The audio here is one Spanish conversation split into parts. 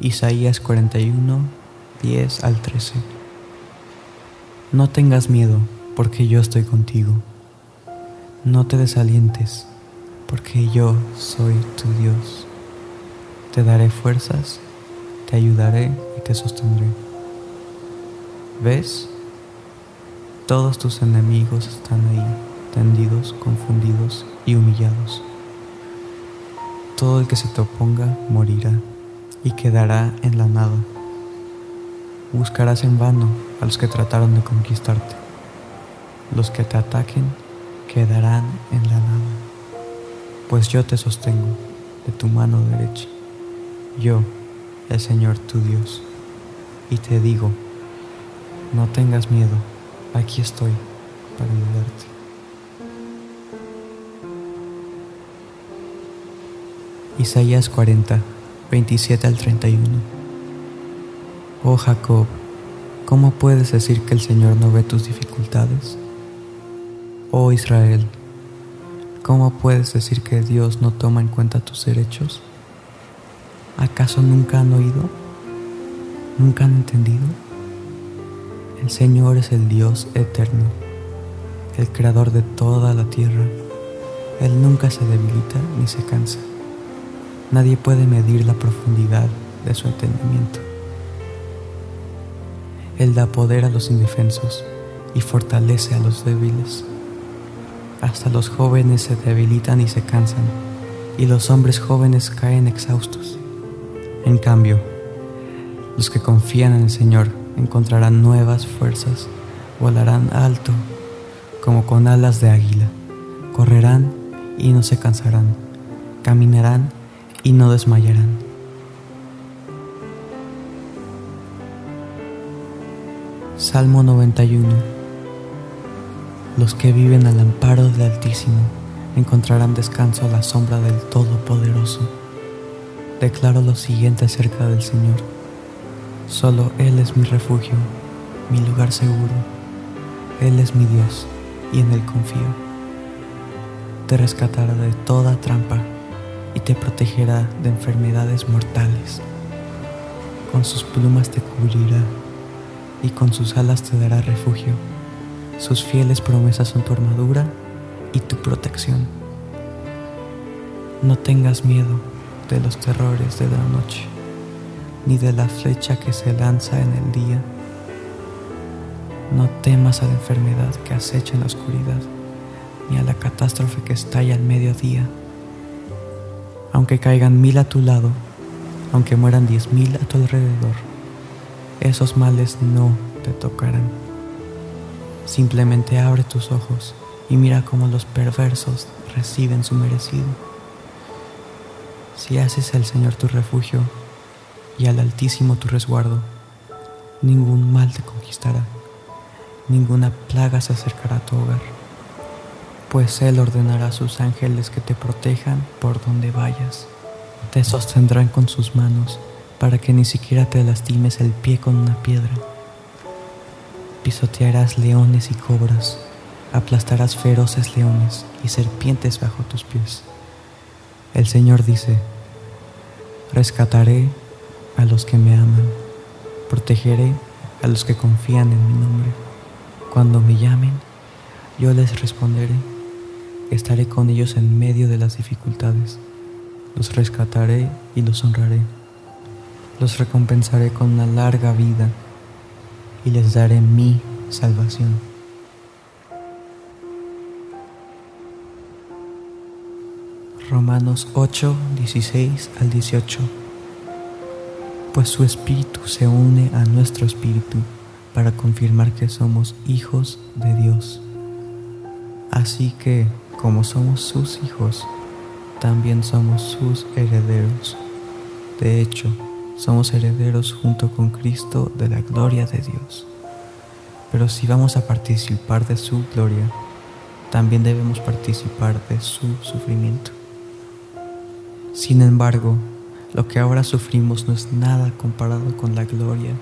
Isaías 41, 10 al 13. No tengas miedo, porque yo estoy contigo. No te desalientes, porque yo soy tu Dios. Te daré fuerzas, te ayudaré y te sostendré. ¿Ves? Todos tus enemigos están ahí, tendidos, confundidos y humillados. Todo el que se te oponga morirá y quedará en la nada. Buscarás en vano a los que trataron de conquistarte. Los que te ataquen quedarán en la nada, pues yo te sostengo de tu mano derecha, yo, el Señor tu Dios, y te digo, no tengas miedo, aquí estoy para ayudarte. Isaías 40 27 al 31. Oh Jacob, ¿cómo puedes decir que el Señor no ve tus dificultades? Oh Israel, ¿cómo puedes decir que Dios no toma en cuenta tus derechos? ¿Acaso nunca han oído? ¿Nunca han entendido? El Señor es el Dios eterno, el creador de toda la tierra. Él nunca se debilita ni se cansa. Nadie puede medir la profundidad de su entendimiento. Él da poder a los indefensos y fortalece a los débiles. Hasta los jóvenes se debilitan y se cansan, y los hombres jóvenes caen exhaustos. En cambio, los que confían en el Señor encontrarán nuevas fuerzas, volarán alto como con alas de águila, correrán y no se cansarán, caminarán y no desmayarán. Salmo 91 Los que viven al amparo del Altísimo encontrarán descanso a la sombra del Todopoderoso. Declaro lo siguiente acerca del Señor. Solo Él es mi refugio, mi lugar seguro. Él es mi Dios y en Él confío. Te rescatará de toda trampa y te protegerá de enfermedades mortales. Con sus plumas te cubrirá y con sus alas te dará refugio. Sus fieles promesas son tu armadura y tu protección. No tengas miedo de los terrores de la noche, ni de la flecha que se lanza en el día. No temas a la enfermedad que acecha en la oscuridad, ni a la catástrofe que estalla al mediodía aunque caigan mil a tu lado, aunque mueran diez mil a tu alrededor, esos males no te tocarán. Simplemente abre tus ojos y mira cómo los perversos reciben su merecido. Si haces al Señor tu refugio y al Altísimo tu resguardo, ningún mal te conquistará, ninguna plaga se acercará a tu hogar pues Él ordenará a sus ángeles que te protejan por donde vayas. Te sostendrán con sus manos para que ni siquiera te lastimes el pie con una piedra. Pisotearás leones y cobras, aplastarás feroces leones y serpientes bajo tus pies. El Señor dice, rescataré a los que me aman, protegeré a los que confían en mi nombre. Cuando me llamen, yo les responderé estaré con ellos en medio de las dificultades. Los rescataré y los honraré. Los recompensaré con una larga vida y les daré mi salvación. Romanos 8, 16 al 18. Pues su espíritu se une a nuestro espíritu para confirmar que somos hijos de Dios. Así que como somos sus hijos, también somos sus herederos. De hecho, somos herederos junto con Cristo de la gloria de Dios. Pero si vamos a participar de su gloria, también debemos participar de su sufrimiento. Sin embargo, lo que ahora sufrimos no es nada comparado con la gloria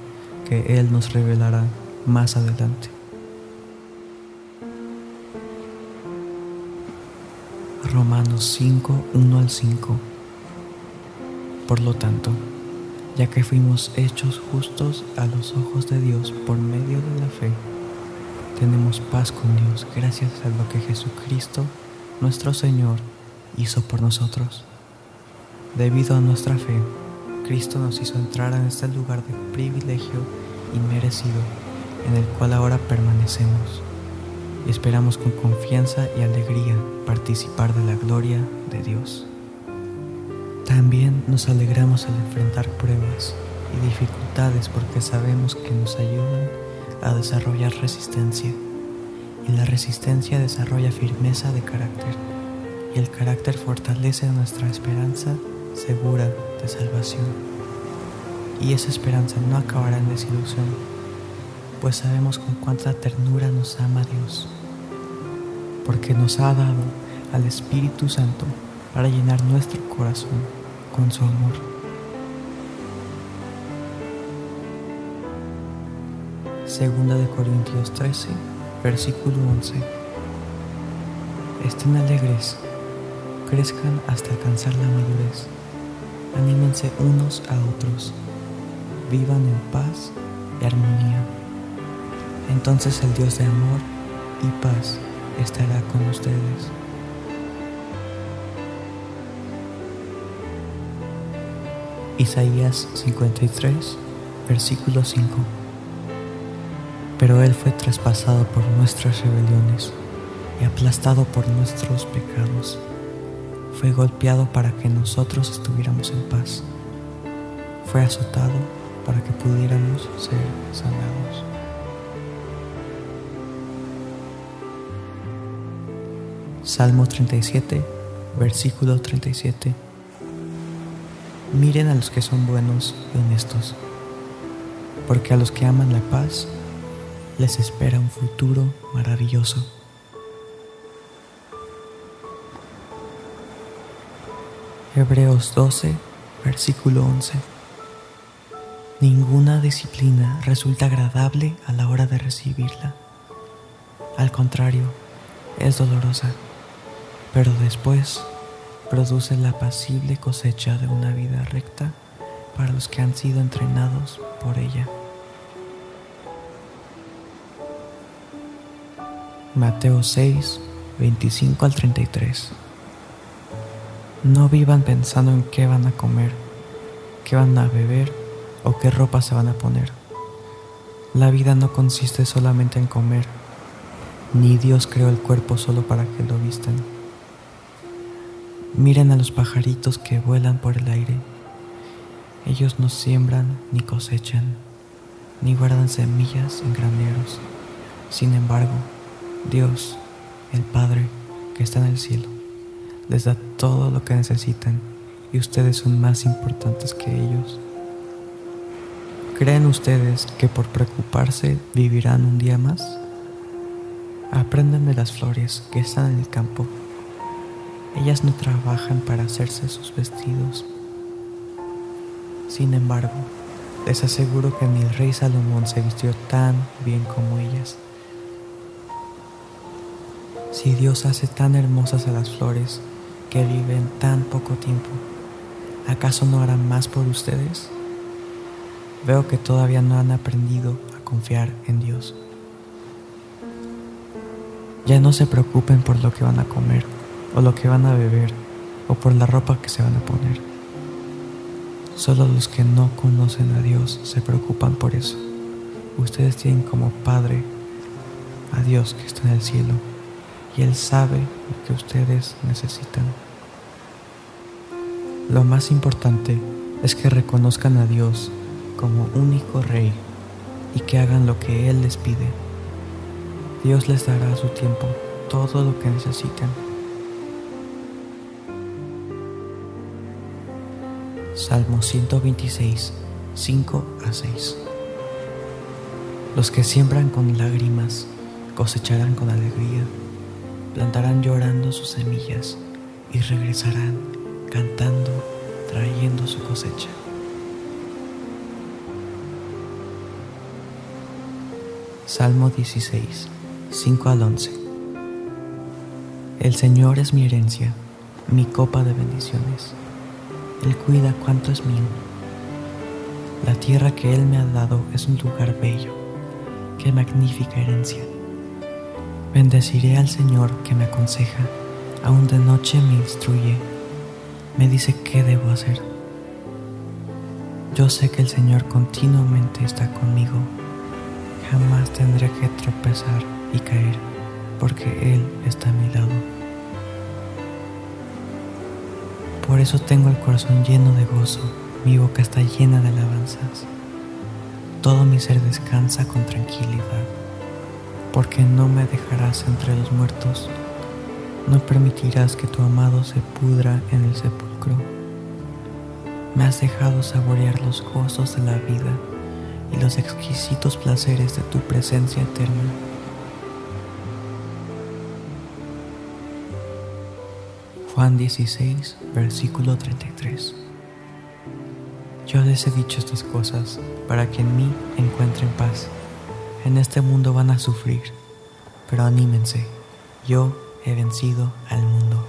que Él nos revelará más adelante. Romanos 5, 1 al 5. Por lo tanto, ya que fuimos hechos justos a los ojos de Dios por medio de la fe. Tenemos paz con Dios gracias a lo que Jesucristo, nuestro Señor, hizo por nosotros. Debido a nuestra fe, Cristo nos hizo entrar en este lugar de privilegio inmerecido en el cual ahora permanecemos esperamos con confianza y alegría participar de la gloria de Dios. También nos alegramos al enfrentar pruebas y dificultades porque sabemos que nos ayudan a desarrollar resistencia y la resistencia desarrolla firmeza de carácter y el carácter fortalece nuestra esperanza segura de salvación. Y esa esperanza no acabará en desilusión, pues sabemos con cuánta ternura nos ama Dios, porque nos ha dado al Espíritu Santo para llenar nuestro corazón con su amor. Segunda de Corintios 13, versículo 11. Estén alegres, crezcan hasta alcanzar la madurez anímense unos a otros, vivan en paz y armonía. Entonces el Dios de amor y paz estará con ustedes. Isaías 53, versículo 5. Pero Él fue traspasado por nuestras rebeliones y aplastado por nuestros pecados fue golpeado para que nosotros estuviéramos en paz. Fue azotado para que pudiéramos ser sanados. Salmo 37, versículo 37. Miren a los que son buenos y honestos, porque a los que aman la paz les espera un futuro maravilloso. Hebreos 12, versículo 11. Ninguna disciplina resulta agradable a la hora de recibirla. Al contrario, es dolorosa, pero después produce la pasible cosecha de una vida recta para los que han sido entrenados por ella. Mateo 6, 25 al 33. No vivan pensando en qué van a comer, qué van a beber o qué ropa se van a poner. La vida no consiste solamente en comer, ni Dios creó el cuerpo solo para que lo vistan. Miren a los pajaritos que vuelan por el aire. Ellos no siembran ni cosechan, ni guardan semillas en graneros. Sin embargo, Dios, el Padre, que está en el cielo, les da todo lo que necesitan y ustedes son más importantes que ellos. ¿Creen ustedes que por preocuparse vivirán un día más? Aprendan de las flores que están en el campo. Ellas no trabajan para hacerse sus vestidos. Sin embargo, les aseguro que ni el rey Salomón se vistió tan bien como ellas. Si Dios hace tan hermosas a las flores, que viven tan poco tiempo, ¿acaso no harán más por ustedes? Veo que todavía no han aprendido a confiar en Dios. Ya no se preocupen por lo que van a comer o lo que van a beber o por la ropa que se van a poner. Solo los que no conocen a Dios se preocupan por eso. Ustedes tienen como Padre a Dios que está en el cielo y Él sabe lo que ustedes necesitan. Lo más importante es que reconozcan a Dios como único Rey y que hagan lo que Él les pide. Dios les dará a su tiempo todo lo que necesitan. Salmo 126, 5 a 6. Los que siembran con lágrimas cosecharán con alegría plantarán llorando sus semillas y regresarán cantando, trayendo su cosecha. Salmo 16, 5 al 11. El Señor es mi herencia, mi copa de bendiciones. Él cuida cuanto es mío. La tierra que Él me ha dado es un lugar bello. Qué magnífica herencia. Bendeciré al Señor que me aconseja, aún de noche me instruye, me dice qué debo hacer. Yo sé que el Señor continuamente está conmigo, jamás tendré que tropezar y caer, porque Él está a mi lado. Por eso tengo el corazón lleno de gozo, mi boca está llena de alabanzas. Todo mi ser descansa con tranquilidad porque no me dejarás entre los muertos, no permitirás que tu amado se pudra en el sepulcro. Me has dejado saborear los gozos de la vida y los exquisitos placeres de tu presencia eterna. Juan 16, versículo 33. Yo les he dicho estas cosas para que en mí encuentren paz. En este mundo van a sufrir, pero anímense, yo he vencido al mundo.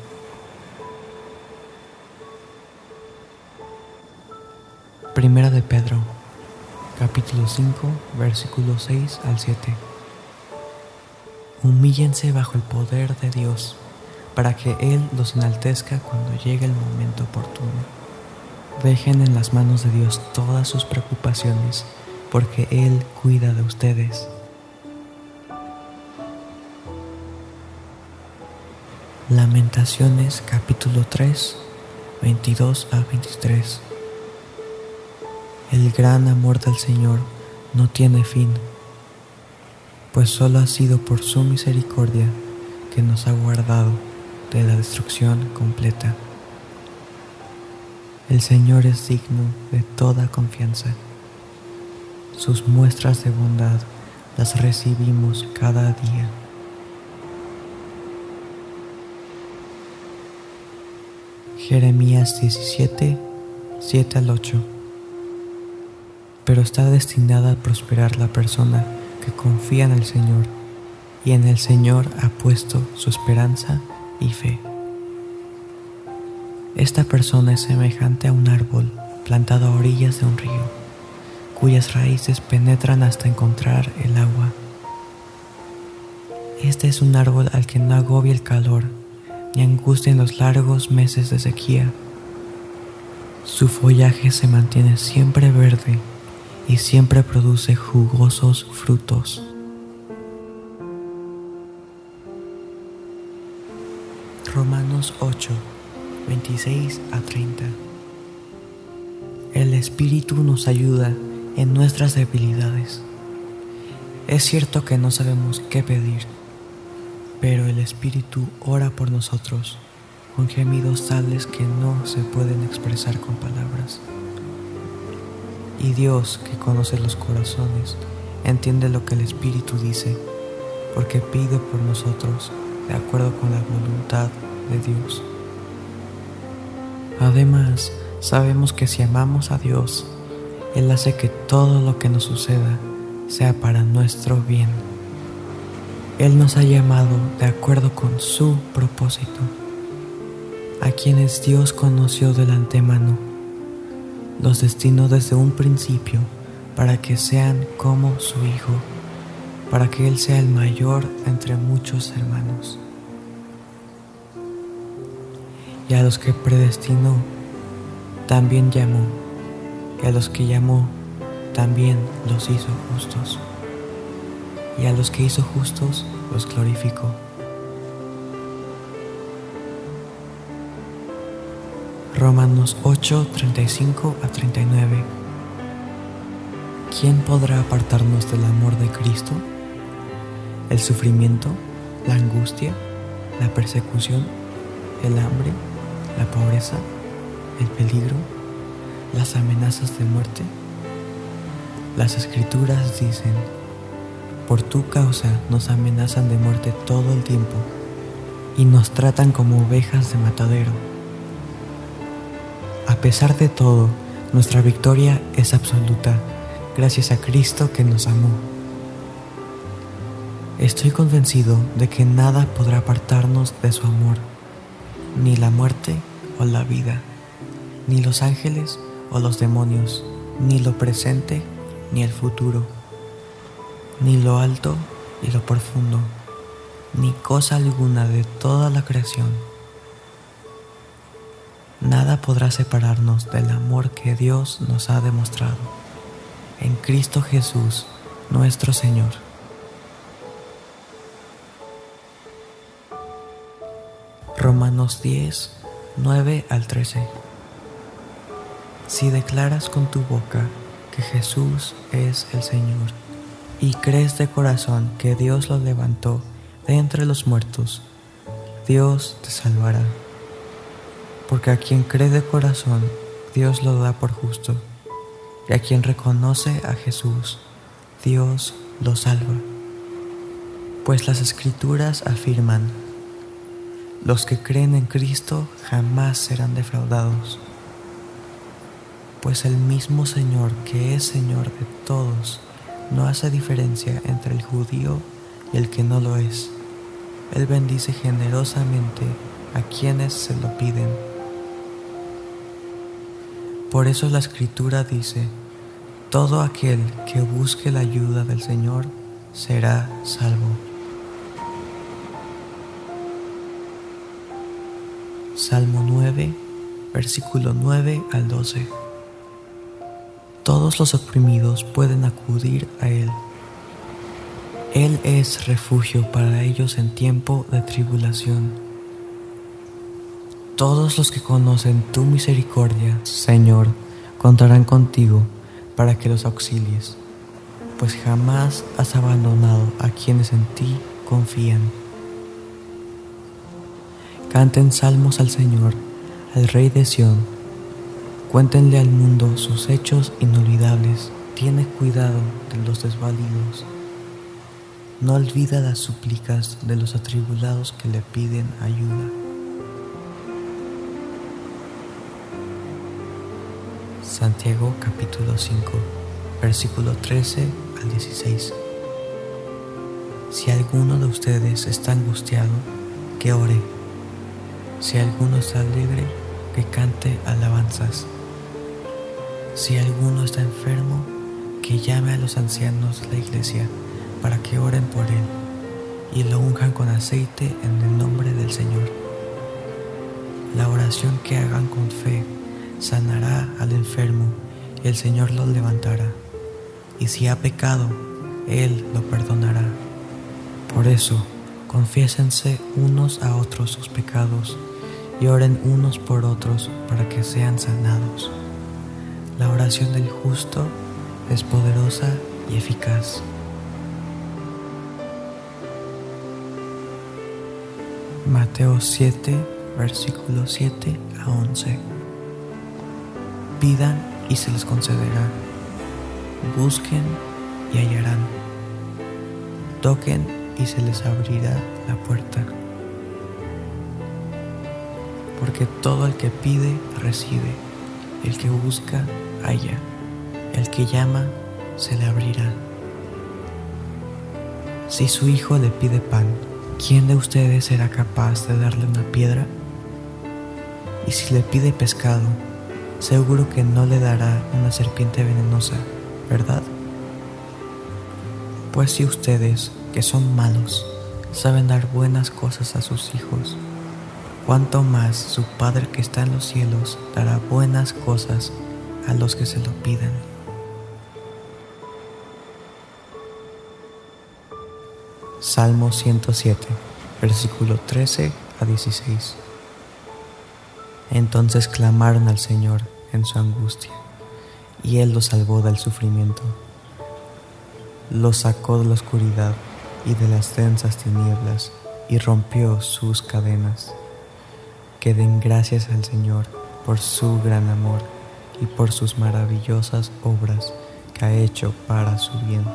Primera de Pedro, capítulo 5, versículos 6 al 7. Humíllense bajo el poder de Dios, para que Él los enaltezca cuando llegue el momento oportuno. Dejen en las manos de Dios todas sus preocupaciones porque Él cuida de ustedes. Lamentaciones capítulo 3, 22 a 23. El gran amor del Señor no tiene fin, pues solo ha sido por su misericordia que nos ha guardado de la destrucción completa. El Señor es digno de toda confianza sus muestras de bondad las recibimos cada día. Jeremías 17, 7 al 8. Pero está destinada a prosperar la persona que confía en el Señor y en el Señor ha puesto su esperanza y fe. Esta persona es semejante a un árbol plantado a orillas de un río cuyas raíces penetran hasta encontrar el agua. Este es un árbol al que no agobia el calor ni angustia en los largos meses de sequía. Su follaje se mantiene siempre verde y siempre produce jugosos frutos. Romanos 8, 26 a 30. El Espíritu nos ayuda en nuestras debilidades. Es cierto que no sabemos qué pedir, pero el Espíritu ora por nosotros con gemidos tales que no se pueden expresar con palabras. Y Dios, que conoce los corazones, entiende lo que el Espíritu dice, porque pide por nosotros de acuerdo con la voluntad de Dios. Además, sabemos que si amamos a Dios, él hace que todo lo que nos suceda sea para nuestro bien. Él nos ha llamado de acuerdo con su propósito, a quienes Dios conoció del antemano, los destinó desde un principio para que sean como su Hijo, para que Él sea el mayor entre muchos hermanos. Y a los que predestinó, también llamó y a los que llamó también los hizo justos, y a los que hizo justos los glorificó. Romanos 8, 35 a 39. ¿Quién podrá apartarnos del amor de Cristo? ¿El sufrimiento? ¿La angustia? ¿La persecución? ¿El hambre? ¿La pobreza? ¿El peligro? las amenazas de muerte? Las escrituras dicen, por tu causa nos amenazan de muerte todo el tiempo y nos tratan como ovejas de matadero. A pesar de todo, nuestra victoria es absoluta gracias a Cristo que nos amó. Estoy convencido de que nada podrá apartarnos de su amor, ni la muerte o la vida, ni los ángeles o los demonios, ni lo presente ni el futuro, ni lo alto y lo profundo, ni cosa alguna de toda la creación. Nada podrá separarnos del amor que Dios nos ha demostrado en Cristo Jesús, nuestro Señor. Romanos 10, 9 al 13. Si declaras con tu boca que Jesús es el Señor y crees de corazón que Dios lo levantó de entre los muertos, Dios te salvará. Porque a quien cree de corazón, Dios lo da por justo, y a quien reconoce a Jesús, Dios lo salva. Pues las escrituras afirman, los que creen en Cristo jamás serán defraudados pues el mismo Señor que es Señor de todos no hace diferencia entre el judío y el que no lo es. Él bendice generosamente a quienes se lo piden. Por eso la escritura dice, todo aquel que busque la ayuda del Señor será salvo. Salmo 9, versículo 9 al 12 todos los oprimidos pueden acudir a Él. Él es refugio para ellos en tiempo de tribulación. Todos los que conocen tu misericordia, Señor, contarán contigo para que los auxilies, pues jamás has abandonado a quienes en ti confían. Canten salmos al Señor, al Rey de Sión Cuéntenle al mundo sus hechos inolvidables. Tiene cuidado de los desvalidos. No olvida las súplicas de los atribulados que le piden ayuda. Santiago capítulo 5, versículo 13 al 16. Si alguno de ustedes está angustiado, que ore. Si alguno está alegre, que cante alabanzas. Si alguno está enfermo, que llame a los ancianos de la iglesia para que oren por él y lo unjan con aceite en el nombre del Señor. La oración que hagan con fe sanará al enfermo y el Señor lo levantará. Y si ha pecado, Él lo perdonará. Por eso, confiésense unos a otros sus pecados y oren unos por otros para que sean sanados. La oración del justo es poderosa y eficaz. Mateo 7, versículos 7 a 11. Pidan y se les concederá. Busquen y hallarán. Toquen y se les abrirá la puerta. Porque todo el que pide, recibe. El que busca, haya, el que llama, se le abrirá. Si su hijo le pide pan, ¿quién de ustedes será capaz de darle una piedra? Y si le pide pescado, seguro que no le dará una serpiente venenosa, ¿verdad? Pues si ustedes, que son malos, saben dar buenas cosas a sus hijos, cuánto más su Padre que está en los cielos dará buenas cosas a los que se lo pidan. Salmo 107, versículo 13 a 16. Entonces clamaron al Señor en su angustia, y Él los salvó del sufrimiento. Los sacó de la oscuridad y de las densas tinieblas, y rompió sus cadenas. Que den gracias al Señor por su gran amor y por sus maravillosas obras que ha hecho para su bien.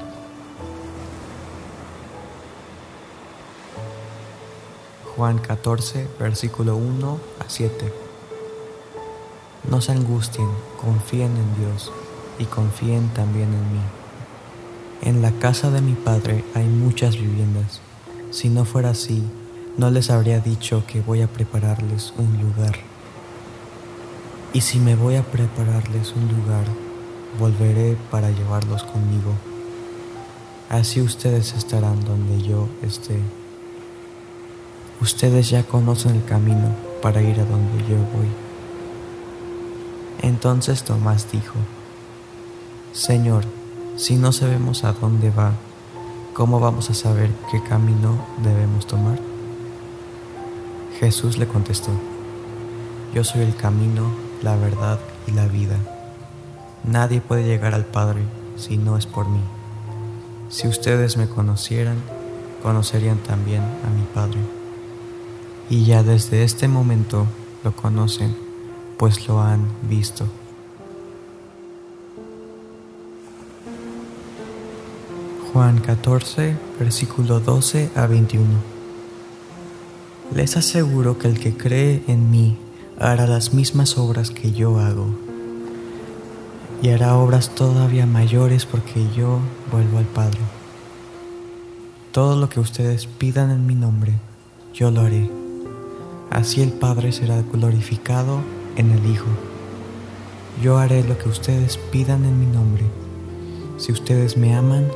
Juan 14, versículo 1 a 7. No se angustien, confíen en Dios y confíen también en mí. En la casa de mi Padre hay muchas viviendas. Si no fuera así, no les habría dicho que voy a prepararles un lugar. Y si me voy a prepararles un lugar, volveré para llevarlos conmigo. Así ustedes estarán donde yo esté. Ustedes ya conocen el camino para ir a donde yo voy. Entonces Tomás dijo, Señor, si no sabemos a dónde va, ¿cómo vamos a saber qué camino debemos tomar? Jesús le contestó, Yo soy el camino, la verdad y la vida. Nadie puede llegar al Padre si no es por mí. Si ustedes me conocieran, conocerían también a mi Padre. Y ya desde este momento lo conocen, pues lo han visto. Juan 14, versículo 12 a 21. Les aseguro que el que cree en mí hará las mismas obras que yo hago, y hará obras todavía mayores porque yo vuelvo al Padre. Todo lo que ustedes pidan en mi nombre, yo lo haré. Así el Padre será glorificado en el Hijo. Yo haré lo que ustedes pidan en mi nombre. Si ustedes me aman,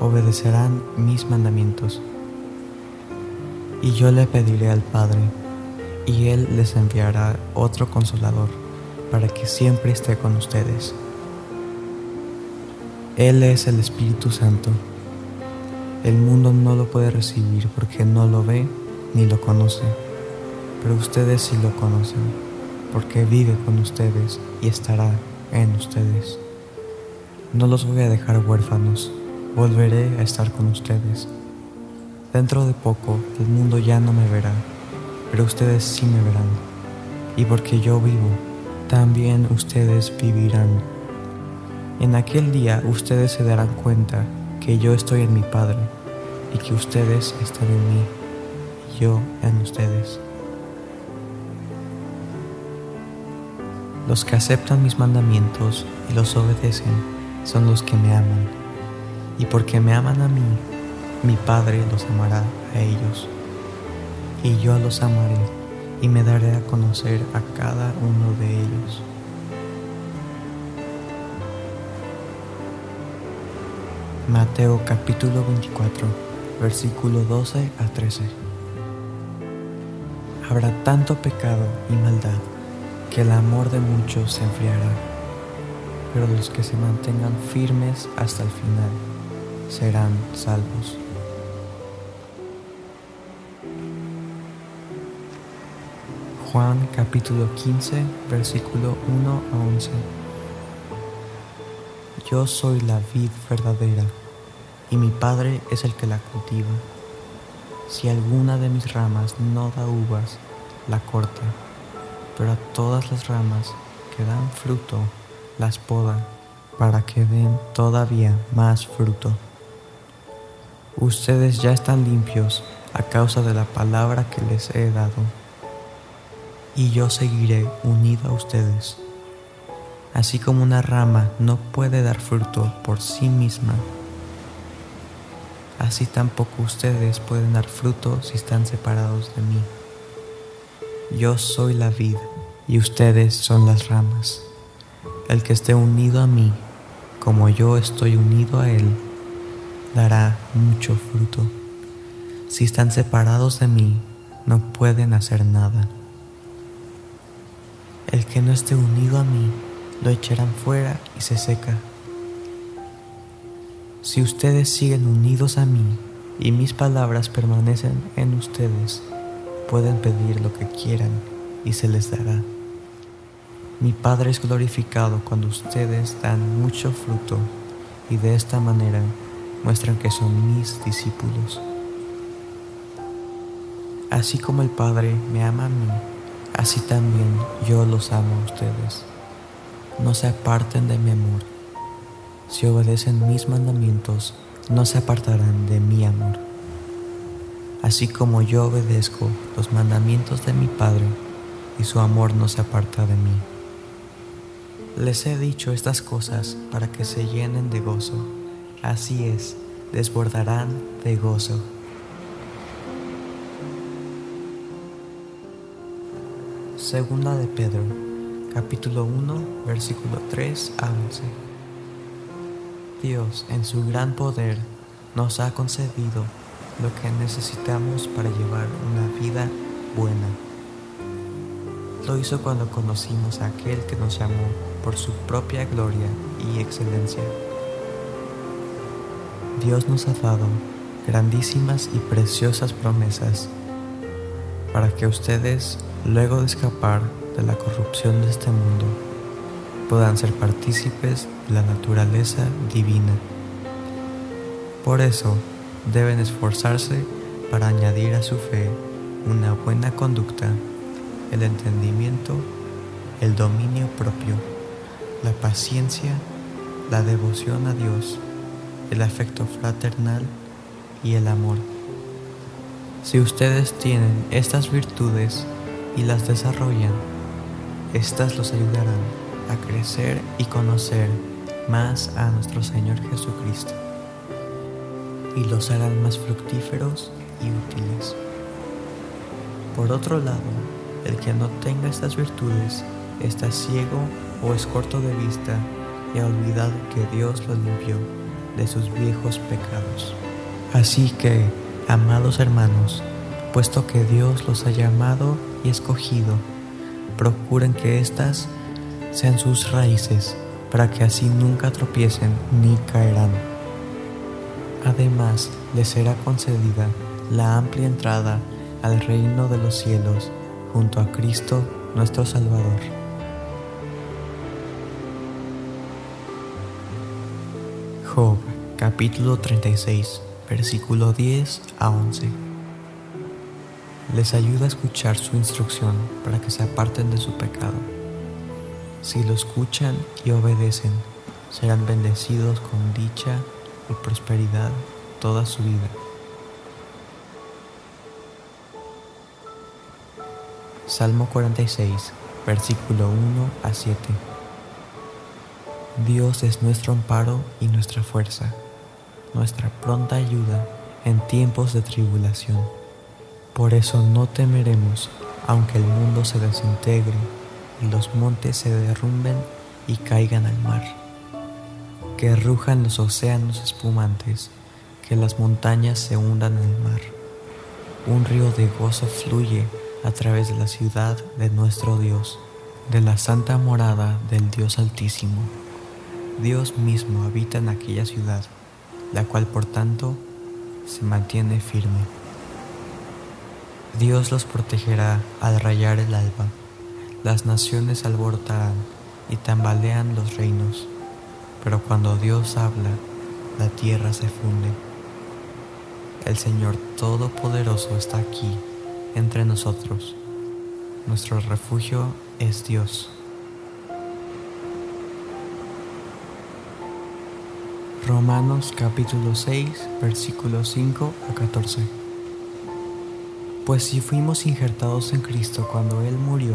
obedecerán mis mandamientos. Y yo le pediré al Padre, y Él les enviará otro consolador, para que siempre esté con ustedes. Él es el Espíritu Santo. El mundo no lo puede recibir porque no lo ve ni lo conoce, pero ustedes sí lo conocen, porque vive con ustedes y estará en ustedes. No los voy a dejar huérfanos volveré a estar con ustedes. Dentro de poco el mundo ya no me verá, pero ustedes sí me verán. Y porque yo vivo, también ustedes vivirán. En aquel día ustedes se darán cuenta que yo estoy en mi Padre y que ustedes están en mí y yo en ustedes. Los que aceptan mis mandamientos y los obedecen son los que me aman y porque me aman a mí, mi Padre los amará a ellos. Y yo los amaré y me daré a conocer a cada uno de ellos. Mateo capítulo 24, versículo 12 a 13. Habrá tanto pecado y maldad que el amor de muchos se enfriará, pero los que se mantengan firmes hasta el final serán salvos. Juan capítulo 15, versículo 1 a 11. Yo soy la vid verdadera y mi Padre es el que la cultiva. Si alguna de mis ramas no da uvas, la corta, pero a todas las ramas que dan fruto las poda para que den todavía más fruto. Ustedes ya están limpios a causa de la palabra que les he dado, y yo seguiré unido a ustedes. Así como una rama no puede dar fruto por sí misma, así tampoco ustedes pueden dar fruto si están separados de mí. Yo soy la vid y ustedes son las ramas. El que esté unido a mí, como yo estoy unido a él, dará mucho fruto. Si están separados de mí, no pueden hacer nada. El que no esté unido a mí, lo echarán fuera y se seca. Si ustedes siguen unidos a mí y mis palabras permanecen en ustedes, pueden pedir lo que quieran y se les dará. Mi Padre es glorificado cuando ustedes dan mucho fruto y de esta manera muestran que son mis discípulos. Así como el Padre me ama a mí, así también yo los amo a ustedes. No se aparten de mi amor. Si obedecen mis mandamientos, no se apartarán de mi amor. Así como yo obedezco los mandamientos de mi Padre, y su amor no se aparta de mí. Les he dicho estas cosas para que se llenen de gozo así es, desbordarán de gozo. Segunda de Pedro, capítulo 1, versículo 3 a 11. Dios, en su gran poder, nos ha concedido lo que necesitamos para llevar una vida buena. Lo hizo cuando conocimos a aquel que nos llamó por su propia gloria y excelencia. Dios nos ha dado grandísimas y preciosas promesas para que ustedes, luego de escapar de la corrupción de este mundo, puedan ser partícipes de la naturaleza divina. Por eso, deben esforzarse para añadir a su fe una buena conducta, el entendimiento, el dominio propio, la paciencia, la devoción a Dios, el afecto fraternal y el amor. Si ustedes tienen estas virtudes y las desarrollan, estas los ayudarán a crecer y conocer más a nuestro Señor Jesucristo y los harán más fructíferos y útiles. Por otro lado, el que no tenga estas virtudes está ciego o es corto de vista y ha olvidado que Dios lo limpió de sus viejos pecados. Así que, amados hermanos, puesto que Dios los ha llamado y escogido, procuren que éstas sean sus raíces, para que así nunca tropiecen ni caerán. Además, les será concedida la amplia entrada al reino de los cielos junto a Cristo nuestro Salvador. Job capítulo 36 versículo 10 a 11 Les ayuda a escuchar su instrucción para que se aparten de su pecado. Si lo escuchan y obedecen, serán bendecidos con dicha y prosperidad toda su vida. Salmo 46, versículo 1 a 7. Dios es nuestro amparo y nuestra fuerza, nuestra pronta ayuda en tiempos de tribulación. Por eso no temeremos, aunque el mundo se desintegre y los montes se derrumben y caigan al mar que rujan los océanos espumantes, que las montañas se hundan en el mar. Un río de gozo fluye a través de la ciudad de nuestro Dios, de la santa morada del Dios Altísimo. Dios mismo habita en aquella ciudad, la cual por tanto se mantiene firme. Dios los protegerá al rayar el alba, las naciones alborotarán y tambalean los reinos pero cuando Dios habla, la tierra se funde. El Señor Todopoderoso está aquí, entre nosotros. Nuestro refugio es Dios. Romanos capítulo 6, versículos 5 a 14. Pues si fuimos injertados en Cristo cuando Él murió,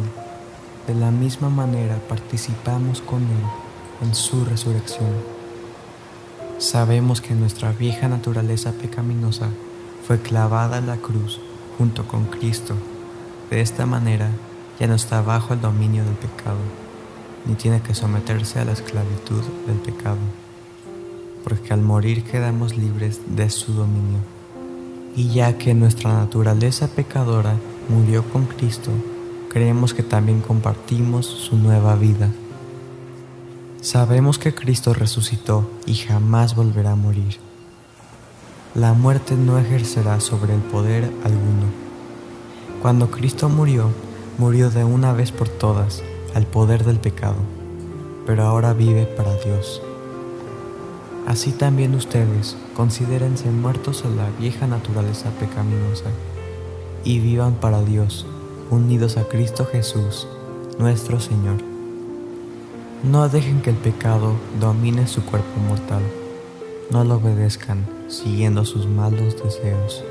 de la misma manera participamos con Él en su resurrección. Sabemos que nuestra vieja naturaleza pecaminosa fue clavada en la cruz junto con Cristo. De esta manera ya no está bajo el dominio del pecado, ni tiene que someterse a la esclavitud del pecado, porque al morir quedamos libres de su dominio. Y ya que nuestra naturaleza pecadora murió con Cristo, creemos que también compartimos su nueva vida. Sabemos que Cristo resucitó y jamás volverá a morir. La muerte no ejercerá sobre el poder alguno. Cuando Cristo murió, murió de una vez por todas al poder del pecado, pero ahora vive para Dios. Así también ustedes considérense muertos a la vieja naturaleza pecaminosa y vivan para Dios, unidos a Cristo Jesús, nuestro Señor. No dejen que el pecado domine su cuerpo mortal. No lo obedezcan siguiendo sus malos deseos.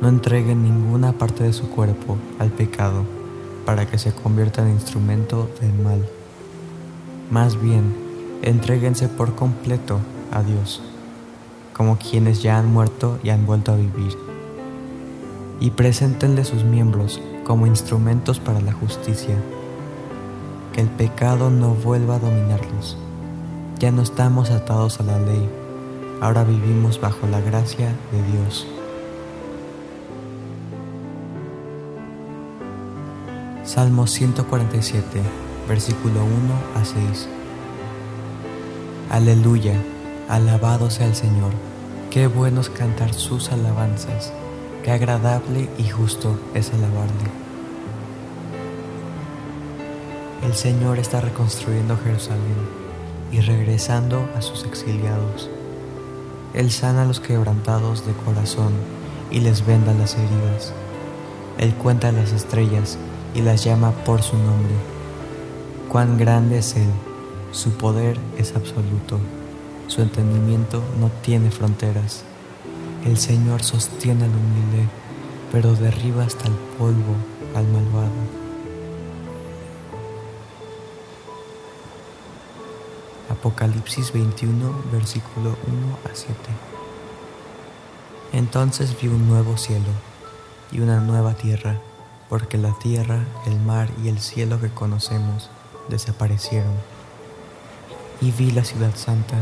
No entreguen ninguna parte de su cuerpo al pecado para que se convierta en instrumento del mal. Más bien, entréguense por completo a Dios, como quienes ya han muerto y han vuelto a vivir. Y preséntenle sus miembros como instrumentos para la justicia que el pecado no vuelva a dominarlos, Ya no estamos atados a la ley, ahora vivimos bajo la gracia de Dios. Salmo 147, versículo 1 a 6. Aleluya, alabado sea el Señor. Qué bueno es cantar sus alabanzas, qué agradable y justo es alabarle. El Señor está reconstruyendo Jerusalén y regresando a sus exiliados. Él sana a los quebrantados de corazón y les venda las heridas. Él cuenta las estrellas y las llama por su nombre. Cuán grande es Él, su poder es absoluto, su entendimiento no tiene fronteras. El Señor sostiene al humilde, pero derriba hasta el polvo al malvado. Apocalipsis 21, versículo 1 a 7. Entonces vi un nuevo cielo y una nueva tierra, porque la tierra, el mar y el cielo que conocemos desaparecieron. Y vi la ciudad santa,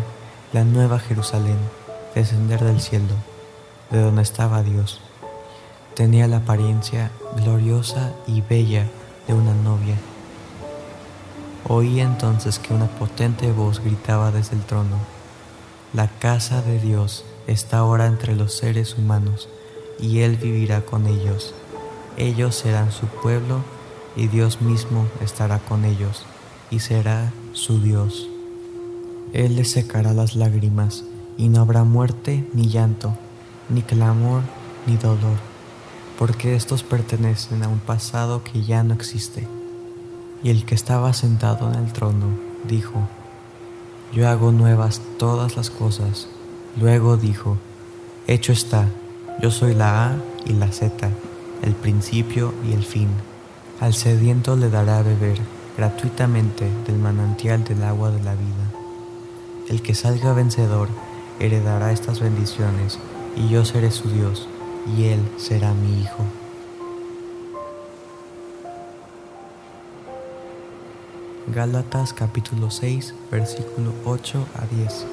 la nueva Jerusalén, descender del cielo, de donde estaba Dios. Tenía la apariencia gloriosa y bella de una novia Oí entonces que una potente voz gritaba desde el trono, La casa de Dios está ahora entre los seres humanos, y Él vivirá con ellos. Ellos serán su pueblo, y Dios mismo estará con ellos, y será su Dios. Él les secará las lágrimas, y no habrá muerte ni llanto, ni clamor ni dolor, porque estos pertenecen a un pasado que ya no existe. Y el que estaba sentado en el trono dijo, Yo hago nuevas todas las cosas. Luego dijo, Hecho está, yo soy la A y la Z, el principio y el fin. Al sediento le dará beber gratuitamente del manantial del agua de la vida. El que salga vencedor heredará estas bendiciones, y yo seré su Dios, y él será mi hijo. Gálatas capítulo 6, versículo 8 a 10.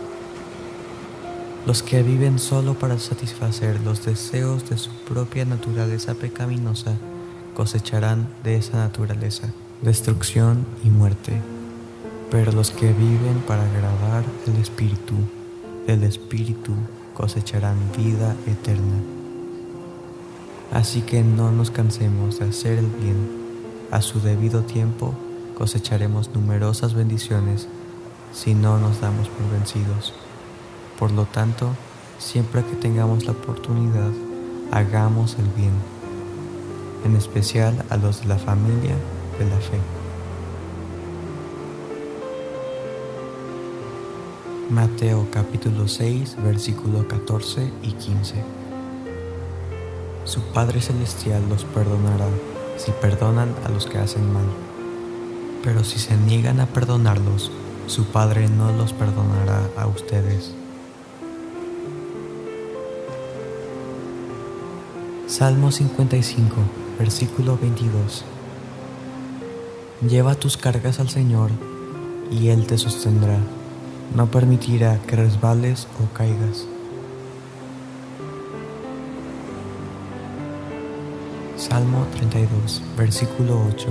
Los que viven solo para satisfacer los deseos de su propia naturaleza pecaminosa cosecharán de esa naturaleza destrucción y muerte. Pero los que viven para agradar al Espíritu, del Espíritu cosecharán vida eterna. Así que no nos cansemos de hacer el bien a su debido tiempo cosecharemos numerosas bendiciones si no nos damos por vencidos. Por lo tanto, siempre que tengamos la oportunidad, hagamos el bien, en especial a los de la familia de la fe. Mateo capítulo 6, versículo 14 y 15. Su Padre Celestial los perdonará si perdonan a los que hacen mal pero si se niegan a perdonarlos, su Padre no los perdonará a ustedes. Salmo 55, versículo 22. Lleva tus cargas al Señor y Él te sostendrá. No permitirá que resbales o caigas. Salmo 32, versículo 8.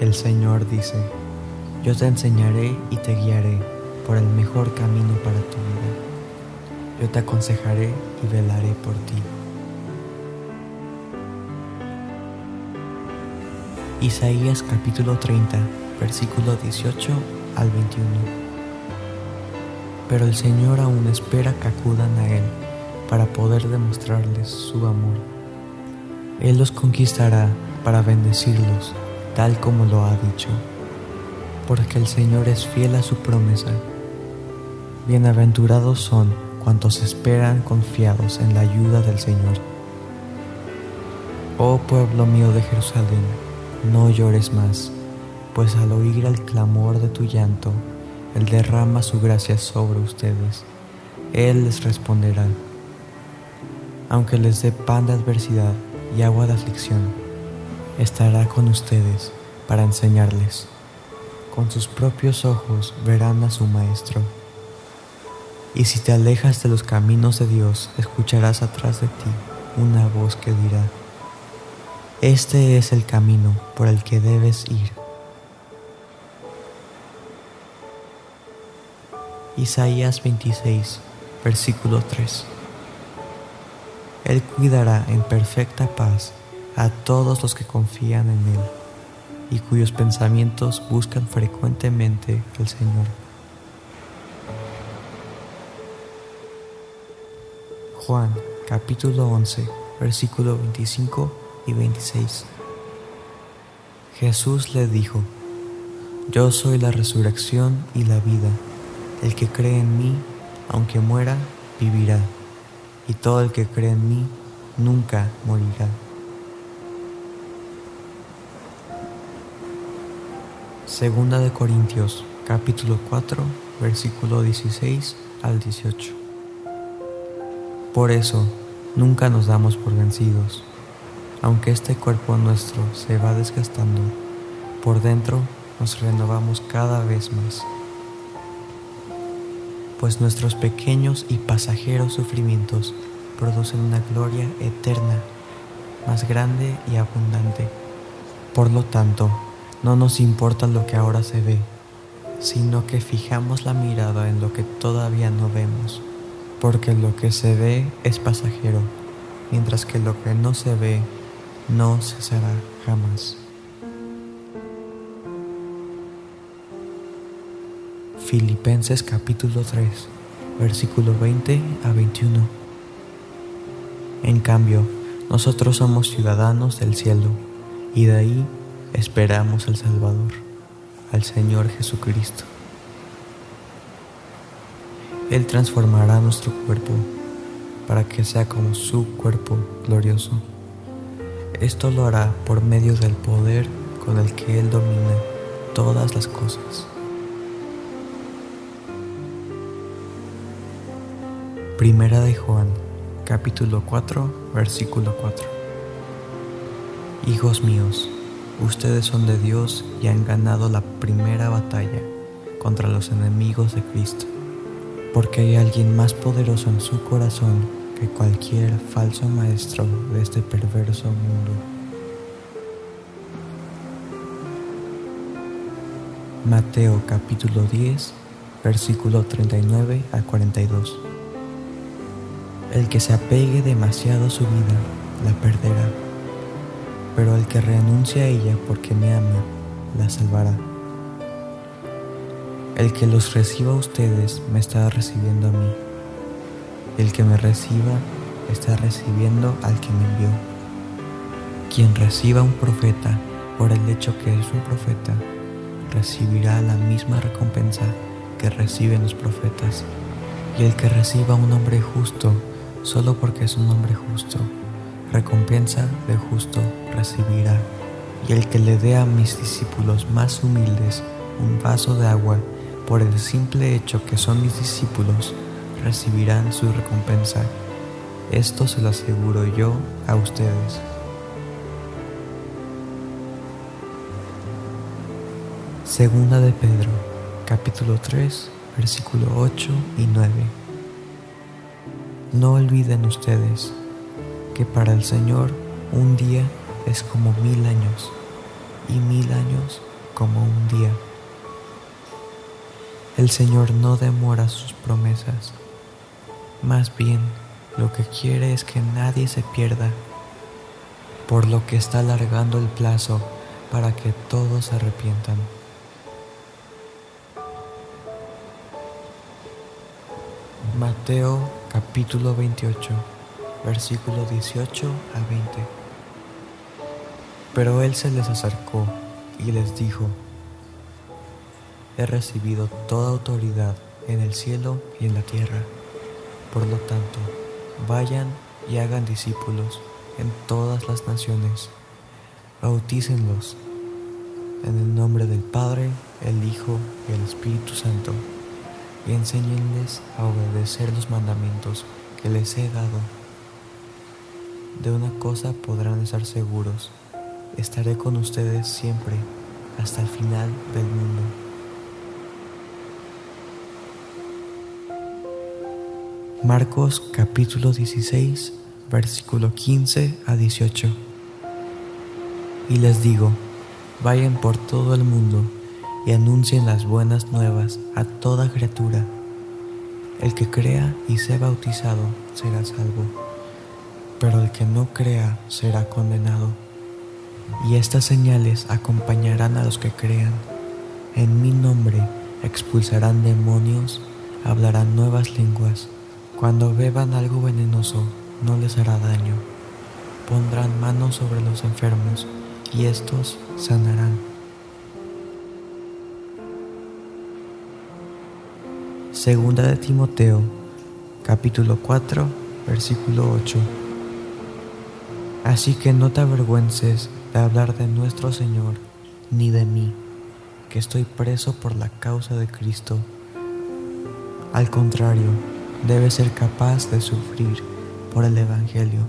El Señor dice, yo te enseñaré y te guiaré por el mejor camino para tu vida. Yo te aconsejaré y velaré por ti. Isaías capítulo 30, versículo 18 al 21. Pero el Señor aún espera que acudan a Él para poder demostrarles su amor. Él los conquistará para bendecirlos tal como lo ha dicho, porque el Señor es fiel a su promesa. Bienaventurados son cuantos esperan confiados en la ayuda del Señor. Oh pueblo mío de Jerusalén, no llores más, pues al oír el clamor de tu llanto, Él derrama su gracia sobre ustedes. Él les responderá, aunque les dé pan de adversidad y agua de aflicción estará con ustedes para enseñarles. con sus propios ojos verán a su Maestro. Y si te alejas de los caminos de Dios, escucharás atrás de ti una voz que dirá, Este es el camino por el que debes ir. Isaías 26, versículo 3. Él cuidará en perfecta paz a todos los que confían en Él y cuyos pensamientos buscan frecuentemente al Señor. Juan capítulo 11 versículo 25 y 26 Jesús le dijo, Yo soy la resurrección y la vida, el que cree en mí, aunque muera, vivirá, y todo el que cree en mí, nunca morirá. Segunda de Corintios, capítulo 4, versículo 16 al 18. Por eso, nunca nos damos por vencidos. Aunque este cuerpo nuestro se va desgastando, por dentro nos renovamos cada vez más. Pues nuestros pequeños y pasajeros sufrimientos producen una gloria eterna, más grande y abundante. Por lo tanto, no nos importa lo que ahora se ve, sino que fijamos la mirada en lo que todavía no vemos, porque lo que se ve es pasajero, mientras que lo que no se ve no cesará jamás. Filipenses capítulo 3, versículo 20 a 21. En cambio, nosotros somos ciudadanos del cielo, y de ahí esperamos al Salvador, al Señor Jesucristo. Él transformará nuestro cuerpo para que sea como su cuerpo glorioso. Esto lo hará por medio del poder con el que Él domina todas las cosas. Primera de Juan, capítulo 4, versículo 4. Hijos míos, Ustedes son de Dios y han ganado la primera batalla contra los enemigos de Cristo, porque hay alguien más poderoso en su corazón que cualquier falso maestro de este perverso mundo. Mateo capítulo 10, versículo 39 a 42. El que se apegue demasiado a su vida la perderá pero el que renuncia a ella porque me ama, la salvará. El que los reciba a ustedes me está recibiendo a mí. El que me reciba está recibiendo al que me envió. Quien reciba a un profeta por el hecho que es un profeta, recibirá la misma recompensa que reciben los profetas. Y el que reciba a un hombre justo solo porque es un hombre justo, recompensa de justo recibirá. Y el que le dé a mis discípulos más humildes un vaso de agua por el simple hecho que son mis discípulos, recibirán su recompensa. Esto se lo aseguro yo a ustedes. Segunda de Pedro, capítulo 3, versículo 8 y 9. No olviden ustedes que para el Señor un día es como mil años y mil años como un día. El Señor no demora sus promesas, más bien lo que quiere es que nadie se pierda, por lo que está alargando el plazo para que todos se arrepientan. Mateo capítulo 28 versículo 18 a 20. Pero él se les acercó y les dijo, he recibido toda autoridad en el cielo y en la tierra. Por lo tanto, vayan y hagan discípulos en todas las naciones. Bautícenlos en el nombre del Padre, el Hijo y el Espíritu Santo, y enséñenles a obedecer los mandamientos que les he dado. De una cosa podrán estar seguros, estaré con ustedes siempre, hasta el final del mundo. Marcos capítulo 16, versículo 15 a 18. Y les digo, vayan por todo el mundo y anuncien las buenas nuevas a toda criatura. El que crea y sea bautizado será salvo, pero el que no crea será condenado. Y estas señales acompañarán a los que crean. En mi nombre expulsarán demonios, hablarán nuevas lenguas. Cuando beban algo venenoso, no les hará daño. Pondrán manos sobre los enfermos y estos sanarán. Segunda de Timoteo, capítulo 4, versículo 8. Así que no te avergüences de hablar de nuestro Señor, ni de mí, que estoy preso por la causa de Cristo. Al contrario, debes ser capaz de sufrir por el Evangelio,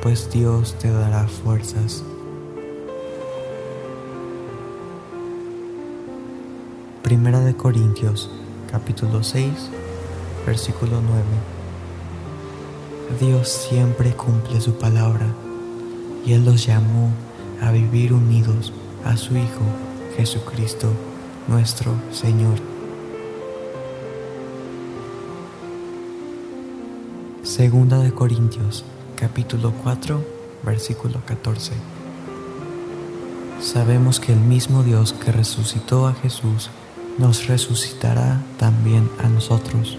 pues Dios te dará fuerzas. Primera de Corintios capítulo 6, versículo 9. Dios siempre cumple su palabra y Él los llamó a vivir unidos a su Hijo Jesucristo, nuestro Señor. Segunda de Corintios, capítulo 4, versículo 14. Sabemos que el mismo Dios que resucitó a Jesús nos resucitará también a nosotros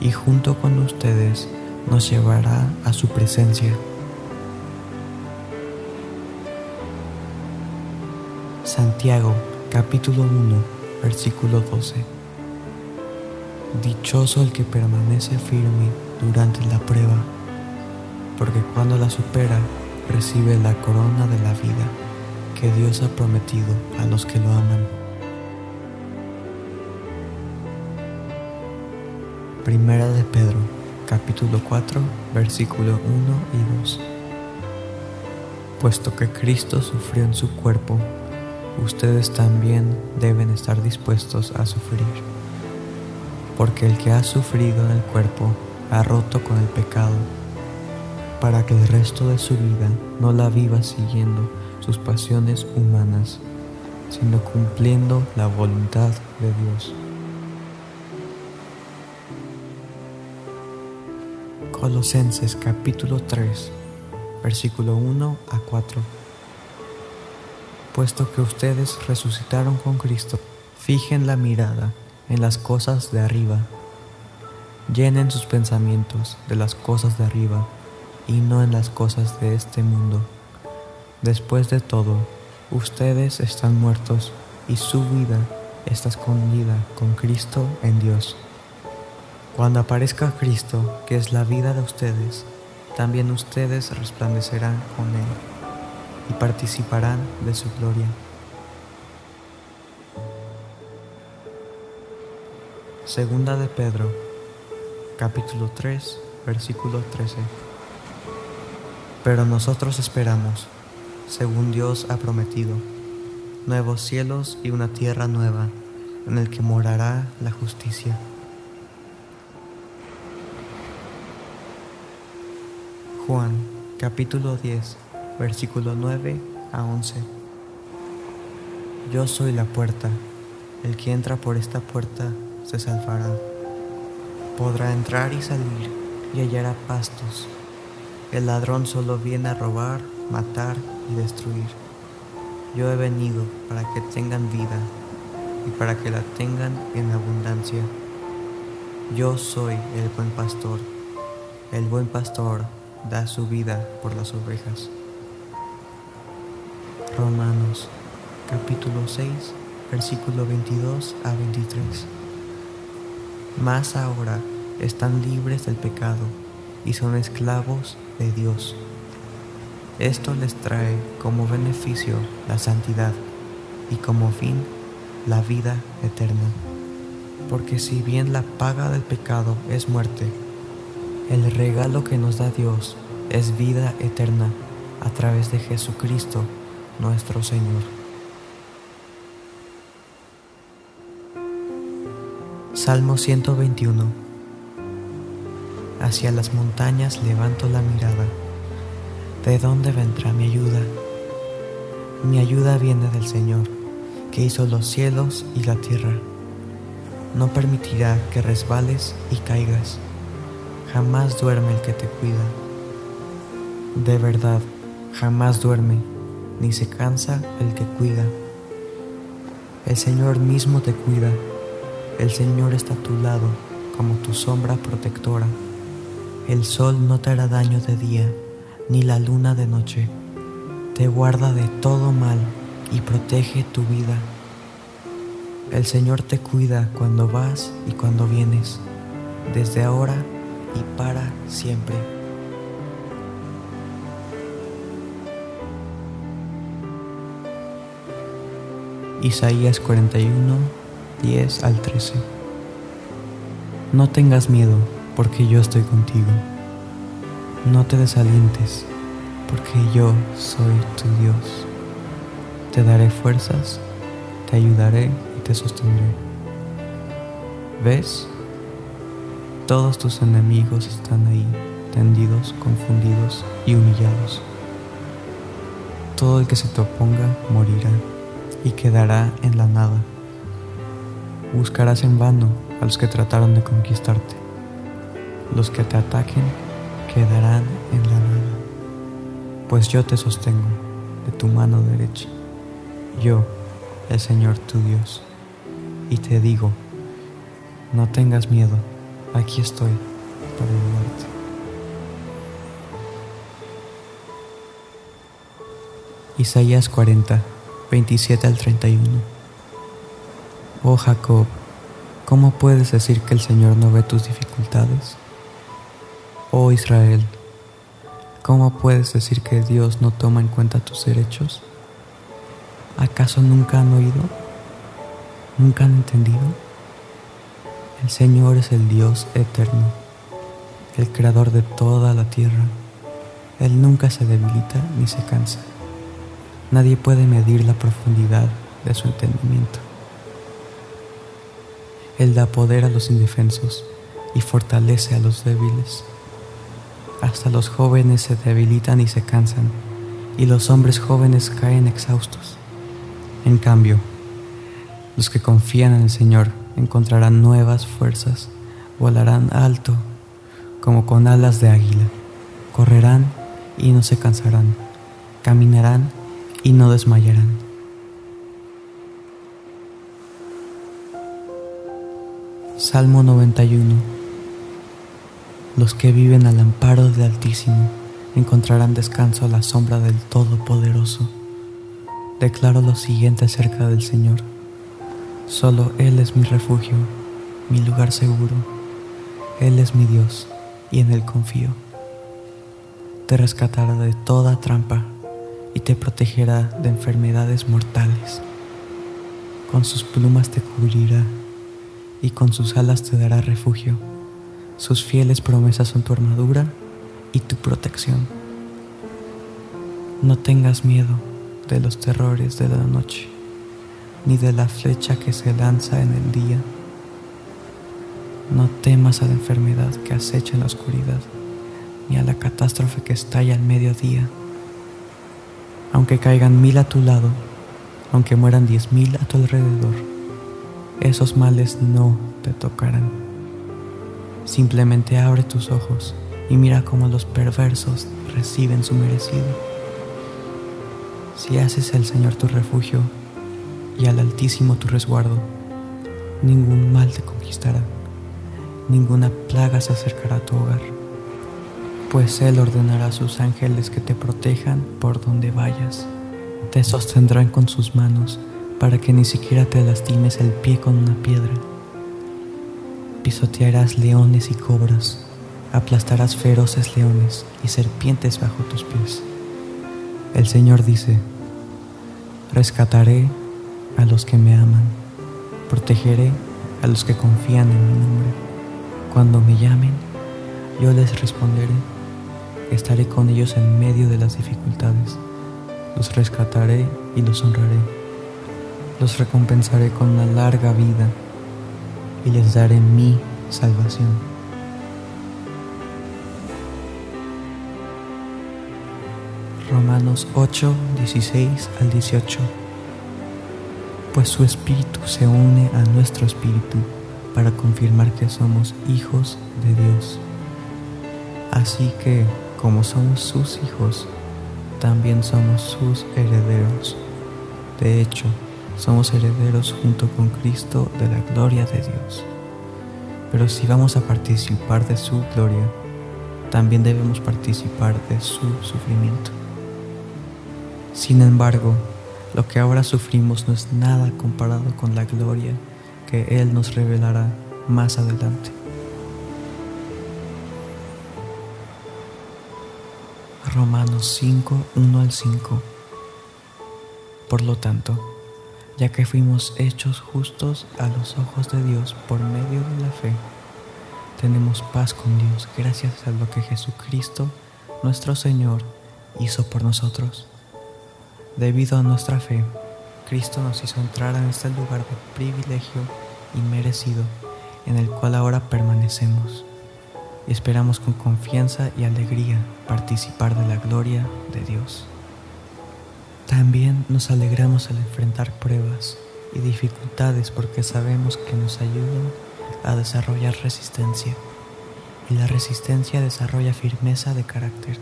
y junto con ustedes nos llevará a su presencia. Santiago capítulo 1 versículo 12 Dichoso el que permanece firme durante la prueba, porque cuando la supera recibe la corona de la vida que Dios ha prometido a los que lo aman. Primera de Pedro, capítulo 4, versículo 1 y 2. Puesto que Cristo sufrió en su cuerpo, ustedes también deben estar dispuestos a sufrir. Porque el que ha sufrido en el cuerpo ha roto con el pecado, para que el resto de su vida no la viva siguiendo sus pasiones humanas, sino cumpliendo la voluntad de Dios. Colosenses capítulo 3, versículo 1 a 4. Puesto que ustedes resucitaron con Cristo, fijen la mirada en las cosas de arriba. Llenen sus pensamientos de las cosas de arriba y no en las cosas de este mundo. Después de todo, ustedes están muertos y su vida está escondida con Cristo en Dios. Cuando aparezca Cristo, que es la vida de ustedes, también ustedes resplandecerán con Él y participarán de su gloria. Segunda de Pedro, capítulo 3, versículo 13. Pero nosotros esperamos, según Dios ha prometido, nuevos cielos y una tierra nueva, en el que morará la justicia. Juan capítulo 10 versículo 9 a 11 Yo soy la puerta, el que entra por esta puerta se salvará. Podrá entrar y salir y hallará pastos. El ladrón solo viene a robar, matar y destruir. Yo he venido para que tengan vida y para que la tengan en abundancia. Yo soy el buen pastor. El buen pastor da su vida por las ovejas. Romanos capítulo 6, versículo 22 a 23. Más ahora están libres del pecado y son esclavos de Dios. Esto les trae como beneficio la santidad y como fin la vida eterna. Porque si bien la paga del pecado es muerte, el regalo que nos da Dios es vida eterna a través de Jesucristo nuestro Señor. Salmo 121 Hacia las montañas levanto la mirada. ¿De dónde vendrá mi ayuda? Mi ayuda viene del Señor, que hizo los cielos y la tierra. No permitirá que resbales y caigas. Jamás duerme el que te cuida. De verdad, jamás duerme, ni se cansa el que cuida. El Señor mismo te cuida. El Señor está a tu lado como tu sombra protectora. El sol no te hará daño de día, ni la luna de noche. Te guarda de todo mal y protege tu vida. El Señor te cuida cuando vas y cuando vienes, desde ahora y para siempre. Isaías 41, 10 al 13. No tengas miedo, porque yo estoy contigo. No te desalientes, porque yo soy tu Dios. Te daré fuerzas, te ayudaré y te sostendré. ¿Ves? Todos tus enemigos están ahí, tendidos, confundidos y humillados. Todo el que se te oponga morirá y quedará en la nada. Buscarás en vano a los que trataron de conquistarte. Los que te ataquen quedarán en la nada, pues yo te sostengo de tu mano derecha, yo, el Señor tu Dios, y te digo, no tengas miedo, aquí estoy para ayudarte. Isaías 40, 27 al 31. Oh Jacob, ¿cómo puedes decir que el Señor no ve tus dificultades? Oh Israel, ¿cómo puedes decir que Dios no toma en cuenta tus derechos? ¿Acaso nunca han oído? ¿Nunca han entendido? El Señor es el Dios eterno, el creador de toda la tierra. Él nunca se debilita ni se cansa. Nadie puede medir la profundidad de su entendimiento. Él da poder a los indefensos y fortalece a los débiles. Hasta los jóvenes se debilitan y se cansan, y los hombres jóvenes caen exhaustos. En cambio, los que confían en el Señor encontrarán nuevas fuerzas, volarán alto como con alas de águila, correrán y no se cansarán, caminarán y no desmayarán. Salmo 91 Los que viven al amparo del Altísimo encontrarán descanso a la sombra del Todopoderoso. Declaro lo siguiente acerca del Señor. Solo Él es mi refugio, mi lugar seguro. Él es mi Dios y en Él confío. Te rescatará de toda trampa y te protegerá de enfermedades mortales. Con sus plumas te cubrirá y con sus alas te dará refugio. Sus fieles promesas son tu armadura y tu protección. No tengas miedo de los terrores de la noche, ni de la flecha que se lanza en el día. No temas a la enfermedad que acecha en la oscuridad, ni a la catástrofe que estalla al mediodía aunque caigan mil a tu lado, aunque mueran diez mil a tu alrededor, esos males no te tocarán. Simplemente abre tus ojos y mira cómo los perversos reciben su merecido. Si haces al Señor tu refugio y al Altísimo tu resguardo, ningún mal te conquistará, ninguna plaga se acercará a tu hogar pues Él ordenará a sus ángeles que te protejan por donde vayas. Te sostendrán con sus manos para que ni siquiera te lastimes el pie con una piedra. Pisotearás leones y cobras, aplastarás feroces leones y serpientes bajo tus pies. El Señor dice, rescataré a los que me aman. Protegeré a los que confían en mi nombre. Cuando me llamen, yo les responderé. Estaré con ellos en medio de las dificultades. Los rescataré y los honraré. Los recompensaré con una larga vida y les daré mi salvación. Romanos 8, 16 al 18. Pues su espíritu se une a nuestro espíritu para confirmar que somos hijos de Dios. Así que, como somos sus hijos, también somos sus herederos. De hecho, somos herederos junto con Cristo de la gloria de Dios. Pero si vamos a participar de su gloria, también debemos participar de su sufrimiento. Sin embargo, lo que ahora sufrimos no es nada comparado con la gloria que Él nos revelará más adelante. Romanos 5, 1 al 5. Por lo tanto, ya que fuimos hechos justos a los ojos de Dios por medio de la fe, tenemos paz con Dios gracias a lo que Jesucristo, nuestro Señor, hizo por nosotros. Debido a nuestra fe, Cristo nos hizo entrar en este lugar de privilegio inmerecido en el cual ahora permanecemos y esperamos con confianza y alegría participar de la gloria de Dios. También nos alegramos al enfrentar pruebas y dificultades porque sabemos que nos ayudan a desarrollar resistencia y la resistencia desarrolla firmeza de carácter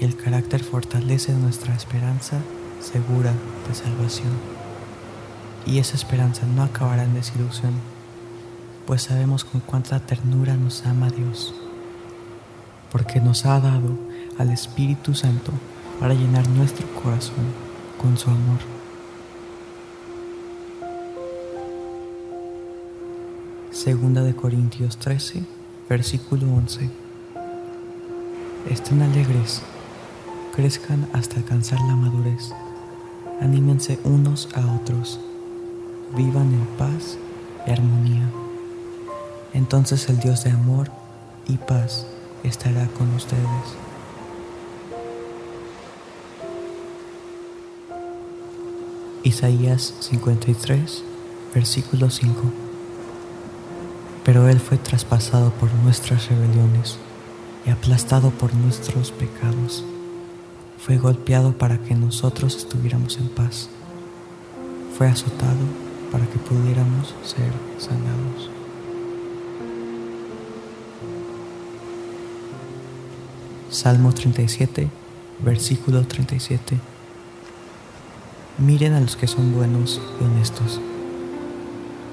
y el carácter fortalece nuestra esperanza segura de salvación. Y esa esperanza no acabará en desilusión, pues sabemos con cuánta ternura nos ama Dios, porque nos ha dado al Espíritu Santo para llenar nuestro corazón con su amor. Segunda de Corintios 13, versículo 11. Estén alegres, crezcan hasta alcanzar la madurez anímense unos a otros, vivan en paz y armonía. Entonces el Dios de amor y paz estará con ustedes. Isaías 53, versículo 5. Pero Él fue traspasado por nuestras rebeliones y aplastado por nuestros pecados fue golpeado para que nosotros estuviéramos en paz. Fue azotado para que pudiéramos ser sanados. Salmo 37, versículo 37. Miren a los que son buenos y honestos,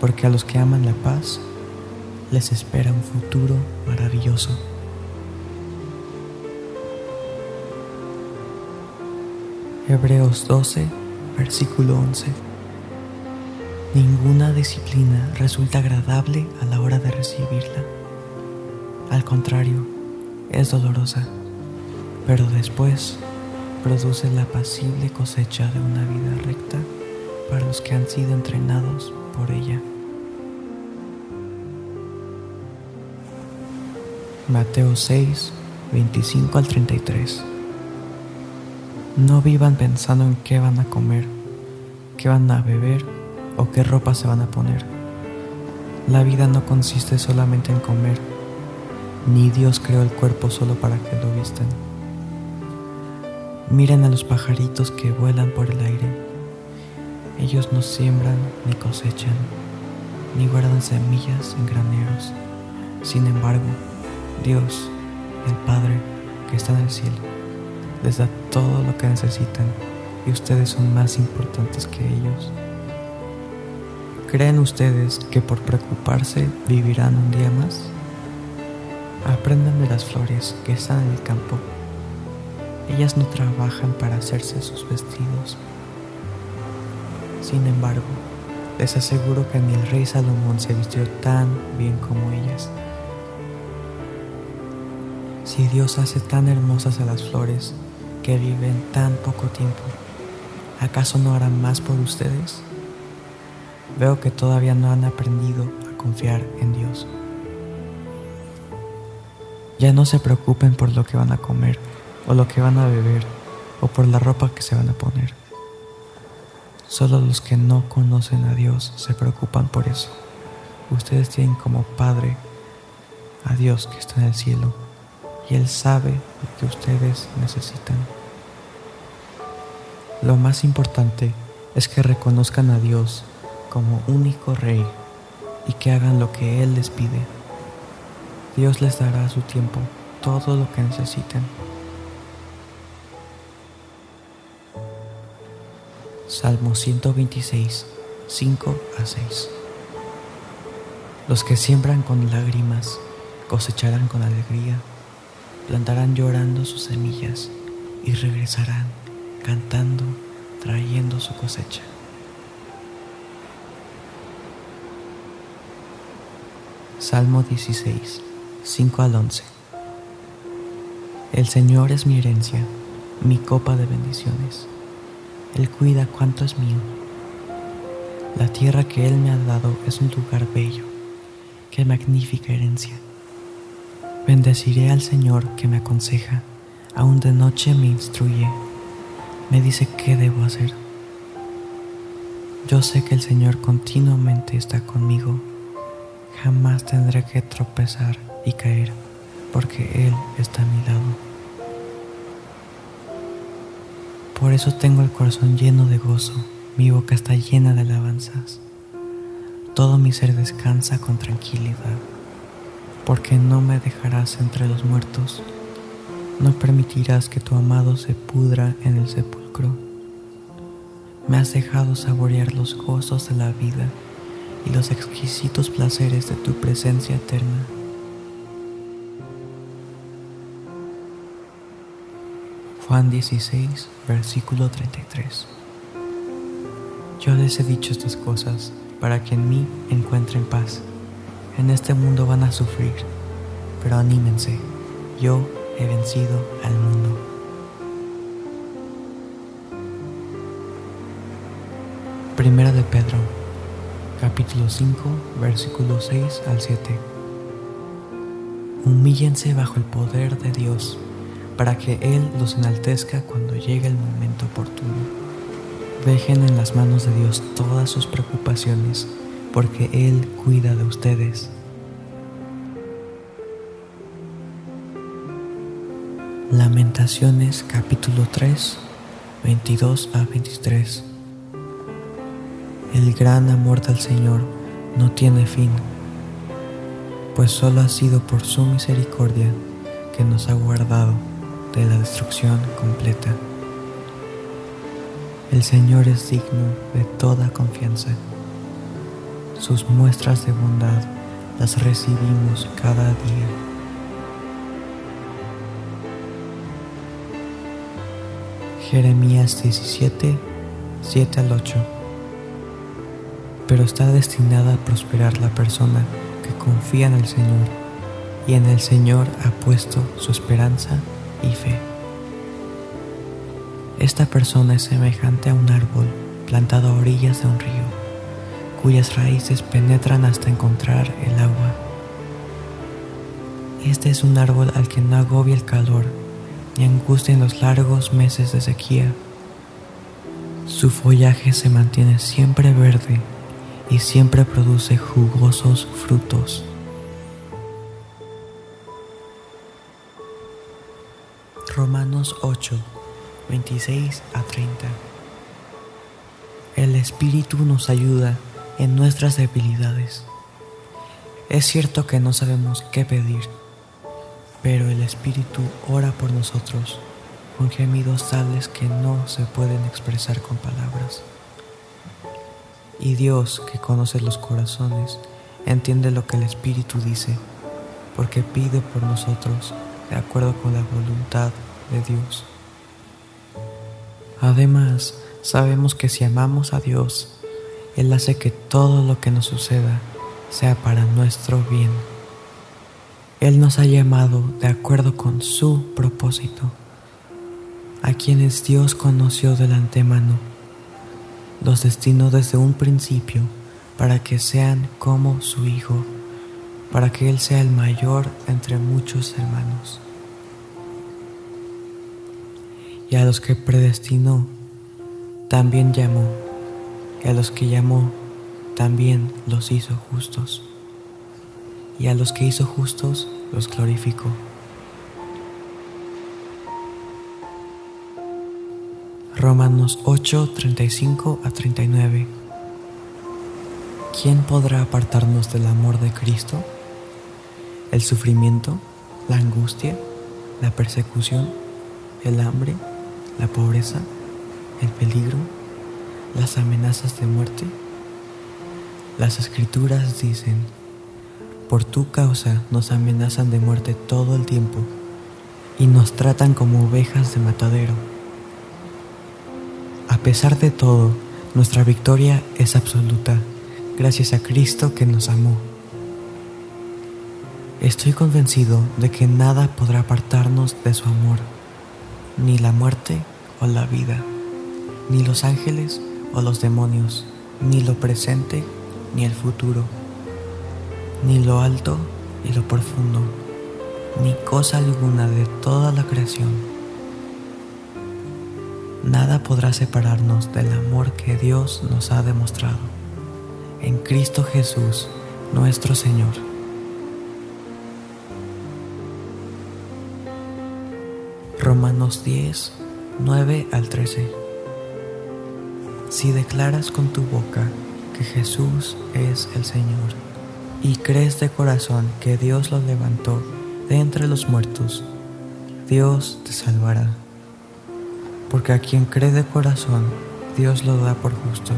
porque a los que aman la paz les espera un futuro maravilloso. Hebreos 12, versículo 11. Ninguna disciplina resulta agradable a la hora de recibirla. Al contrario, es dolorosa, pero después produce la pasible cosecha de una vida recta para los que han sido entrenados por ella. Mateo 6, 25 al 33. No vivan pensando en qué van a comer, qué van a beber o qué ropa se van a poner. La vida no consiste solamente en comer, ni Dios creó el cuerpo solo para que lo vistan. Miren a los pajaritos que vuelan por el aire. Ellos no siembran ni cosechan, ni guardan semillas en graneros. Sin embargo, Dios, el Padre que está en el cielo, les da todo lo que necesitan y ustedes son más importantes que ellos. ¿Creen ustedes que por preocuparse vivirán un día más? Aprendan de las flores que están en el campo. Ellas no trabajan para hacerse sus vestidos. Sin embargo, les aseguro que ni el rey Salomón se vistió tan bien como ellas. Si Dios hace tan hermosas a las flores, que viven tan poco tiempo, ¿acaso no harán más por ustedes? Veo que todavía no han aprendido a confiar en Dios. Ya no se preocupen por lo que van a comer o lo que van a beber o por la ropa que se van a poner. Solo los que no conocen a Dios se preocupan por eso. Ustedes tienen como Padre a Dios que está en el cielo y Él sabe lo que ustedes necesitan. Lo más importante es que reconozcan a Dios como único Rey y que hagan lo que Él les pide. Dios les dará a su tiempo todo lo que necesiten. Salmo 126, 5 a 6. Los que siembran con lágrimas cosecharán con alegría, plantarán llorando sus semillas y regresarán cantando, trayendo su cosecha. Salmo 16, 5 al 11. El Señor es mi herencia, mi copa de bendiciones. Él cuida cuanto es mío. La tierra que Él me ha dado es un lugar bello. Qué magnífica herencia. Bendeciré al Señor que me aconseja, aún de noche me instruye, me dice qué debo hacer. Yo sé que el Señor continuamente está conmigo Jamás tendré que tropezar y caer porque Él está a mi lado. Por eso tengo el corazón lleno de gozo, mi boca está llena de alabanzas. Todo mi ser descansa con tranquilidad, porque no me dejarás entre los muertos, no permitirás que tu amado se pudra en el sepulcro. Me has dejado saborear los gozos de la vida y los exquisitos placeres de tu presencia eterna. Juan 16, versículo 33. Yo les he dicho estas cosas para que en mí encuentren paz. En este mundo van a sufrir, pero anímense, yo he vencido al mundo. Primera de Pedro capítulo 5, versículos 6 al 7. Humíllense bajo el poder de Dios, para que Él los enaltezca cuando llegue el momento oportuno. Dejen en las manos de Dios todas sus preocupaciones, porque Él cuida de ustedes. Lamentaciones capítulo 3, 22 a 23. El gran amor del Señor no tiene fin, pues solo ha sido por su misericordia que nos ha guardado de la destrucción completa. El Señor es digno de toda confianza. Sus muestras de bondad las recibimos cada día. Jeremías 17, 7 al 8 pero está destinada a prosperar la persona que confía en el Señor y en el Señor ha puesto su esperanza y fe. Esta persona es semejante a un árbol plantado a orillas de un río, cuyas raíces penetran hasta encontrar el agua. Este es un árbol al que no agobia el calor ni angustia en los largos meses de sequía. Su follaje se mantiene siempre verde y siempre produce jugosos frutos. Romanos 8, 26 a 30. El Espíritu nos ayuda en nuestras debilidades. Es cierto que no sabemos qué pedir, pero el Espíritu ora por nosotros con gemidos tales que no se pueden expresar con palabras. Y Dios, que conoce los corazones, entiende lo que el Espíritu dice, porque pide por nosotros de acuerdo con la voluntad de Dios. Además, sabemos que si amamos a Dios, Él hace que todo lo que nos suceda sea para nuestro bien. Él nos ha llamado de acuerdo con su propósito, a quienes Dios conoció del antemano los destinó desde un principio para que sean como su Hijo, para que Él sea el mayor entre muchos hermanos. Y a los que predestinó, también llamó, y a los que llamó, también los hizo justos, y a los que hizo justos, los glorificó. Romanos 8, 35 a 39. ¿Quién podrá apartarnos del amor de Cristo? ¿El sufrimiento? ¿La angustia? ¿La persecución? ¿El hambre? ¿La pobreza? ¿El peligro? ¿Las amenazas de muerte? Las escrituras dicen, por tu causa nos amenazan de muerte todo el tiempo y nos tratan como ovejas de matadero. A pesar de todo, nuestra victoria es absoluta gracias a Cristo que nos amó. Estoy convencido de que nada podrá apartarnos de su amor, ni la muerte o la vida, ni los ángeles o los demonios, ni lo presente ni el futuro, ni lo alto y lo profundo, ni cosa alguna de toda la creación. Nada podrá separarnos del amor que Dios nos ha demostrado en Cristo Jesús, nuestro Señor. Romanos 10, 9 al 13. Si declaras con tu boca que Jesús es el Señor y crees de corazón que Dios lo levantó de entre los muertos, Dios te salvará. Porque a quien cree de corazón, Dios lo da por justo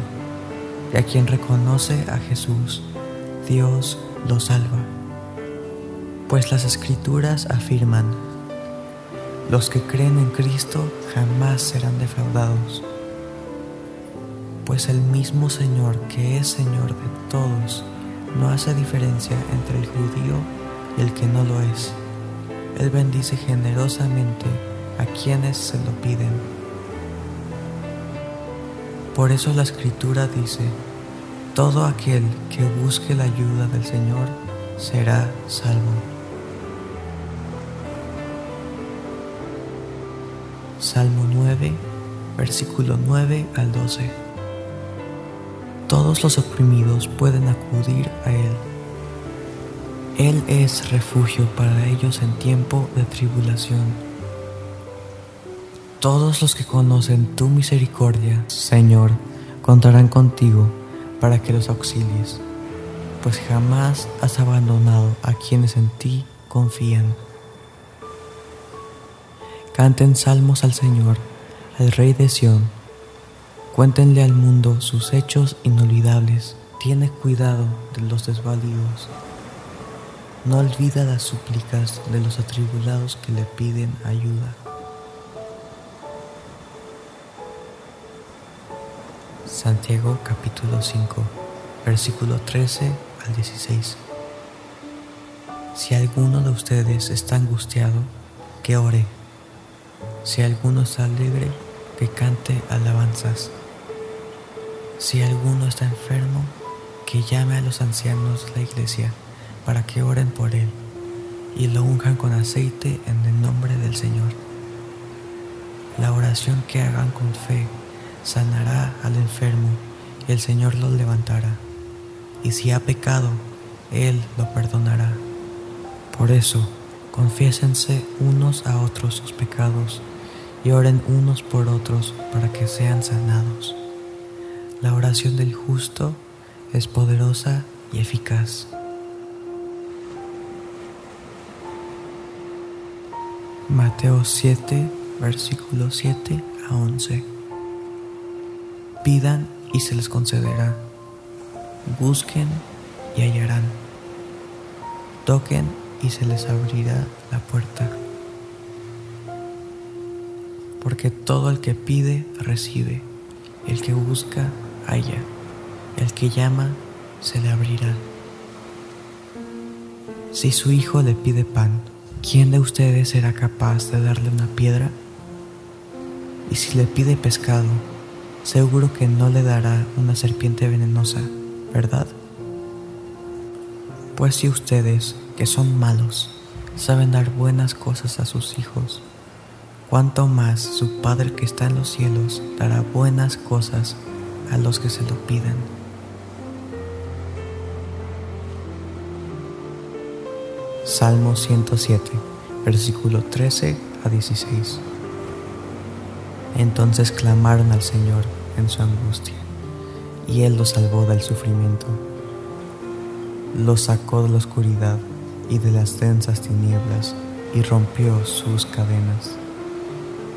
y a quien reconoce a Jesús, Dios lo salva. Pues las escrituras afirman, los que creen en Cristo jamás serán defraudados, pues el mismo Señor que es Señor de todos no hace diferencia entre el judío y el que no lo es. Él bendice generosamente a quienes se lo piden. Por eso la escritura dice, todo aquel que busque la ayuda del Señor será salvo. Salmo 9, versículo 9 al 12. Todos los oprimidos pueden acudir a Él. Él es refugio para ellos en tiempo de tribulación. Todos los que conocen tu misericordia, Señor, contarán contigo para que los auxilies, pues jamás has abandonado a quienes en ti confían. Canten salmos al Señor, al Rey de Sión. Cuéntenle al mundo sus hechos inolvidables. Tiene cuidado de los desvalidos. No olvida las súplicas de los atribulados que le piden ayuda. Santiago capítulo 5, versículo 13 al 16. Si alguno de ustedes está angustiado, que ore. Si alguno está alegre, que cante alabanzas. Si alguno está enfermo, que llame a los ancianos de la iglesia para que oren por él y lo unjan con aceite en el nombre del Señor. La oración que hagan con fe sanará al enfermo y el Señor lo levantará. Y si ha pecado, Él lo perdonará. Por eso, confiésense unos a otros sus pecados y oren unos por otros para que sean sanados. La oración del justo es poderosa y eficaz. Mateo 7, versículos 7 a 11. Pidan y se les concederá. Busquen y hallarán. Toquen y se les abrirá la puerta. Porque todo el que pide, recibe. El que busca, El que llama, se le abrirá. Si su hijo le pide pan, ¿quién de ustedes será capaz de darle una piedra? Y si le pide pescado, seguro que no le dará una serpiente venenosa, ¿verdad? Pues si ustedes, que son malos, saben dar buenas cosas a sus hijos, cuánto más su Padre que está en los cielos dará buenas cosas a los que se lo pidan. Salmo 107, versículo 13 a 16. Entonces clamaron al Señor en su angustia, y Él los salvó del sufrimiento. Los sacó de la oscuridad y de las densas tinieblas y rompió sus cadenas.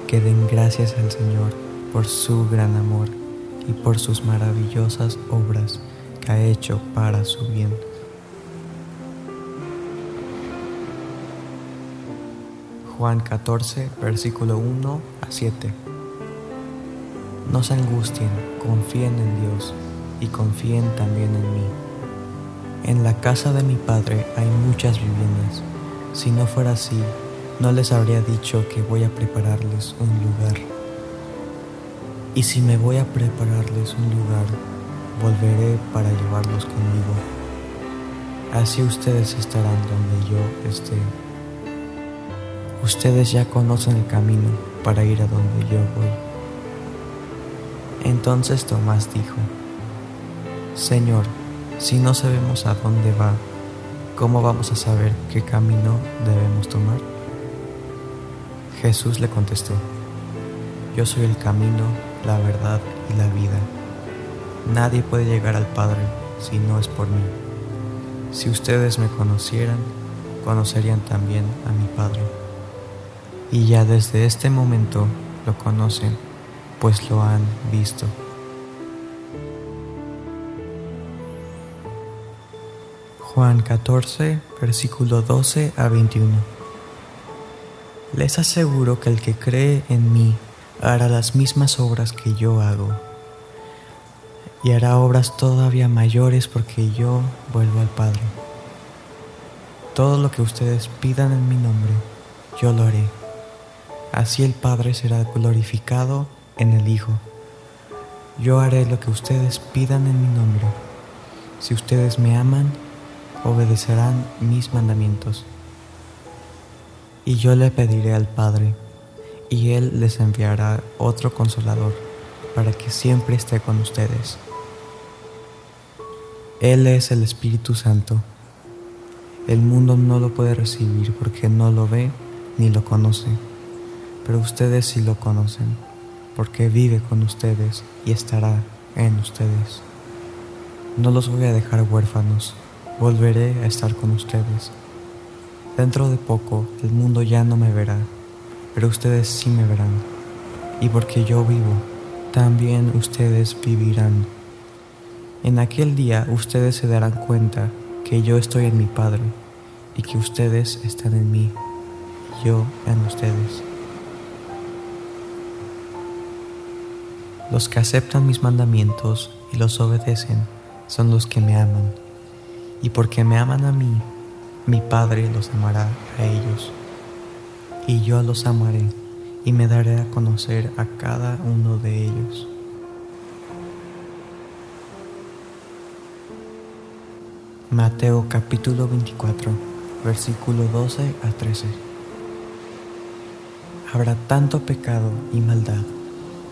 Que den gracias al Señor por su gran amor y por sus maravillosas obras que ha hecho para su bien. Juan 14, versículo 1 a 7. No se angustien, confíen en Dios y confíen también en mí. En la casa de mi Padre hay muchas viviendas. Si no fuera así, no les habría dicho que voy a prepararles un lugar. Y si me voy a prepararles un lugar, volveré para llevarlos conmigo. Así ustedes estarán donde yo esté. Ustedes ya conocen el camino para ir a donde yo voy. Entonces Tomás dijo, Señor, si no sabemos a dónde va, ¿cómo vamos a saber qué camino debemos tomar? Jesús le contestó, Yo soy el camino, la verdad y la vida. Nadie puede llegar al Padre si no es por mí. Si ustedes me conocieran, conocerían también a mi Padre. Y ya desde este momento lo conocen, pues lo han visto. Juan 14, versículo 12 a 21. Les aseguro que el que cree en mí hará las mismas obras que yo hago y hará obras todavía mayores porque yo vuelvo al Padre. Todo lo que ustedes pidan en mi nombre, yo lo haré. Así el Padre será glorificado en el Hijo. Yo haré lo que ustedes pidan en mi nombre. Si ustedes me aman, obedecerán mis mandamientos. Y yo le pediré al Padre, y Él les enviará otro consolador, para que siempre esté con ustedes. Él es el Espíritu Santo. El mundo no lo puede recibir porque no lo ve ni lo conoce, pero ustedes sí lo conocen, porque vive con ustedes y estará en ustedes. No los voy a dejar huérfanos, volveré a estar con ustedes. Dentro de poco el mundo ya no me verá, pero ustedes sí me verán, y porque yo vivo, también ustedes vivirán. En aquel día ustedes se darán cuenta que yo estoy en mi Padre y que ustedes están en mí yo en ustedes. Los que aceptan mis mandamientos y los obedecen son los que me aman. Y porque me aman a mí, mi Padre los amará a ellos. Y yo los amaré y me daré a conocer a cada uno de ellos. Mateo capítulo 24, versículo 12 a 13. Habrá tanto pecado y maldad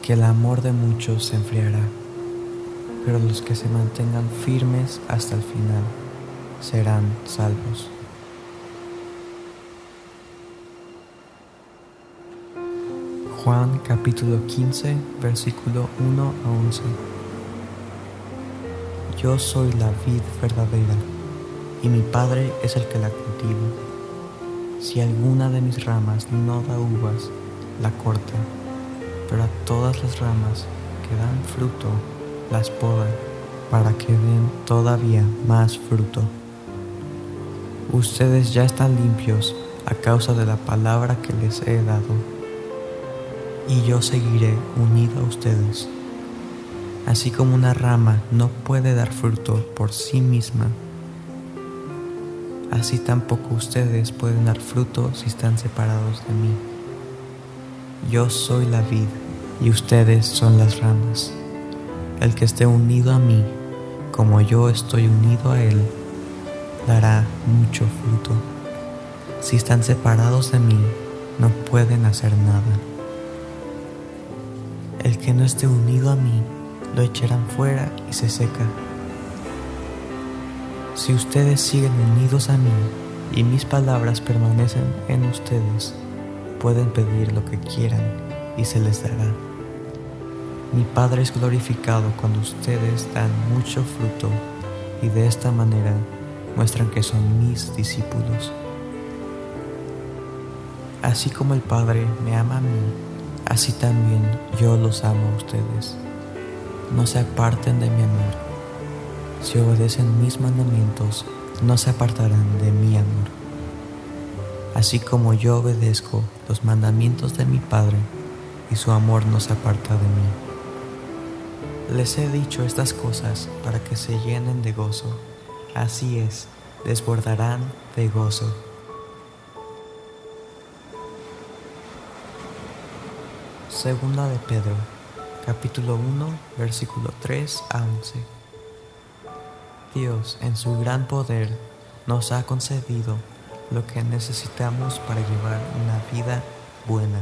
que el amor de muchos se enfriará, pero los que se mantengan firmes hasta el final serán salvos. Juan capítulo 15, versículo 1 a 11. Yo soy la vid verdadera, y mi Padre es el que la cultiva. Si alguna de mis ramas no da uvas, la corta, pero a todas las ramas que dan fruto, las poda, para que den todavía más fruto. Ustedes ya están limpios a causa de la palabra que les he dado, y yo seguiré unido a ustedes Así como una rama no puede dar fruto por sí misma, así tampoco ustedes pueden dar fruto si están separados de mí. Yo soy la vid y ustedes son las ramas. El que esté unido a mí, como yo estoy unido a él, dará mucho fruto. Si están separados de mí, no pueden hacer nada. El que no esté unido a mí, lo echarán fuera y se seca. Si ustedes siguen unidos a mí y mis palabras permanecen en ustedes, pueden pedir lo que quieran y se les dará. Mi Padre es glorificado cuando ustedes dan mucho fruto y de esta manera muestran que son mis discípulos. Así como el Padre me ama a mí, así también yo los amo a ustedes. No se aparten de mi amor. Si obedecen mis mandamientos, no se apartarán de mi amor. Así como yo obedezco los mandamientos de mi Padre, y su amor no se aparta de mí. Les he dicho estas cosas para que se llenen de gozo. Así es, desbordarán de gozo. Segunda de Pedro, capítulo 1, versículo 3 a 11. Dios, en su gran poder, nos ha concedido lo que necesitamos para llevar una vida buena.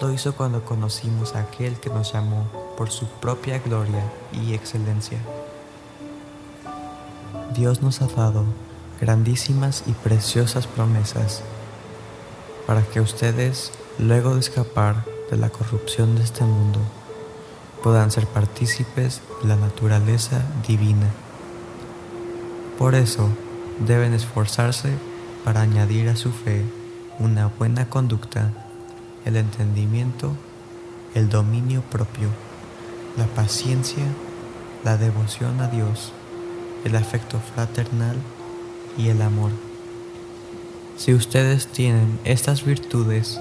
Lo hizo cuando conocimos a aquel que nos llamó por su propia gloria y excelencia. Dios nos ha dado grandísimas y preciosas promesas para que ustedes, luego de escapar de la corrupción de este mundo, puedan ser partícipes de la naturaleza divina. Por eso deben esforzarse para añadir a su fe una buena conducta, el entendimiento, el dominio propio, la paciencia, la devoción a Dios, el afecto fraternal y el amor. Si ustedes tienen estas virtudes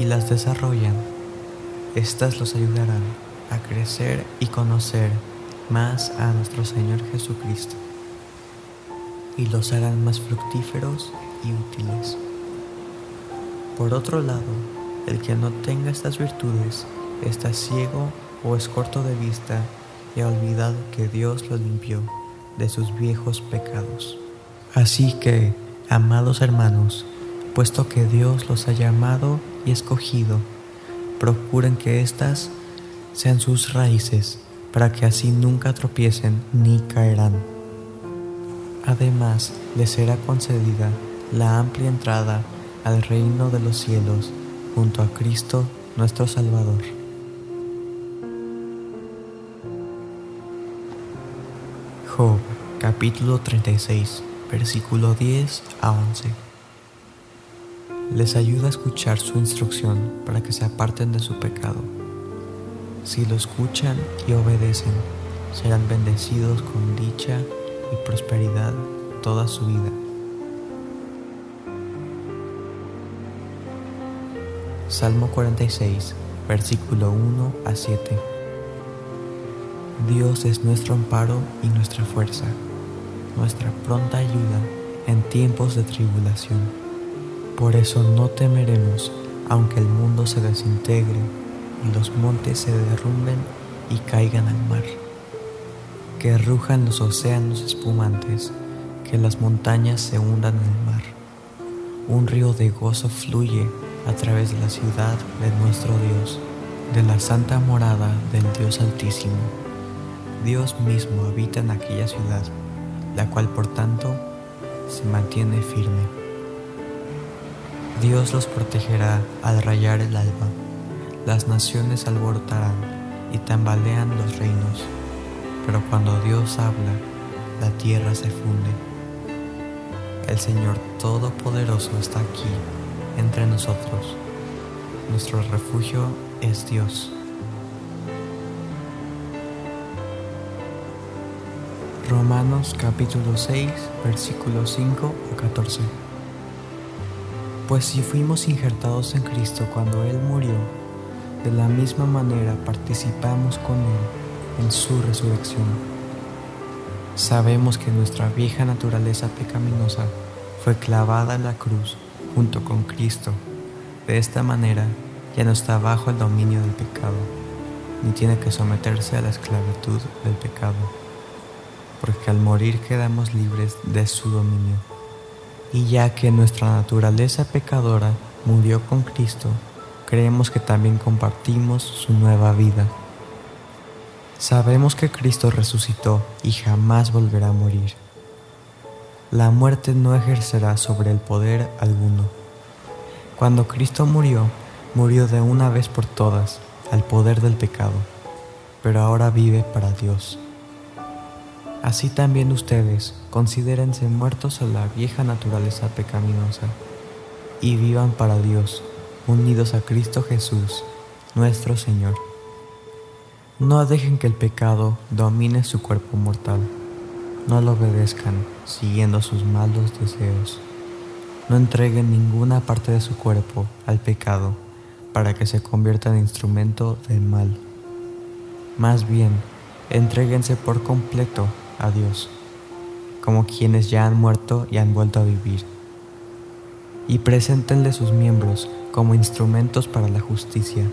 y las desarrollan, éstas los ayudarán a crecer y conocer más a nuestro Señor Jesucristo y los harán más fructíferos y útiles. Por otro lado, el que no tenga estas virtudes está ciego o es corto de vista y ha olvidado que Dios lo limpió de sus viejos pecados. Así que, amados hermanos, puesto que Dios los ha llamado y escogido, procuren que éstas sean sus raíces, para que así nunca tropiecen ni caerán. Además, les será concedida la amplia entrada al reino de los cielos junto a Cristo nuestro Salvador. Job capítulo 36 versículo 10 a 11 Les ayuda a escuchar su instrucción para que se aparten de su pecado. Si lo escuchan y obedecen, serán bendecidos con dicha y prosperidad toda su vida. Salmo 46, versículo 1 a 7. Dios es nuestro amparo y nuestra fuerza, nuestra pronta ayuda en tiempos de tribulación. Por eso no temeremos, aunque el mundo se desintegre y los montes se derrumben y caigan al mar que rujan los océanos espumantes, que las montañas se hundan en el mar. Un río de gozo fluye a través de la ciudad de nuestro Dios, de la santa morada del Dios Altísimo. Dios mismo habita en aquella ciudad, la cual por tanto se mantiene firme. Dios los protegerá al rayar el alba, las naciones alborotarán y tambalean los reinos pero cuando Dios habla, la tierra se funde. El Señor Todopoderoso está aquí, entre nosotros. Nuestro refugio es Dios. Romanos capítulo 6, versículos 5 a 14. Pues si fuimos injertados en Cristo cuando Él murió, de la misma manera participamos con Él en su resurrección. Sabemos que nuestra vieja naturaleza pecaminosa fue clavada en la cruz junto con Cristo. De esta manera ya no está bajo el dominio del pecado, ni tiene que someterse a la esclavitud del pecado, porque al morir quedamos libres de su dominio. Y ya que nuestra naturaleza pecadora murió con Cristo, creemos que también compartimos su nueva vida. Sabemos que Cristo resucitó y jamás volverá a morir. La muerte no ejercerá sobre el poder alguno. Cuando Cristo murió, murió de una vez por todas al poder del pecado, pero ahora vive para Dios. Así también ustedes considérense muertos a la vieja naturaleza pecaminosa y vivan para Dios, unidos a Cristo Jesús, nuestro Señor. No dejen que el pecado domine su cuerpo mortal. No lo obedezcan siguiendo sus malos deseos. No entreguen ninguna parte de su cuerpo al pecado para que se convierta en instrumento del mal. Más bien, entréguense por completo a Dios, como quienes ya han muerto y han vuelto a vivir. Y preséntenle sus miembros como instrumentos para la justicia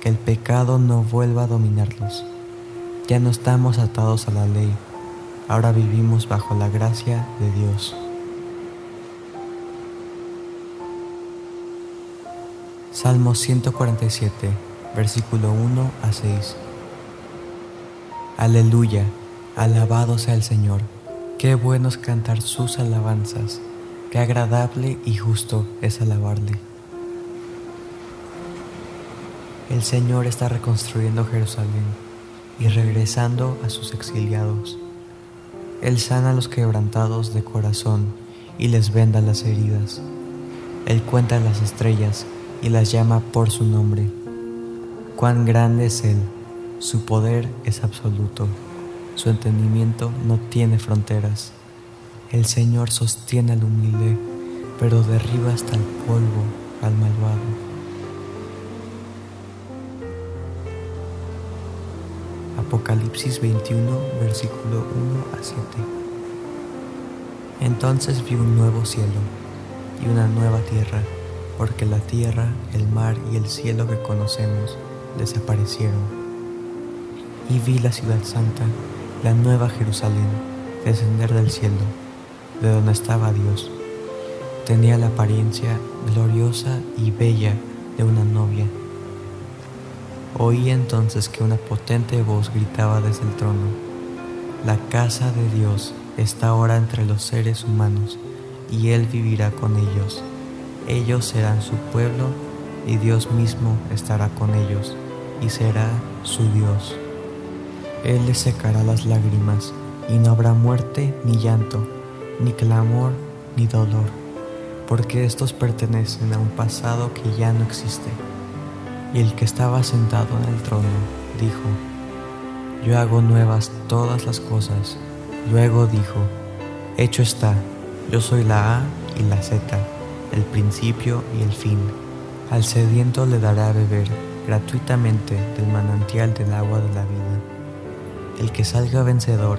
que el pecado no vuelva a dominarlos. Ya no estamos atados a la ley, ahora vivimos bajo la gracia de Dios. Salmo 147, versículo 1 a 6. Aleluya, alabado sea el Señor. Qué bueno es cantar sus alabanzas, qué agradable y justo es alabarle. El Señor está reconstruyendo Jerusalén y regresando a sus exiliados. Él sana a los quebrantados de corazón y les venda las heridas. Él cuenta las estrellas y las llama por su nombre. Cuán grande es Él, su poder es absoluto, su entendimiento no tiene fronteras. El Señor sostiene al humilde, pero derriba hasta el polvo al malvado. Apocalipsis 21, versículo 1 a 7. Entonces vi un nuevo cielo y una nueva tierra, porque la tierra, el mar y el cielo que conocemos desaparecieron. Y vi la ciudad santa, la nueva Jerusalén, descender del cielo, de donde estaba Dios. Tenía la apariencia gloriosa y bella de una novia Oí entonces que una potente voz gritaba desde el trono, La casa de Dios está ahora entre los seres humanos, y Él vivirá con ellos. Ellos serán su pueblo, y Dios mismo estará con ellos, y será su Dios. Él les secará las lágrimas, y no habrá muerte, ni llanto, ni clamor, ni dolor, porque estos pertenecen a un pasado que ya no existe y el que estaba sentado en el trono dijo, Yo hago nuevas todas las cosas. Luego dijo, Hecho está, yo soy la A y la Z, el principio y el fin. Al sediento le dará a beber gratuitamente del manantial del agua de la vida. El que salga vencedor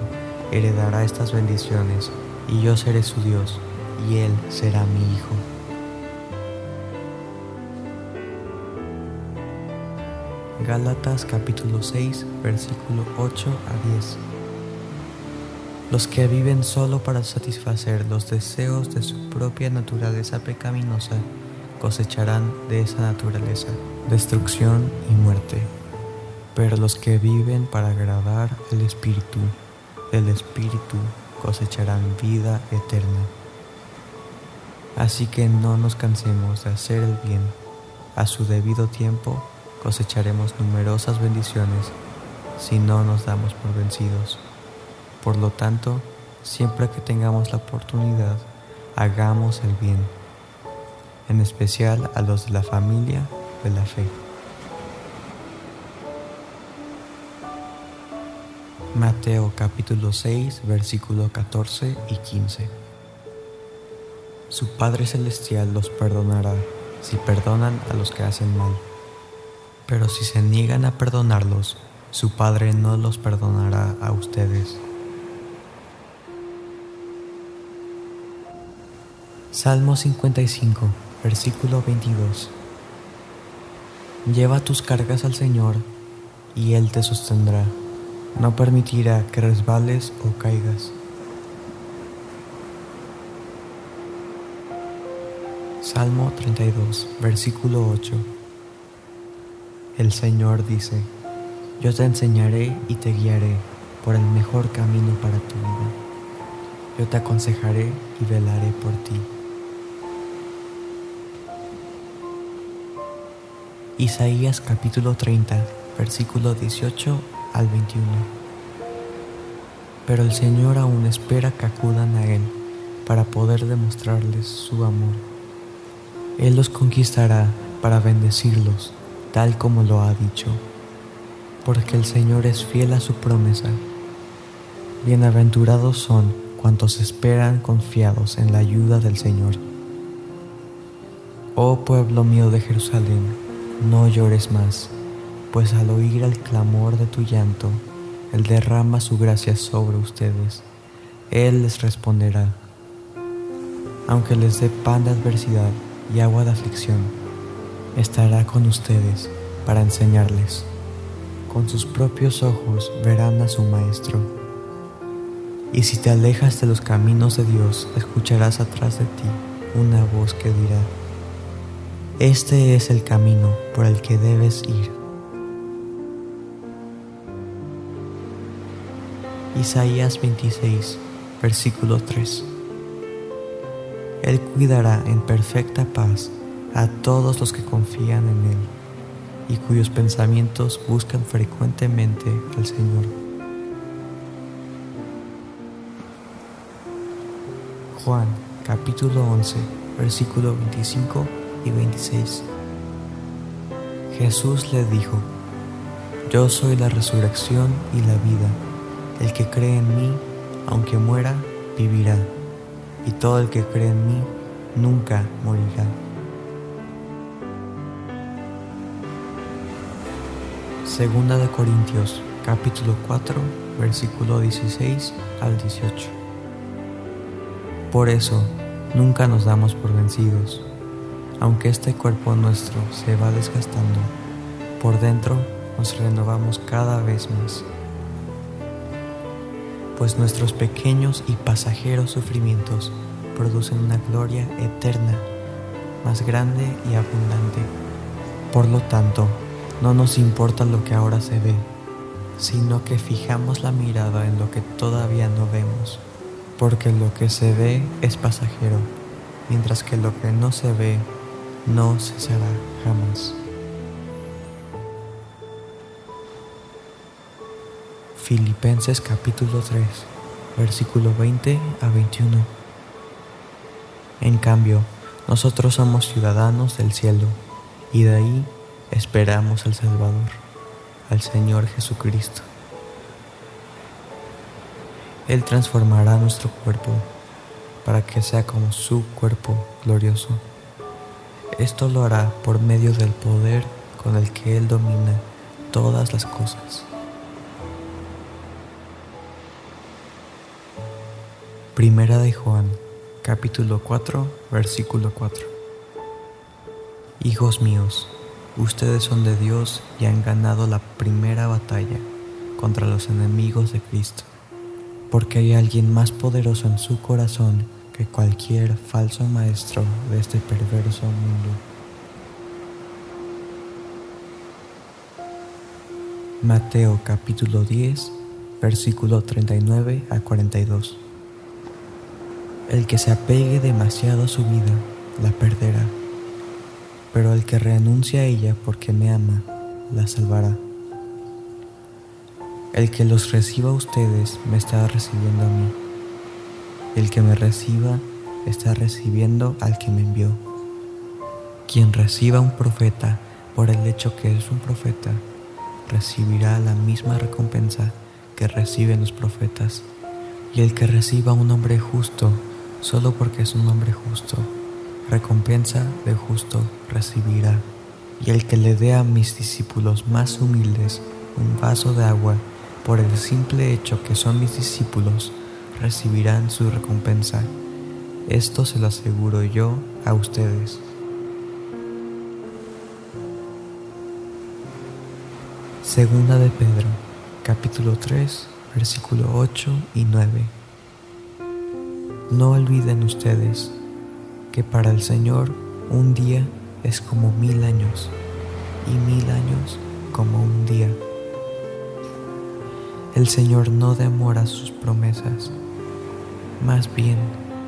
heredará estas bendiciones, y yo seré su Dios, y él será mi hijo. Gálatas capítulo 6, versículo 8 a 10. Los que viven solo para satisfacer los deseos de su propia naturaleza pecaminosa cosecharán de esa naturaleza destrucción y muerte. Pero los que viven para agradar al Espíritu, del Espíritu cosecharán vida eterna. Así que no nos cansemos de hacer el bien. A su debido tiempo cosecharemos numerosas bendiciones si no nos damos por vencidos. Por lo tanto, siempre que tengamos la oportunidad, hagamos el bien, en especial a los de la familia de la fe. Mateo capítulo 6, versículo 14 y 15. Su Padre Celestial los perdonará si perdonan a los que hacen mal pero si se niegan a perdonarlos, su Padre no los perdonará a ustedes. Salmo 55, versículo 22. Lleva tus cargas al Señor y Él te sostendrá. No permitirá que resbales o caigas. Salmo 32, versículo 8. El Señor dice, yo te enseñaré y te guiaré por el mejor camino para tu vida. Yo te aconsejaré y velaré por ti. Isaías capítulo 30, versículo 18 al 21. Pero el Señor aún espera que acudan a Él para poder demostrarles su amor. Él los conquistará para bendecirlos, tal como lo ha dicho, porque el Señor es fiel a su promesa. Bienaventurados son cuantos esperan confiados en la ayuda del Señor. Oh pueblo mío de Jerusalén, no llores más, pues al oír el clamor de tu llanto, Él derrama su gracia sobre ustedes. Él les responderá. Aunque les dé pan de adversidad y agua de aflicción, estará con ustedes para enseñarles. Con sus propios ojos verán a su Maestro. Y si te alejas de los caminos de Dios, escucharás atrás de ti una voz que dirá, este es el camino por el que debes ir. Isaías 26, versículo 3. Él cuidará en perfecta paz a todos los que confían en Él y cuyos pensamientos buscan frecuentemente al Señor. Juan capítulo 11, versículo 25 y 26. Jesús le dijo, Yo soy la resurrección y la vida. El que cree en mí, aunque muera, vivirá. Y todo el que cree en mí, nunca morirá. Segunda de Corintios, capítulo 4, versículo 16 al 18. Por eso, nunca nos damos por vencidos aunque este cuerpo nuestro se va desgastando, por dentro nos renovamos cada vez más. Pues nuestros pequeños y pasajeros sufrimientos producen una gloria eterna, más grande y abundante. Por lo tanto, no nos importa lo que ahora se ve, sino que fijamos la mirada en lo que todavía no vemos, porque lo que se ve es pasajero, mientras que lo que no se ve no cesará jamás. Filipenses capítulo 3, versículo 20 a 21. En cambio, nosotros somos ciudadanos del cielo y de ahí esperamos al Salvador, al Señor Jesucristo. Él transformará nuestro cuerpo para que sea como su cuerpo glorioso esto lo hará por medio del poder con el que Él domina todas las cosas. Primera de Juan, capítulo 4, versículo 4. Hijos míos, ustedes son de Dios y han ganado la primera batalla contra los enemigos de Cristo, porque hay alguien más poderoso en su corazón que cualquier falso maestro de este perverso mundo. Mateo capítulo 10, versículo 39 a 42. El que se apegue demasiado a su vida, la perderá, pero el que renuncia a ella porque me ama, la salvará. El que los reciba a ustedes me está recibiendo a mí el que me reciba está recibiendo al que me envió. Quien reciba un profeta por el hecho que es un profeta, recibirá la misma recompensa que reciben los profetas. Y el que reciba un hombre justo, solo porque es un hombre justo, recompensa de justo recibirá. Y el que le dé a mis discípulos más humildes un vaso de agua por el simple hecho que son mis discípulos, recibirán su recompensa. Esto se lo aseguro yo a ustedes. Segunda de Pedro, capítulo 3, versículo 8 y 9. No olviden ustedes que para el Señor un día es como mil años y mil años como un día. El Señor no demora sus promesas más bien,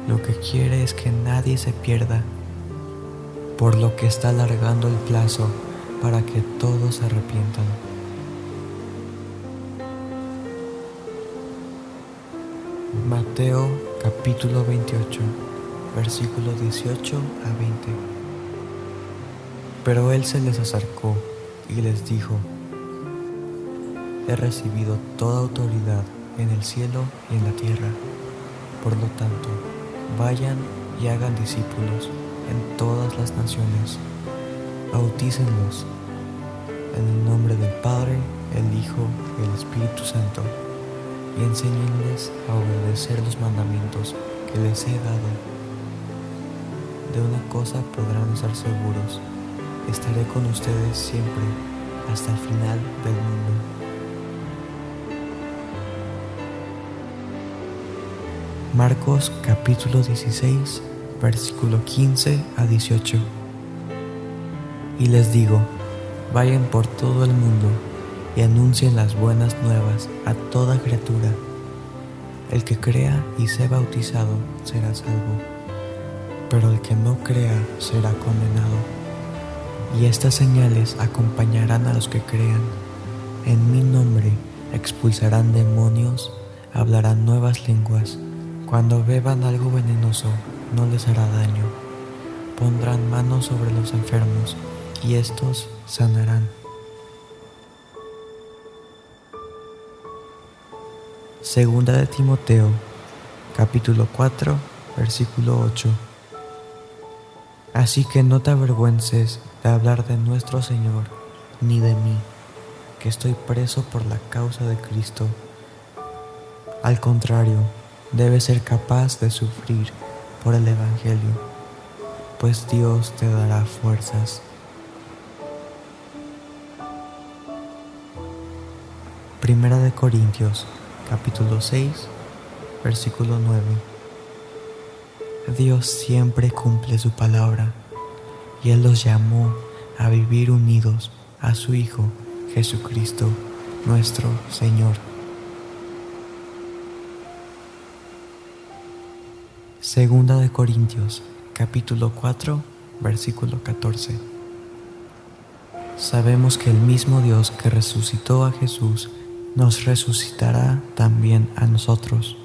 lo que quiere es que nadie se pierda, por lo que está alargando el plazo para que todos se arrepientan. Mateo capítulo 28, versículo 18 a 20. Pero él se les acercó y les dijo, He recibido toda autoridad en el cielo y en la tierra. Por lo tanto, vayan y hagan discípulos en todas las naciones. Bautícenlos en el nombre del Padre, el Hijo y el Espíritu Santo, enséñenles a obedecer los mandamientos que les he dado. De una cosa podrán estar seguros, estaré con ustedes siempre hasta el final del mundo. Marcos capítulo 16, versículo 15 a 18. Y les digo, vayan por todo el mundo y anuncien las buenas nuevas a toda criatura. El que crea y sea bautizado será salvo, pero el que no crea será condenado. Y estas señales acompañarán a los que crean. En mi nombre expulsarán demonios, hablarán nuevas lenguas cuando beban algo venenoso, no les hará daño. Pondrán manos sobre los enfermos y estos sanarán. Segunda de Timoteo, capítulo 4, versículo 8. Así que no te avergüences de hablar de nuestro Señor, ni de mí, que estoy preso por la causa de Cristo. Al contrario, debes ser capaz de sufrir por el Evangelio, pues Dios te dará fuerzas. Primera de Corintios, capítulo 6, versículo 9. Dios siempre cumple su palabra y Él los llamó a vivir unidos a su Hijo Jesucristo, nuestro Señor. Segunda de Corintios, capítulo 4, versículo 14. Sabemos que el mismo Dios que resucitó a Jesús nos resucitará también a nosotros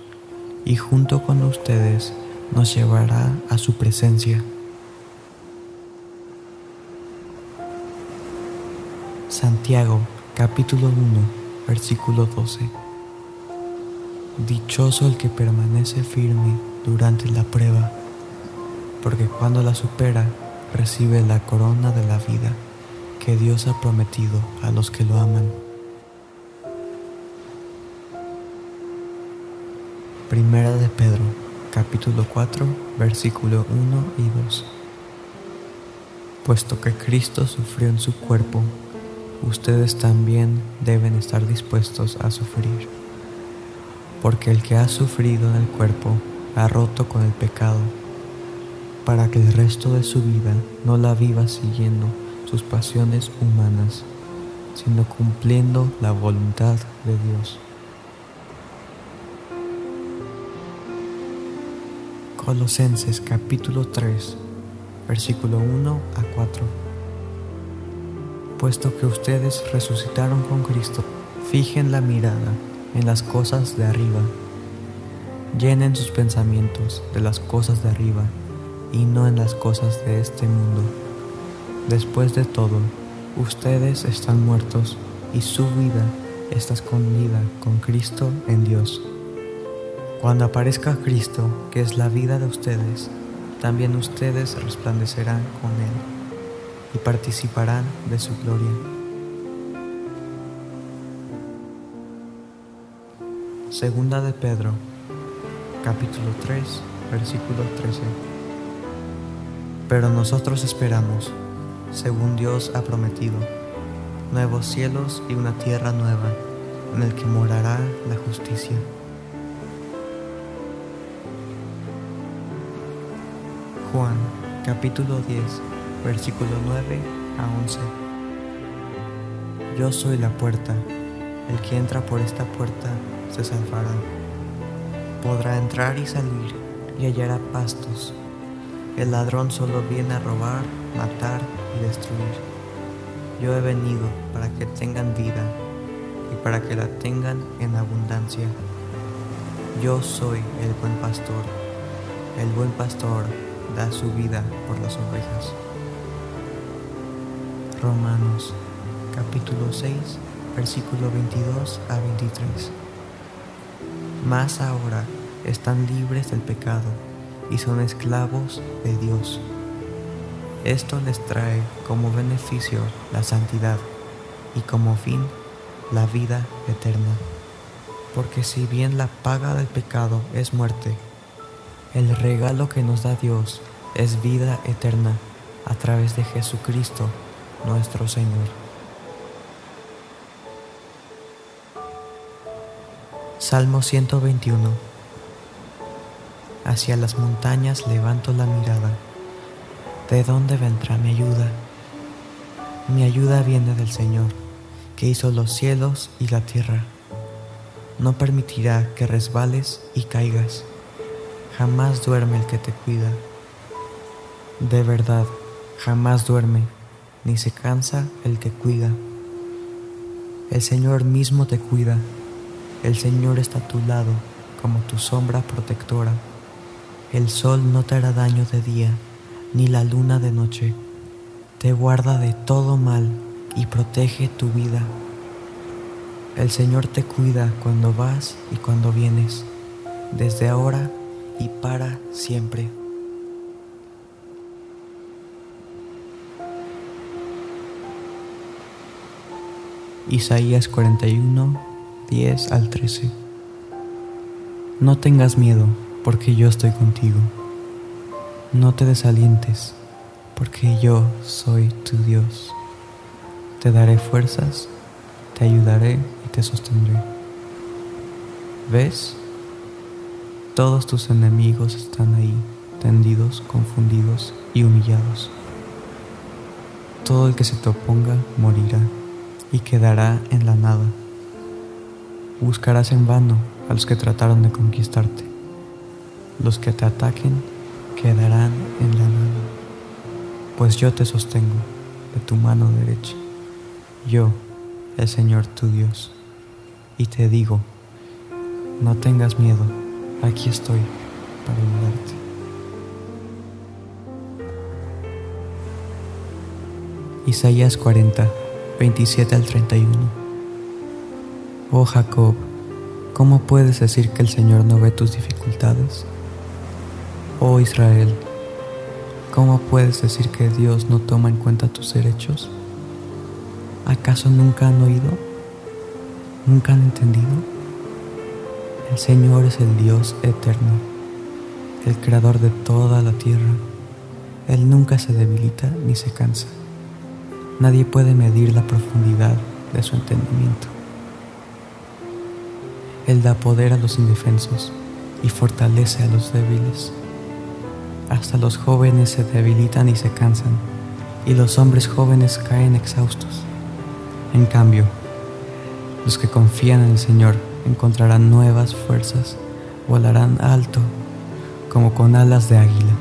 y junto con ustedes nos llevará a su presencia. Santiago, capítulo 1, versículo 12. Dichoso el que permanece firme durante la prueba, porque cuando la supera recibe la corona de la vida que Dios ha prometido a los que lo aman. Primera de Pedro, capítulo 4, versículo 1 y 2. Puesto que Cristo sufrió en su cuerpo, ustedes también deben estar dispuestos a sufrir, porque el que ha sufrido en el cuerpo ha roto con el pecado, para que el resto de su vida no la viva siguiendo sus pasiones humanas, sino cumpliendo la voluntad de Dios. Colosenses capítulo 3, versículo 1 a 4. Puesto que ustedes resucitaron con Cristo, fijen la mirada en las cosas de arriba Llenen sus pensamientos de las cosas de arriba y no en las cosas de este mundo. Después de todo, ustedes están muertos y su vida está escondida con Cristo en Dios. Cuando aparezca Cristo, que es la vida de ustedes, también ustedes resplandecerán con Él y participarán de su gloria. Segunda de Pedro capítulo 3, versículo 13. Pero nosotros esperamos, según Dios ha prometido, nuevos cielos y una tierra nueva, en el que morará la justicia. Juan capítulo 10, versículo 9 a 11. Yo soy la puerta, el que entra por esta puerta se salvará podrá entrar y salir y hallará pastos. El ladrón solo viene a robar, matar y destruir. Yo he venido para que tengan vida y para que la tengan en abundancia. Yo soy el buen pastor. El buen pastor da su vida por las ovejas. Romanos capítulo 6 versículo 22 a 23. Más ahora están libres del pecado y son esclavos de Dios. Esto les trae como beneficio la santidad y como fin la vida eterna. Porque si bien la paga del pecado es muerte, el regalo que nos da Dios es vida eterna a través de Jesucristo nuestro Señor. Salmo 121 Hacia las montañas levanto la mirada. ¿De dónde vendrá mi ayuda? Mi ayuda viene del Señor, que hizo los cielos y la tierra. No permitirá que resbales y caigas. Jamás duerme el que te cuida. De verdad, jamás duerme, ni se cansa el que cuida. El Señor mismo te cuida. El Señor está a tu lado como tu sombra protectora. El sol no te hará daño de día, ni la luna de noche. Te guarda de todo mal y protege tu vida. El Señor te cuida cuando vas y cuando vienes, desde ahora y para siempre. Isaías 41, 10 al 13. No tengas miedo porque yo estoy contigo. No te desalientes, porque yo soy tu Dios. Te daré fuerzas, te ayudaré y te sostendré. ¿Ves? Todos tus enemigos están ahí, tendidos, confundidos y humillados. Todo el que se te oponga morirá y quedará en la nada. Buscarás en vano a los que trataron de conquistarte. Los que te ataquen quedarán en la nada, pues yo te sostengo de tu mano derecha, yo, el Señor tu Dios, y te digo, no tengas miedo, aquí estoy para ayudarte. Isaías 40, 27 al 31. Oh Jacob, ¿cómo puedes decir que el Señor no ve tus dificultades? Oh Israel, ¿cómo puedes decir que Dios no toma en cuenta tus derechos? ¿Acaso nunca han oído? ¿Nunca han entendido? El Señor es el Dios eterno, el creador de toda la tierra. Él nunca se debilita ni se cansa. Nadie puede medir la profundidad de su entendimiento. Él da poder a los indefensos y fortalece a los débiles. Hasta los jóvenes se debilitan y se cansan, y los hombres jóvenes caen exhaustos. En cambio, los que confían en el Señor encontrarán nuevas fuerzas, volarán alto como con alas de águila,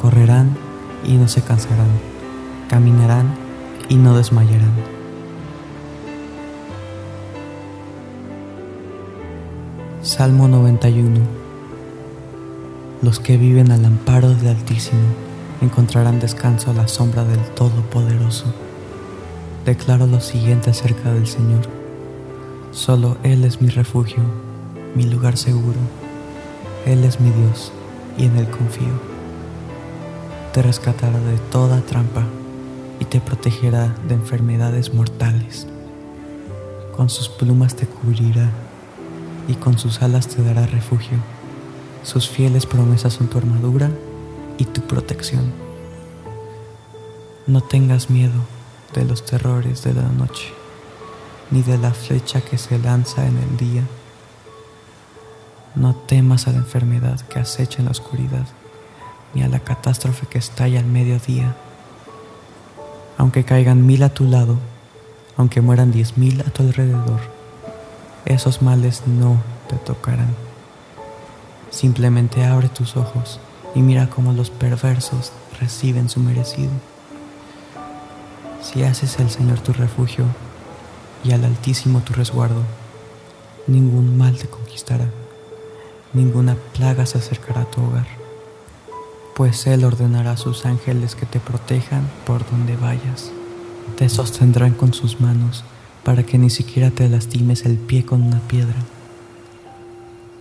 correrán y no se cansarán, caminarán y no desmayarán. Salmo 91 los que viven al amparo del Altísimo encontrarán descanso a la sombra del Todopoderoso. Declaro lo siguiente acerca del Señor. Solo Él es mi refugio, mi lugar seguro. Él es mi Dios y en Él confío. Te rescatará de toda trampa y te protegerá de enfermedades mortales. Con sus plumas te cubrirá y con sus alas te dará refugio sus fieles promesas son tu armadura y tu protección. No tengas miedo de los terrores de la noche, ni de la flecha que se lanza en el día. No temas a la enfermedad que acecha en la oscuridad, ni a la catástrofe que estalla al mediodía. Aunque caigan mil a tu lado, aunque mueran diez mil a tu alrededor, esos males no te tocarán. Simplemente abre tus ojos y mira cómo los perversos reciben su merecido. Si haces al Señor tu refugio y al Altísimo tu resguardo, ningún mal te conquistará, ninguna plaga se acercará a tu hogar, pues Él ordenará a sus ángeles que te protejan por donde vayas, te sostendrán con sus manos para que ni siquiera te lastimes el pie con una piedra.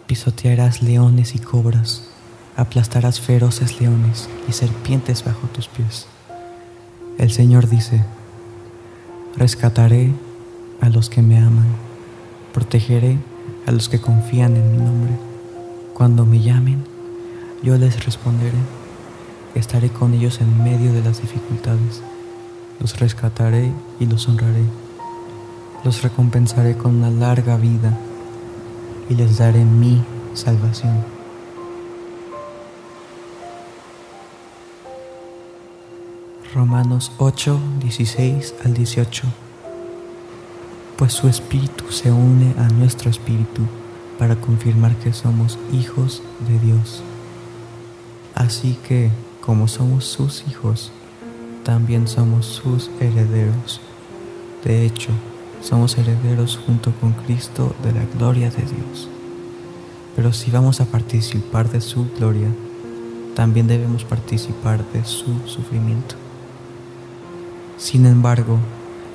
Pisotearás leones y cobras, aplastarás feroces leones y serpientes bajo tus pies. El Señor dice, rescataré a los que me aman, protegeré a los que confían en mi nombre. Cuando me llamen, yo les responderé, estaré con ellos en medio de las dificultades, los rescataré y los honraré, los recompensaré con una larga vida y les daré mi salvación. Romanos 8, 16 al 18. Pues su espíritu se une a nuestro espíritu para confirmar que somos hijos de Dios. Así que, como somos sus hijos, también somos sus herederos. De hecho, somos herederos junto con Cristo de la gloria de Dios. Pero si vamos a participar de su gloria, también debemos participar de su sufrimiento. Sin embargo,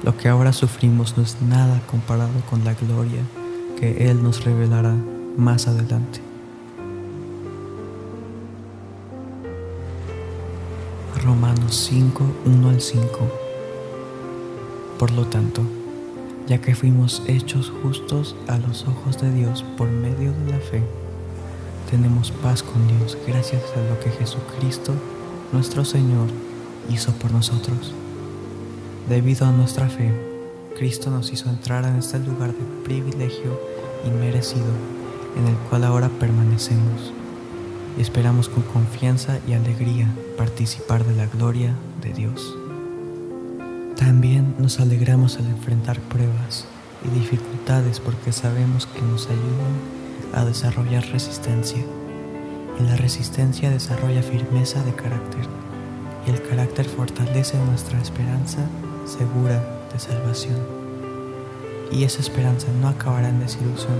lo que ahora sufrimos no es nada comparado con la gloria que Él nos revelará más adelante. Romanos 5, 1 al 5. Por lo tanto, ya que fuimos hechos justos a los ojos de Dios por medio de la fe, tenemos paz con Dios gracias a lo que Jesucristo, nuestro Señor, hizo por nosotros. Debido a nuestra fe, Cristo nos hizo entrar en este lugar de privilegio inmerecido en el cual ahora permanecemos y esperamos con confianza y alegría participar de la gloria de Dios. También nos alegramos al enfrentar pruebas y dificultades porque sabemos que nos ayudan a desarrollar resistencia. Y la resistencia desarrolla firmeza de carácter. Y el carácter fortalece nuestra esperanza segura de salvación. Y esa esperanza no acabará en desilusión,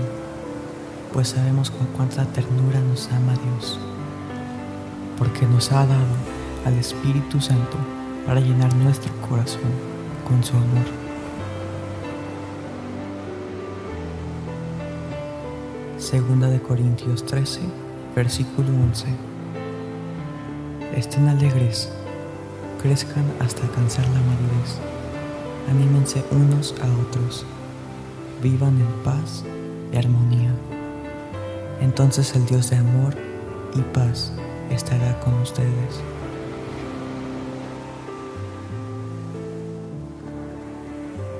pues sabemos con cuánta ternura nos ama Dios, porque nos ha dado al Espíritu Santo para llenar nuestro corazón con su amor. Segunda de Corintios 13, versículo 11. Estén alegres, crezcan hasta alcanzar la madurez, anímense unos a otros, vivan en paz y armonía. Entonces el Dios de amor y paz estará con ustedes.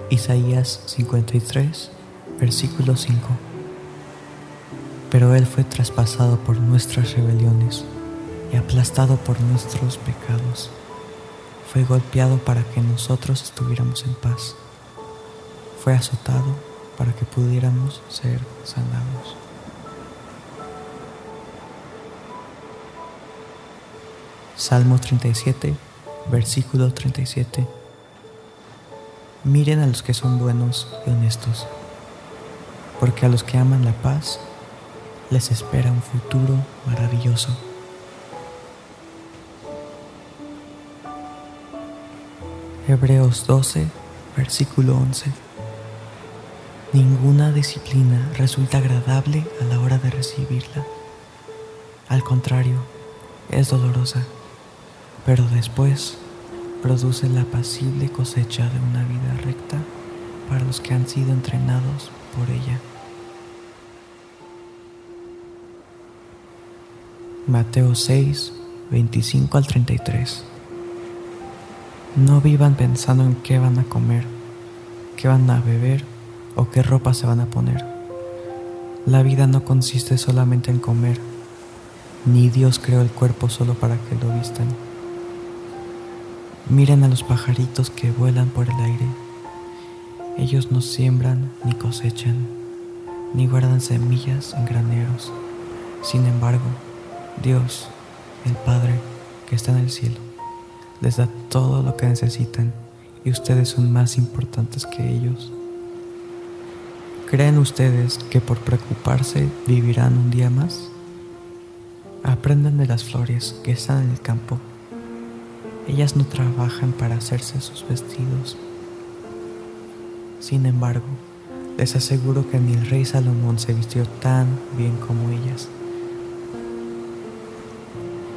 Isaías 53, versículo 5. Pero Él fue traspasado por nuestras rebeliones y aplastado por nuestros pecados. Fue golpeado para que nosotros estuviéramos en paz. Fue azotado para que pudiéramos ser sanados. Salmo 37, versículo 37. Miren a los que son buenos y honestos, porque a los que aman la paz les espera un futuro maravilloso. Hebreos 12, versículo 11. Ninguna disciplina resulta agradable a la hora de recibirla. Al contrario, es dolorosa, pero después produce la pasible cosecha de una vida recta para los que han sido entrenados por ella. Mateo 6, 25 al 33. No vivan pensando en qué van a comer, qué van a beber o qué ropa se van a poner. La vida no consiste solamente en comer, ni Dios creó el cuerpo solo para que lo vistan. Miren a los pajaritos que vuelan por el aire. Ellos no siembran ni cosechan, ni guardan semillas en graneros. Sin embargo, Dios, el Padre que está en el cielo, les da todo lo que necesitan y ustedes son más importantes que ellos. ¿Creen ustedes que por preocuparse vivirán un día más? Aprendan de las flores que están en el campo. Ellas no trabajan para hacerse sus vestidos. Sin embargo, les aseguro que el rey Salomón se vistió tan bien como ellas.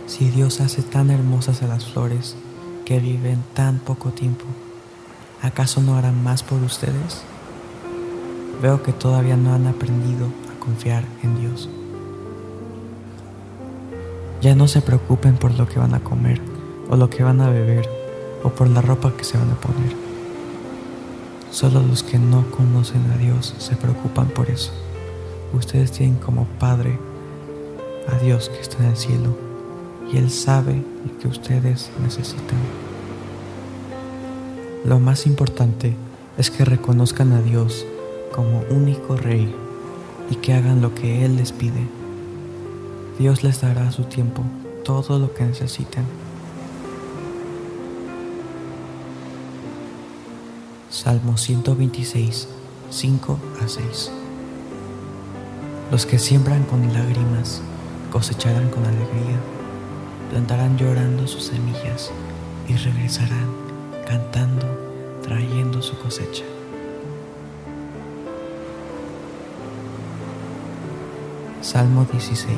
Si Dios hace tan hermosas a las flores que viven tan poco tiempo, ¿acaso no hará más por ustedes? Veo que todavía no han aprendido a confiar en Dios. Ya no se preocupen por lo que van a comer o lo que van a beber o por la ropa que se van a poner. Solo los que no conocen a Dios se preocupan por eso. Ustedes tienen como Padre a Dios que está en el cielo y Él sabe lo que ustedes necesitan. Lo más importante es que reconozcan a Dios como único Rey y que hagan lo que Él les pide. Dios les dará a su tiempo todo lo que necesiten. Salmo 126, 5 a 6. Los que siembran con lágrimas cosecharán con alegría, plantarán llorando sus semillas y regresarán cantando, trayendo su cosecha. Salmo 16,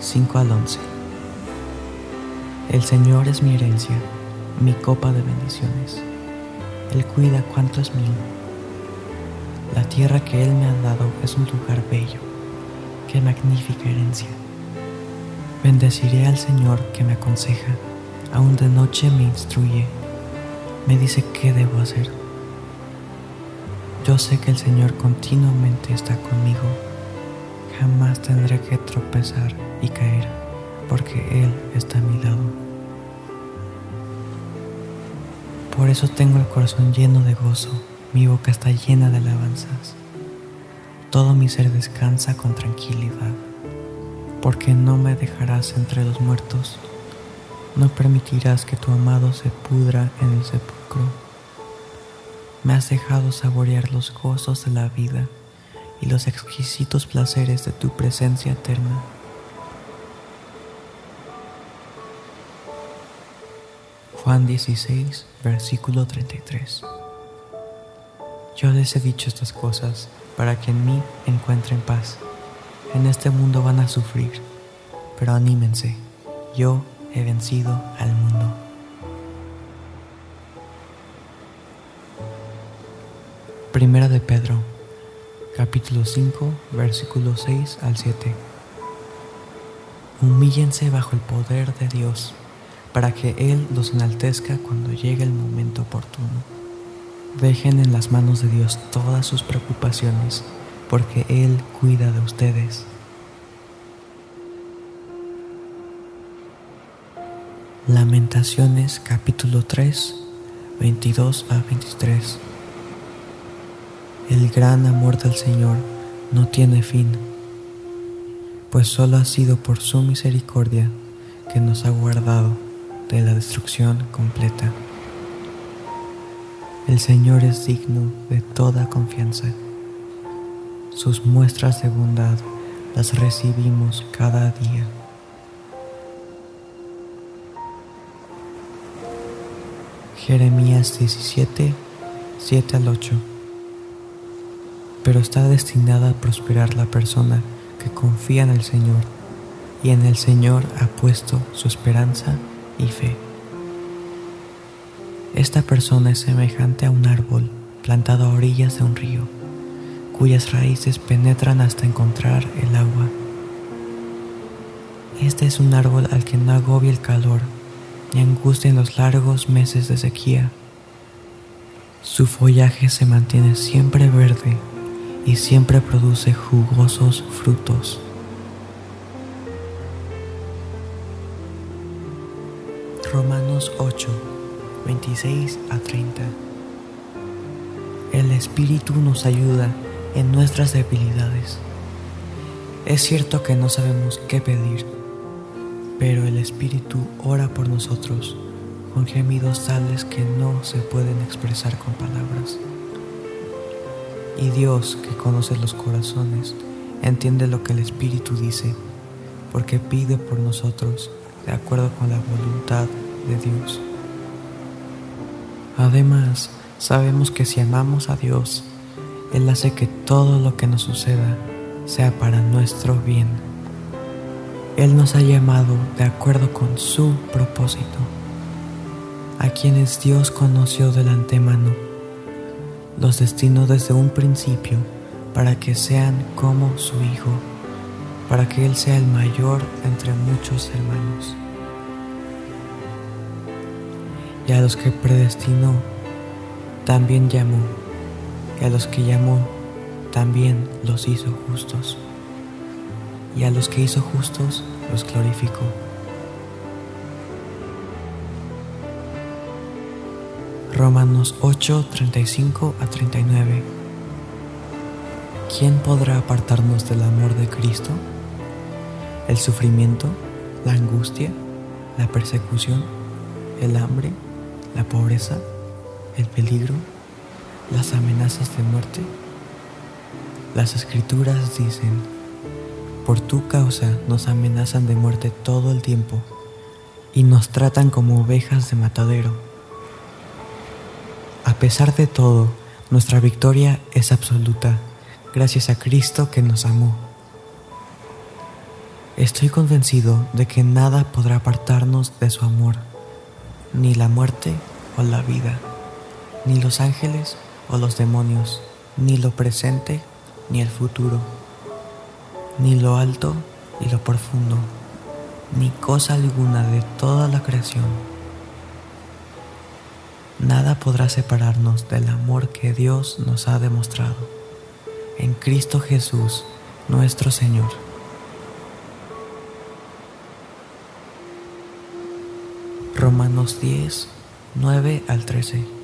5 al 11. El Señor es mi herencia, mi copa de bendiciones. Él cuida cuanto es mío. La tierra que Él me ha dado es un lugar bello. Qué magnífica herencia. Bendeciré al Señor que me aconseja, aún de noche me instruye, me dice qué debo hacer. Yo sé que el Señor continuamente está conmigo jamás tendré que tropezar y caer, porque Él está a mi lado. Por eso tengo el corazón lleno de gozo, mi boca está llena de alabanzas. Todo mi ser descansa con tranquilidad, porque no me dejarás entre los muertos, no permitirás que tu amado se pudra en el sepulcro. Me has dejado saborear los gozos de la vida y los exquisitos placeres de tu presencia eterna. Juan 16, versículo 33. Yo les he dicho estas cosas para que en mí encuentren paz. En este mundo van a sufrir, pero anímense, yo he vencido al mundo. Primera de Pedro capítulo 5, versículos 6 al 7. Humíllense bajo el poder de Dios, para que Él los enaltezca cuando llegue el momento oportuno. Dejen en las manos de Dios todas sus preocupaciones, porque Él cuida de ustedes. Lamentaciones capítulo 3, 22 a 23. El gran amor del Señor no tiene fin, pues solo ha sido por su misericordia que nos ha guardado de la destrucción completa. El Señor es digno de toda confianza. Sus muestras de bondad las recibimos cada día. Jeremías 17, 7 al 8 pero está destinada a prosperar la persona que confía en el Señor y en el Señor ha puesto su esperanza y fe. Esta persona es semejante a un árbol plantado a orillas de un río, cuyas raíces penetran hasta encontrar el agua. Este es un árbol al que no agobia el calor ni angustia en los largos meses de sequía. Su follaje se mantiene siempre verde y siempre produce jugosos frutos. Romanos 8, 26 a 30. El Espíritu nos ayuda en nuestras debilidades. Es cierto que no sabemos qué pedir, pero el Espíritu ora por nosotros con gemidos tales que no se pueden expresar con palabras. Y Dios, que conoce los corazones, entiende lo que el Espíritu dice, porque pide por nosotros de acuerdo con la voluntad de Dios. Además, sabemos que si amamos a Dios, Él hace que todo lo que nos suceda sea para nuestro bien. Él nos ha llamado de acuerdo con su propósito, a quienes Dios conoció del antemano los destinó desde un principio para que sean como su Hijo, para que Él sea el mayor entre muchos hermanos. Y a los que predestinó, también llamó, y a los que llamó, también los hizo justos, y a los que hizo justos, los glorificó. Romanos 8, 35 a 39. ¿Quién podrá apartarnos del amor de Cristo? ¿El sufrimiento? ¿La angustia? ¿La persecución? ¿El hambre? ¿La pobreza? ¿El peligro? ¿Las amenazas de muerte? Las escrituras dicen, por tu causa nos amenazan de muerte todo el tiempo y nos tratan como ovejas de matadero a pesar de todo, nuestra victoria es absoluta, gracias a Cristo que nos amó. Estoy convencido de que nada podrá apartarnos de su amor, ni la muerte o la vida, ni los ángeles o los demonios, ni lo presente ni el futuro, ni lo alto ni lo profundo, ni cosa alguna de toda la creación Nada podrá separarnos del amor que Dios nos ha demostrado en Cristo Jesús, nuestro Señor. Romanos 10, 9 al 13.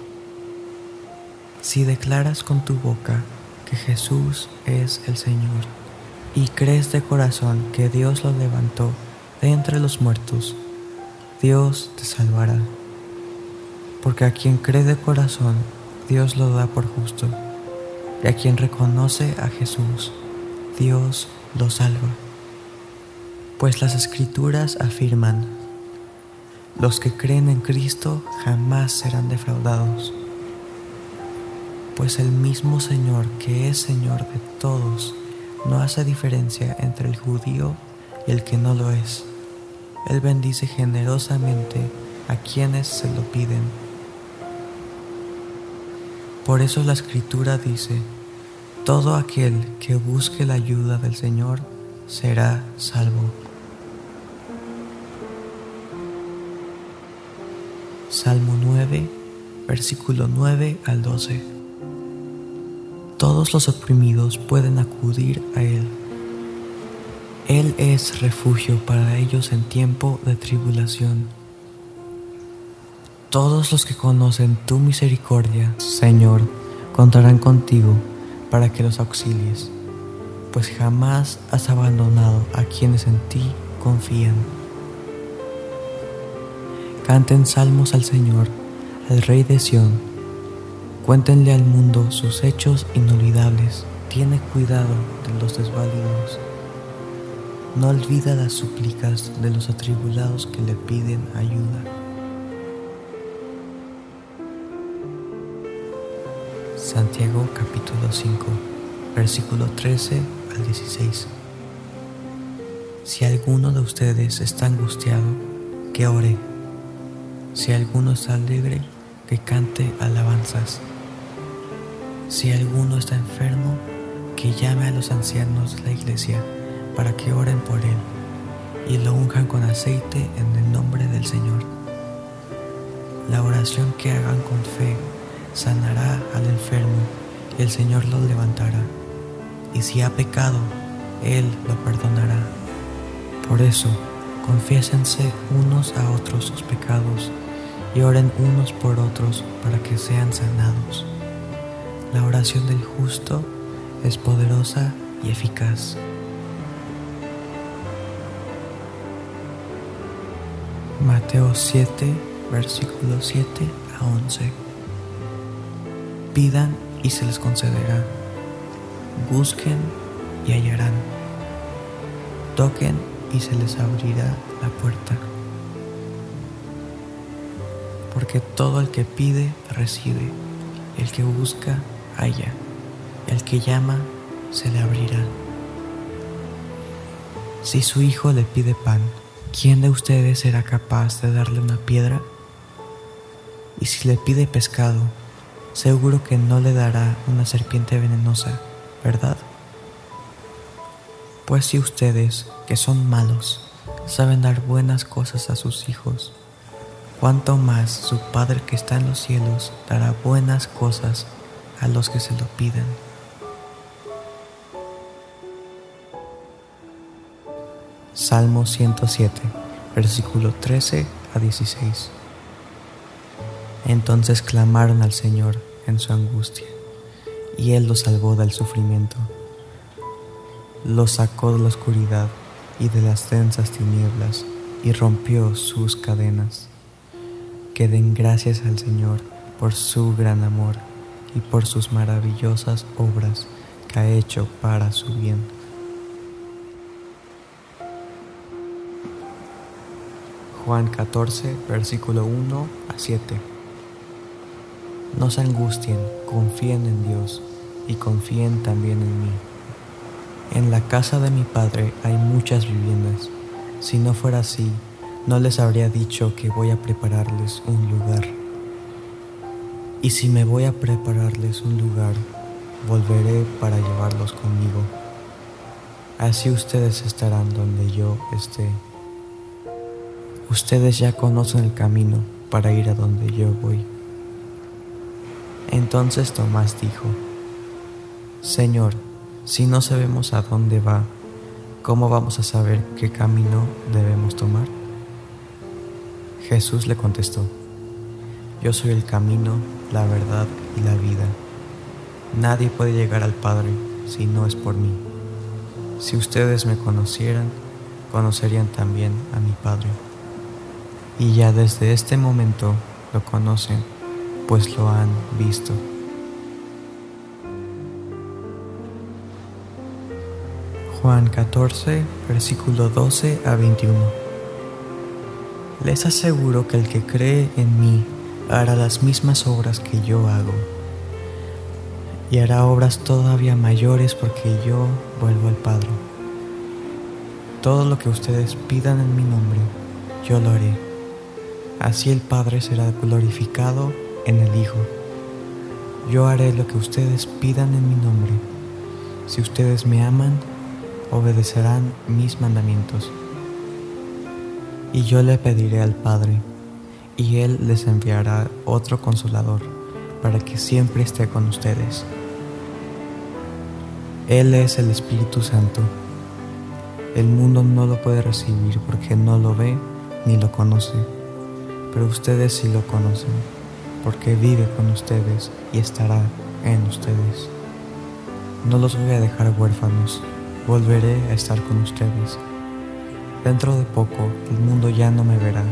Si declaras con tu boca que Jesús es el Señor y crees de corazón que Dios lo levantó de entre los muertos, Dios te salvará. Porque a quien cree de corazón, Dios lo da por justo, y a quien reconoce a Jesús, Dios lo salva. Pues las escrituras afirman, los que creen en Cristo jamás serán defraudados, pues el mismo Señor que es Señor de todos, no hace diferencia entre el judío y el que no lo es. Él bendice generosamente a quienes se lo piden. Por eso la escritura dice, todo aquel que busque la ayuda del Señor será salvo. Salmo 9, versículo 9 al 12. Todos los oprimidos pueden acudir a Él. Él es refugio para ellos en tiempo de tribulación. Todos los que conocen tu misericordia, Señor, contarán contigo para que los auxilies, pues jamás has abandonado a quienes en ti confían. Canten salmos al Señor, al Rey de Sión. Cuéntenle al mundo sus hechos inolvidables. Tiene cuidado de los desvalidos. No olvida las súplicas de los atribulados que le piden ayuda. Santiago capítulo 5, versículo 13 al 16. Si alguno de ustedes está angustiado, que ore. Si alguno está alegre, que cante alabanzas. Si alguno está enfermo, que llame a los ancianos de la iglesia para que oren por él y lo unjan con aceite en el nombre del Señor. La oración que hagan con fe sanará al enfermo y el Señor lo levantará. Y si ha pecado, Él lo perdonará. Por eso, confiésense unos a otros sus pecados y oren unos por otros para que sean sanados. La oración del justo es poderosa y eficaz. Mateo 7, versículos 7 a 11. Pidan y se les concederá. Busquen y hallarán. Toquen y se les abrirá la puerta. Porque todo el que pide, recibe. El que busca, halla. El que llama, se le abrirá. Si su hijo le pide pan, ¿quién de ustedes será capaz de darle una piedra? Y si le pide pescado, seguro que no le dará una serpiente venenosa, ¿verdad? Pues si ustedes, que son malos, saben dar buenas cosas a sus hijos, cuánto más su Padre que está en los cielos dará buenas cosas a los que se lo piden. Salmo 107, versículo 13 a 16. Entonces clamaron al Señor en su angustia, y Él los salvó del sufrimiento. Los sacó de la oscuridad y de las densas tinieblas, y rompió sus cadenas. Que den gracias al Señor por su gran amor y por sus maravillosas obras que ha hecho para su bien. Juan 14, versículo 1 a 7. No se angustien, confíen en Dios y confíen también en mí. En la casa de mi Padre hay muchas viviendas. Si no fuera así, no les habría dicho que voy a prepararles un lugar. Y si me voy a prepararles un lugar, volveré para llevarlos conmigo. Así ustedes estarán donde yo esté. Ustedes ya conocen el camino para ir a donde yo voy. Entonces Tomás dijo, Señor, si no sabemos a dónde va, ¿cómo vamos a saber qué camino debemos tomar? Jesús le contestó, Yo soy el camino, la verdad y la vida. Nadie puede llegar al Padre si no es por mí. Si ustedes me conocieran, conocerían también a mi Padre y ya desde este momento lo conocen, pues lo han visto. Juan 14, versículo 12 a 21. Les aseguro que el que cree en mí hará las mismas obras que yo hago, y hará obras todavía mayores porque yo vuelvo al Padre. Todo lo que ustedes pidan en mi nombre, yo lo haré Así el Padre será glorificado en el Hijo. Yo haré lo que ustedes pidan en mi nombre. Si ustedes me aman, obedecerán mis mandamientos. Y yo le pediré al Padre, y Él les enviará otro consolador, para que siempre esté con ustedes. Él es el Espíritu Santo. El mundo no lo puede recibir porque no lo ve ni lo conoce pero ustedes sí lo conocen, porque vive con ustedes y estará en ustedes. No los voy a dejar huérfanos, volveré a estar con ustedes. Dentro de poco el mundo ya no me verá,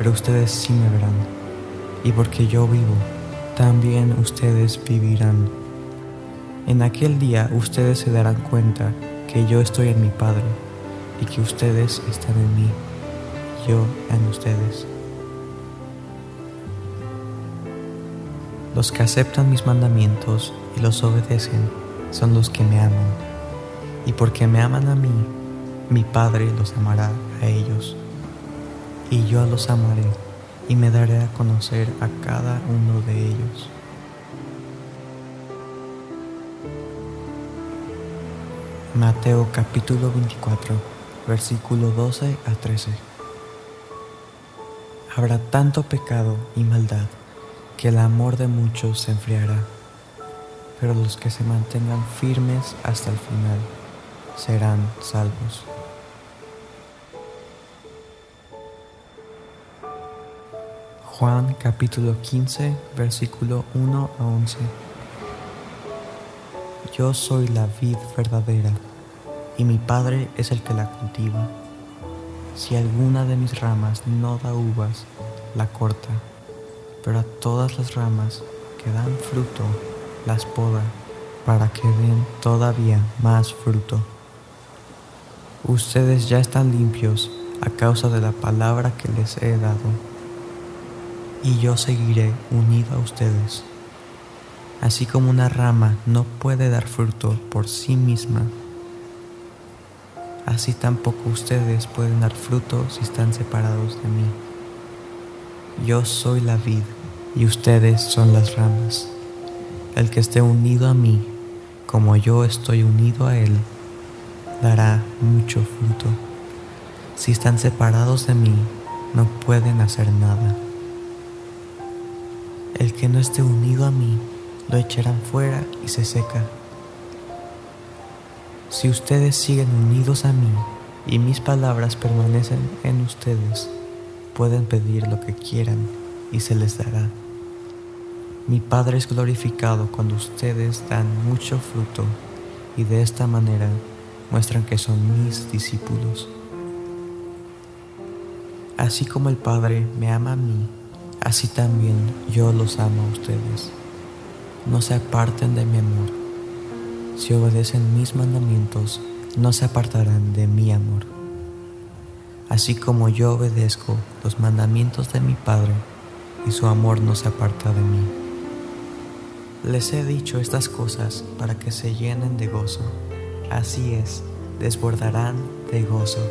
pero ustedes sí me verán. Y porque yo vivo, también ustedes vivirán. En aquel día ustedes se darán cuenta que yo estoy en mi Padre y que ustedes están en mí, yo en ustedes. Los que aceptan mis mandamientos y los obedecen son los que me aman. Y porque me aman a mí, mi Padre los amará a ellos. Y yo los amaré y me daré a conocer a cada uno de ellos. Mateo capítulo 24, versículo 12 a 13. Habrá tanto pecado y maldad que el amor de muchos se enfriará, pero los que se mantengan firmes hasta el final serán salvos. Juan capítulo 15, versículo 1 a 11. Yo soy la vid verdadera, y mi Padre es el que la cultiva. Si alguna de mis ramas no da uvas, la corta, pero a todas las ramas que dan fruto las poda para que den todavía más fruto. Ustedes ya están limpios a causa de la palabra que les he dado, y yo seguiré unido a ustedes. Así como una rama no puede dar fruto por sí misma, así tampoco ustedes pueden dar fruto si están separados de mí. Yo soy la vid y ustedes son las ramas. El que esté unido a mí, como yo estoy unido a él, dará mucho fruto. Si están separados de mí, no pueden hacer nada. El que no esté unido a mí, lo echarán fuera y se seca. Si ustedes siguen unidos a mí y mis palabras permanecen en ustedes, pueden pedir lo que quieran y se les dará. Mi Padre es glorificado cuando ustedes dan mucho fruto y de esta manera muestran que son mis discípulos. Así como el Padre me ama a mí, así también yo los amo a ustedes. No se aparten de mi amor si obedecen mis mandamientos, no se apartarán de mi amor. Así como yo obedezco los mandamientos de mi Padre, y su amor no se aparta de mí. Les he dicho estas cosas para que se llenen de gozo. Así es, desbordarán de gozo.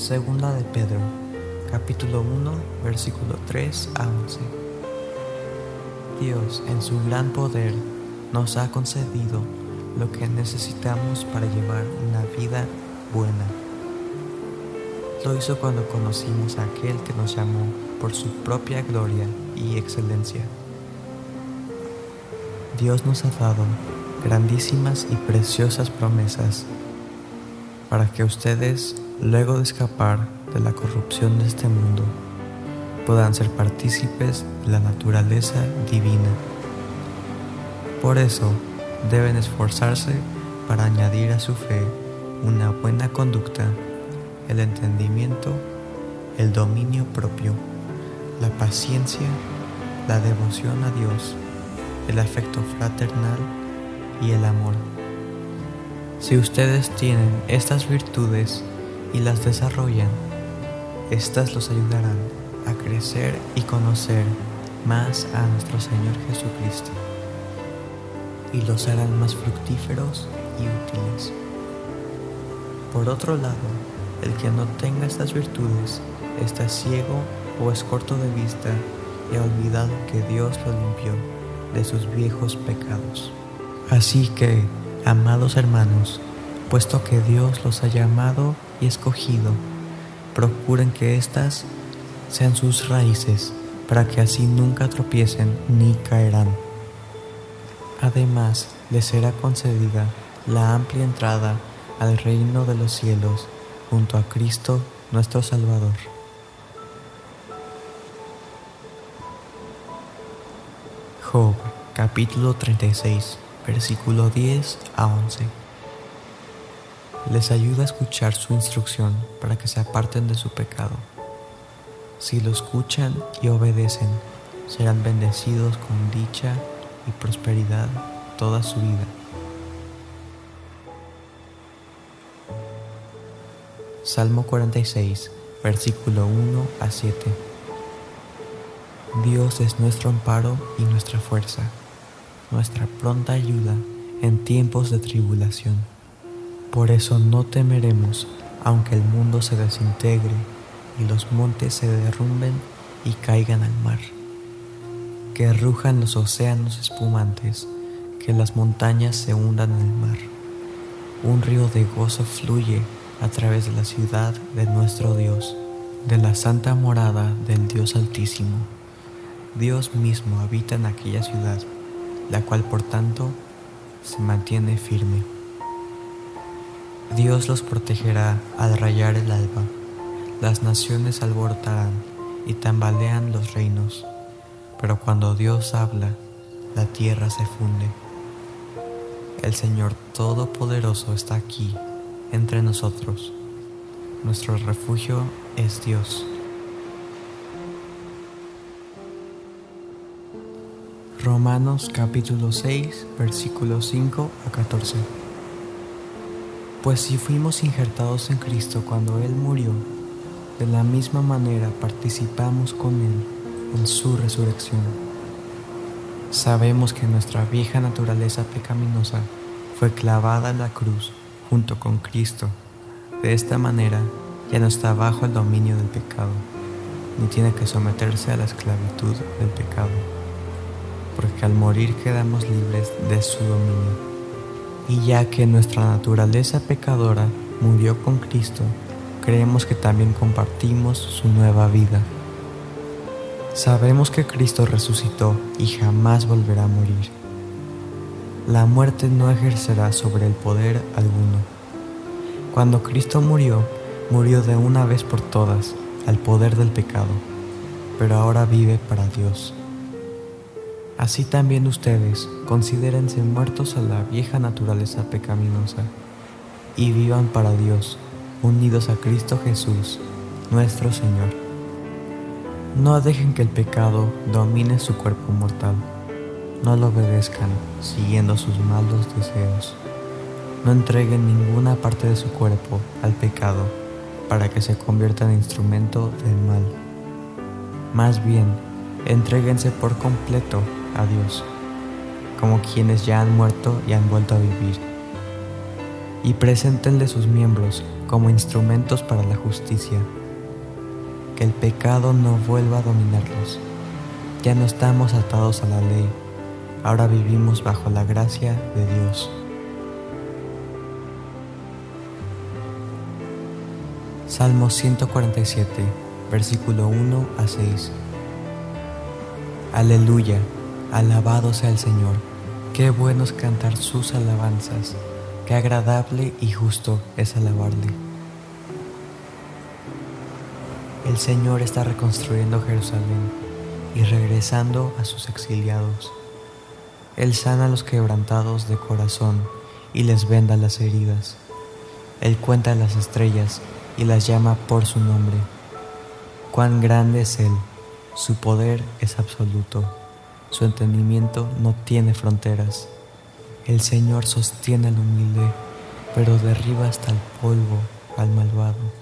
Segunda de Pedro, capítulo 1, versículo 3 a 11. Dios, en su gran poder, nos ha concedido lo que necesitamos para llevar una vida buena. Lo hizo cuando conocimos a aquel que nos llamó por su propia gloria y excelencia. Dios nos ha dado grandísimas y preciosas promesas para que ustedes, luego de escapar de la corrupción de este mundo, puedan ser partícipes de la naturaleza divina. Por eso deben esforzarse para añadir a su fe una buena conducta, el entendimiento, el dominio propio, la paciencia, la devoción a Dios, el afecto fraternal y el amor. Si ustedes tienen estas virtudes y las desarrollan, éstas los ayudarán a crecer y conocer más a nuestro Señor Jesucristo y los harán más fructíferos y útiles. Por otro lado, el que no tenga estas virtudes está ciego o es corto de vista y ha olvidado que Dios lo limpió de sus viejos pecados. Así que, amados hermanos, puesto que Dios los ha llamado y escogido, procuren que éstas sean sus raíces, para que así nunca tropiecen ni caerán. Además, les será concedida la amplia entrada al reino de los cielos junto a Cristo nuestro Salvador. Job capítulo 36 versículo 10 a 11 Les ayuda a escuchar su instrucción para que se aparten de su pecado si lo escuchan y obedecen, serán bendecidos con dicha y prosperidad toda su vida. Salmo 46, versículo 1 a 7. Dios es nuestro amparo y nuestra fuerza, nuestra pronta ayuda en tiempos de tribulación. Por eso no temeremos, aunque el mundo se desintegre y los montes se derrumben y caigan al mar. Que rujan los océanos espumantes, que las montañas se hundan en el mar. Un río de gozo fluye a través de la ciudad de nuestro Dios, de la santa morada del Dios Altísimo. Dios mismo habita en aquella ciudad, la cual por tanto se mantiene firme. Dios los protegerá al rayar el alba las naciones alborotarán y tambalean los reinos, pero cuando Dios habla, la tierra se funde. El Señor Todopoderoso está aquí, entre nosotros. nuestro refugio es Dios. Romanos capítulo 6, versículos 5 a 14. Pues si fuimos injertados en Cristo cuando Él murió, de la misma manera participamos con Él en su resurrección. Sabemos que nuestra vieja naturaleza pecaminosa fue clavada en la cruz junto con Cristo. De esta manera ya no está bajo el dominio del pecado, ni tiene que someterse a la esclavitud del pecado porque al morir quedamos libres de su dominio. Y ya que nuestra naturaleza pecadora murió con Cristo, creemos que también compartimos su nueva vida. Sabemos que Cristo resucitó y jamás volverá a morir. La muerte no ejercerá sobre el poder alguno. Cuando Cristo murió, murió de una vez por todas al poder del pecado, pero ahora vive para Dios. Así también ustedes considérense muertos a la vieja naturaleza pecaminosa y vivan para Dios, unidos a Cristo Jesús, nuestro Señor. No dejen que el pecado domine su cuerpo mortal. No lo obedezcan siguiendo sus malos deseos. No entreguen ninguna parte de su cuerpo al pecado para que se convierta en instrumento del mal. Más bien, entréguense por completo a Dios, como quienes ya han muerto y han vuelto a vivir. Y preséntenle sus miembros como instrumentos para la justicia. Que el pecado no vuelva a dominarlos. Ya no estamos atados a la ley, ahora vivimos bajo la gracia de Dios. Salmo 147, versículo 1 a 6. Aleluya Alabado sea el Señor. Qué bueno es cantar sus alabanzas. Qué agradable y justo es alabarle. El Señor está reconstruyendo Jerusalén y regresando a sus exiliados. Él sana a los quebrantados de corazón y les venda las heridas. Él cuenta las estrellas y las llama por su nombre. Cuán grande es Él, su poder es absoluto. Su entendimiento no tiene fronteras. El Señor sostiene al humilde, pero derriba hasta el polvo al malvado.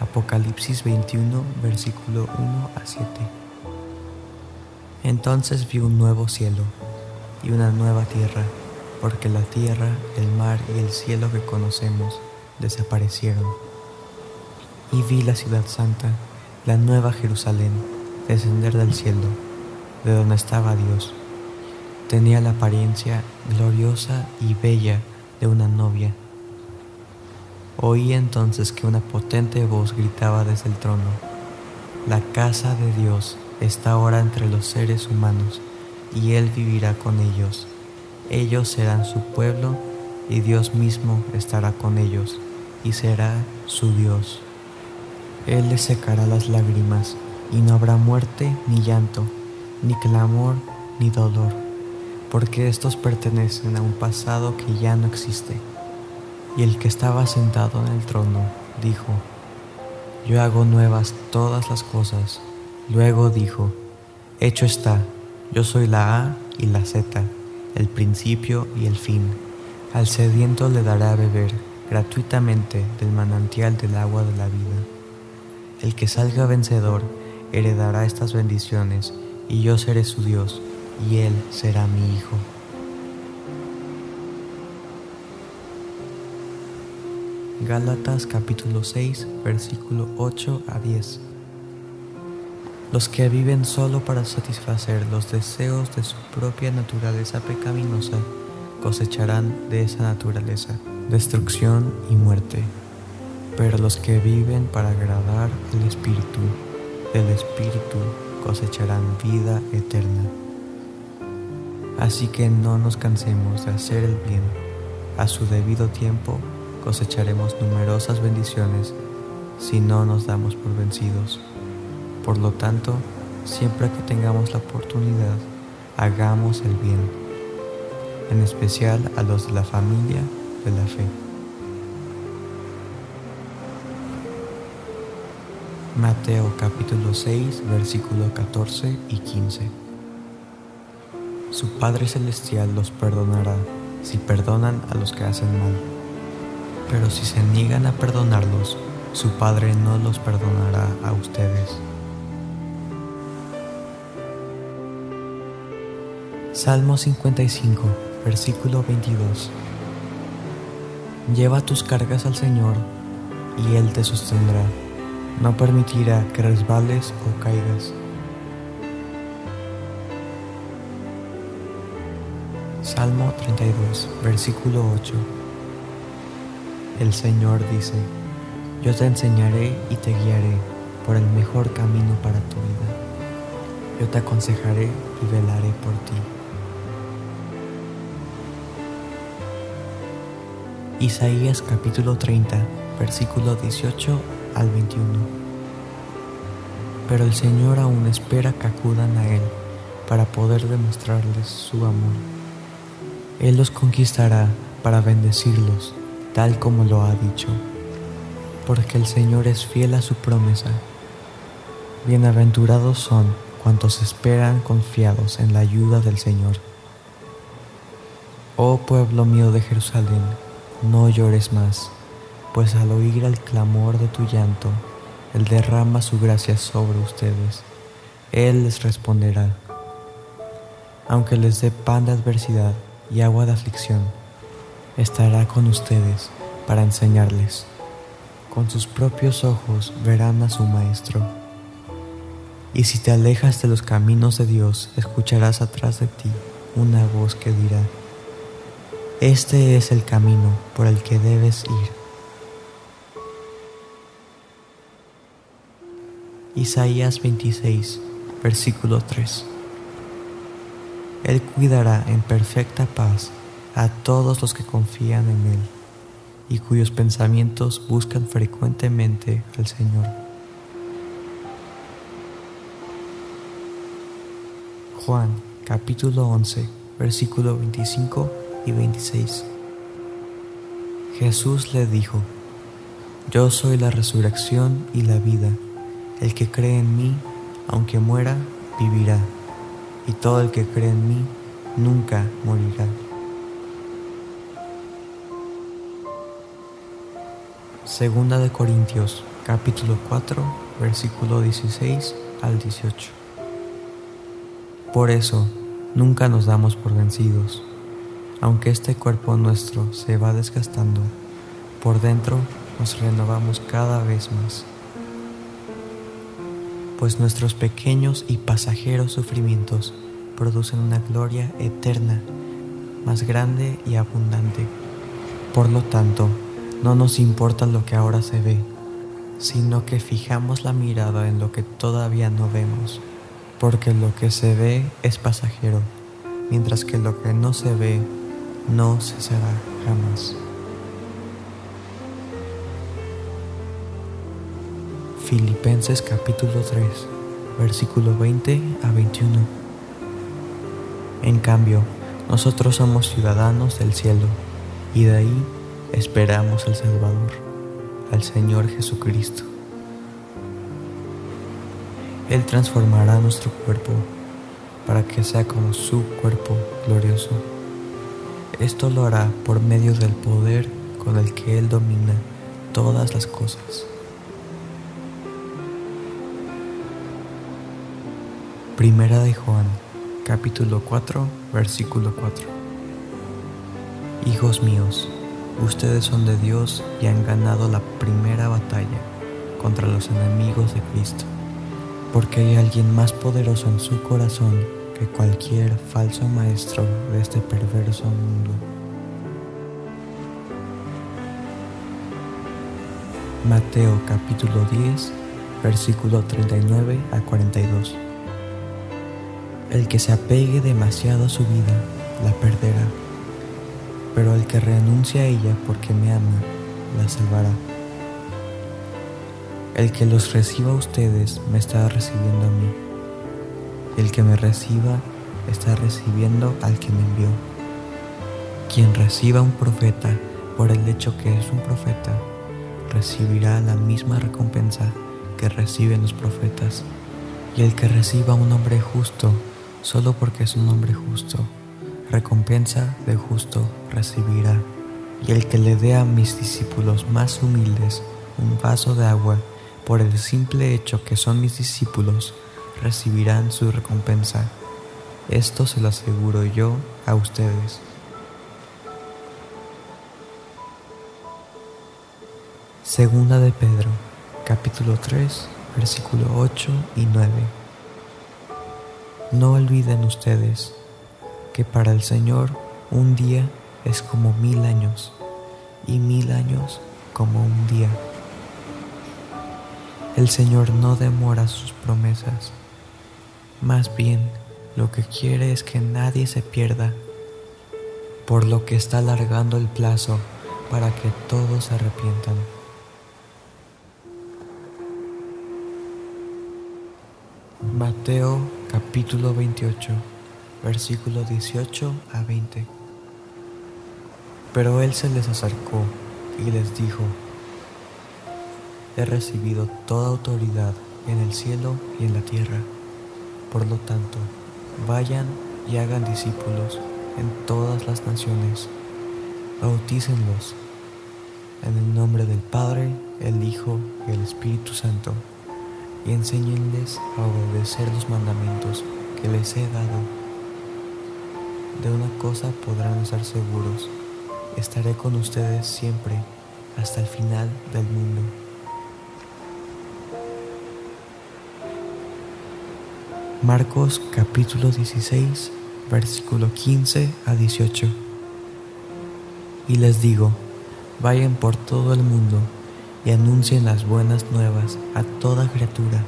Apocalipsis 21, versículo 1 a 7. Entonces vi un nuevo cielo y una nueva tierra, porque la tierra, el mar y el cielo que conocemos desaparecieron. Y vi la ciudad santa la nueva Jerusalén, descender del cielo, de donde estaba Dios. Tenía la apariencia gloriosa y bella de una novia. Oí entonces que una potente voz gritaba desde el trono, La casa de Dios está ahora entre los seres humanos, y Él vivirá con ellos. Ellos serán su pueblo, y Dios mismo estará con ellos, y será su Dios. Él les secará las lágrimas, y no habrá muerte, ni llanto, ni clamor, ni dolor, porque estos pertenecen a un pasado que ya no existe. Y el que estaba sentado en el trono dijo, Yo hago nuevas todas las cosas. Luego dijo, Hecho está, yo soy la A y la Z, el principio y el fin. Al sediento le dará a beber gratuitamente del manantial del agua de la vida. El que salga vencedor heredará estas bendiciones, y yo seré su Dios, y él será mi hijo. Gálatas capítulo 6, versículo 8 a 10. Los que viven solo para satisfacer los deseos de su propia naturaleza pecaminosa cosecharán de esa naturaleza destrucción y muerte pero los que viven para agradar al Espíritu, del Espíritu cosecharán vida eterna. Así que no nos cansemos de hacer el bien. A su debido tiempo cosecharemos numerosas bendiciones si no nos damos por vencidos. Por lo tanto, siempre que tengamos la oportunidad, hagamos el bien. en especial a los de la familia de la fe. Mateo capítulo 6 versículo 14 y 15 Su Padre Celestial los perdonará si perdonan a los que hacen mal, pero si se niegan a perdonarlos, su Padre no los perdonará a ustedes. Salmo 55, versículo 22. Lleva tus cargas al Señor y Él te sostendrá. No permitirá que resbales o caigas. Salmo 32, versículo 8. El Señor dice, yo te enseñaré y te guiaré por el mejor camino para tu vida. Yo te aconsejaré y velaré por ti. Isaías capítulo 30, versículo 18 al 21. Pero el Señor aún espera que acudan a Él para poder demostrarles su amor. Él los conquistará para bendecirlos, tal como lo ha dicho porque el Señor es fiel a su promesa. Bienaventurados son cuantos esperan confiados en la ayuda del Señor. Oh pueblo mío de Jerusalén, no llores más, pues al oír el clamor de tu llanto, Él derrama su gracia sobre ustedes. Él les responderá. Aunque les dé pan de adversidad y agua de aflicción, estará con ustedes para enseñarles con sus propios ojos verán a su Maestro. Y si te alejas de los caminos de Dios, escucharás atrás de ti una voz que dirá, Este es el camino por el que debes ir. Isaías 26, versículo 3. Él cuidará en perfecta paz a todos los que confían en Él y cuyos pensamientos buscan frecuentemente al Señor. Juan capítulo 11 versículo 25 y 26 Jesús le dijo, Yo soy la resurrección y la vida, el que cree en mí, aunque muera, vivirá, y todo el que cree en mí, nunca morirá. Segunda de Corintios, capítulo 4, versículo 16 al 18. Por eso, nunca nos damos por vencidos. Aunque este cuerpo nuestro se va desgastando, por dentro nos renovamos cada vez más. Pues nuestros pequeños y pasajeros sufrimientos producen una gloria eterna, más grande y abundante. Por lo tanto, no nos importa lo que ahora se ve, sino que fijamos la mirada en lo que todavía no vemos, porque lo que se ve es pasajero, mientras que lo que no se ve no cesará jamás. Filipenses capítulo 3, versículo 20 a 21. En cambio, nosotros somos ciudadanos del cielo, y de ahí esperamos al Salvador, al Señor Jesucristo. Él transformará nuestro cuerpo para que sea como su cuerpo glorioso. Esto lo hará por medio del poder con el que Él domina todas las cosas. Primera de Juan, capítulo 4, versículo 4. Hijos míos, Ustedes son de Dios y han ganado la primera batalla contra los enemigos de Cristo, porque hay alguien más poderoso en su corazón que cualquier falso maestro de este perverso mundo. Mateo capítulo 10, versículo 39 a 42. El que se apegue demasiado a su vida, la perderá pero el que renuncia a ella porque me ama, la salvará. El que los reciba a ustedes me está recibiendo a mí. El que me reciba está recibiendo al que me envió. Quien reciba un profeta por el hecho que es un profeta, recibirá la misma recompensa que reciben los profetas. Y el que reciba un hombre justo solo porque es un hombre justo, recompensa de justo recibirá. Y el que le dé a mis discípulos más humildes un vaso de agua por el simple hecho que son mis discípulos, recibirán su recompensa. Esto se lo aseguro yo a ustedes. Segunda de Pedro, capítulo 3, versículo 8 y 9. No olviden ustedes que para el Señor un día es como mil años y mil años como un día. El Señor no demora sus promesas, más bien lo que quiere es que nadie se pierda, por lo que está alargando el plazo para que todos se arrepientan. Mateo capítulo 28, versículo 18 a 20. Pero él se les acercó y les dijo, he recibido toda autoridad en el cielo y en la tierra. Por lo tanto, vayan y hagan discípulos en todas las naciones. Bautícenlos en el nombre del Padre, el Hijo y el Espíritu Santo, y enséñenles a obedecer los mandamientos que les he dado. De una cosa podrán estar seguros, estaré con ustedes siempre hasta el final del mundo. Marcos capítulo 16, versículo 15 a 18. Y les digo, vayan por todo el mundo y anuncien las buenas nuevas a toda criatura.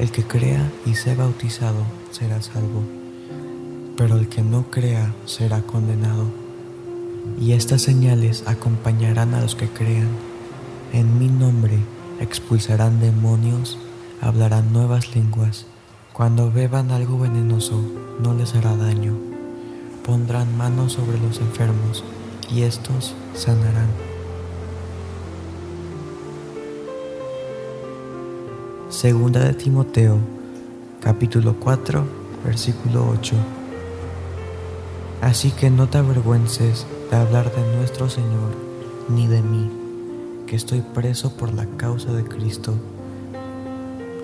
El que crea y sea bautizado será salvo, pero el que no crea será condenado. Y estas señales acompañarán a los que crean. En mi nombre expulsarán demonios, hablarán nuevas lenguas cuando beban algo venenoso no les hará daño. Pondrán manos sobre los enfermos y estos sanarán. Segunda de Timoteo, capítulo 4, versículo 8. Así que no te avergüences de hablar de nuestro Señor ni de mí, que estoy preso por la causa de Cristo.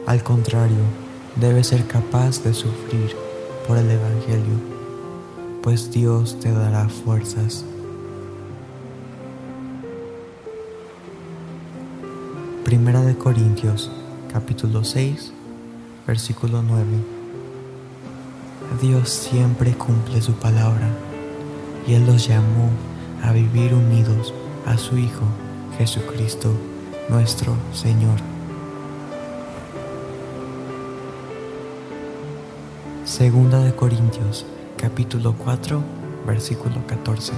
Al contrario, debes ser capaz de sufrir por el Evangelio, pues Dios te dará fuerzas. Primera de Corintios, capítulo 6, versículo 9. Dios siempre cumple su palabra y Él los llamó a vivir unidos a su Hijo Jesucristo, nuestro Señor. Segunda de Corintios, capítulo 4, versículo 14.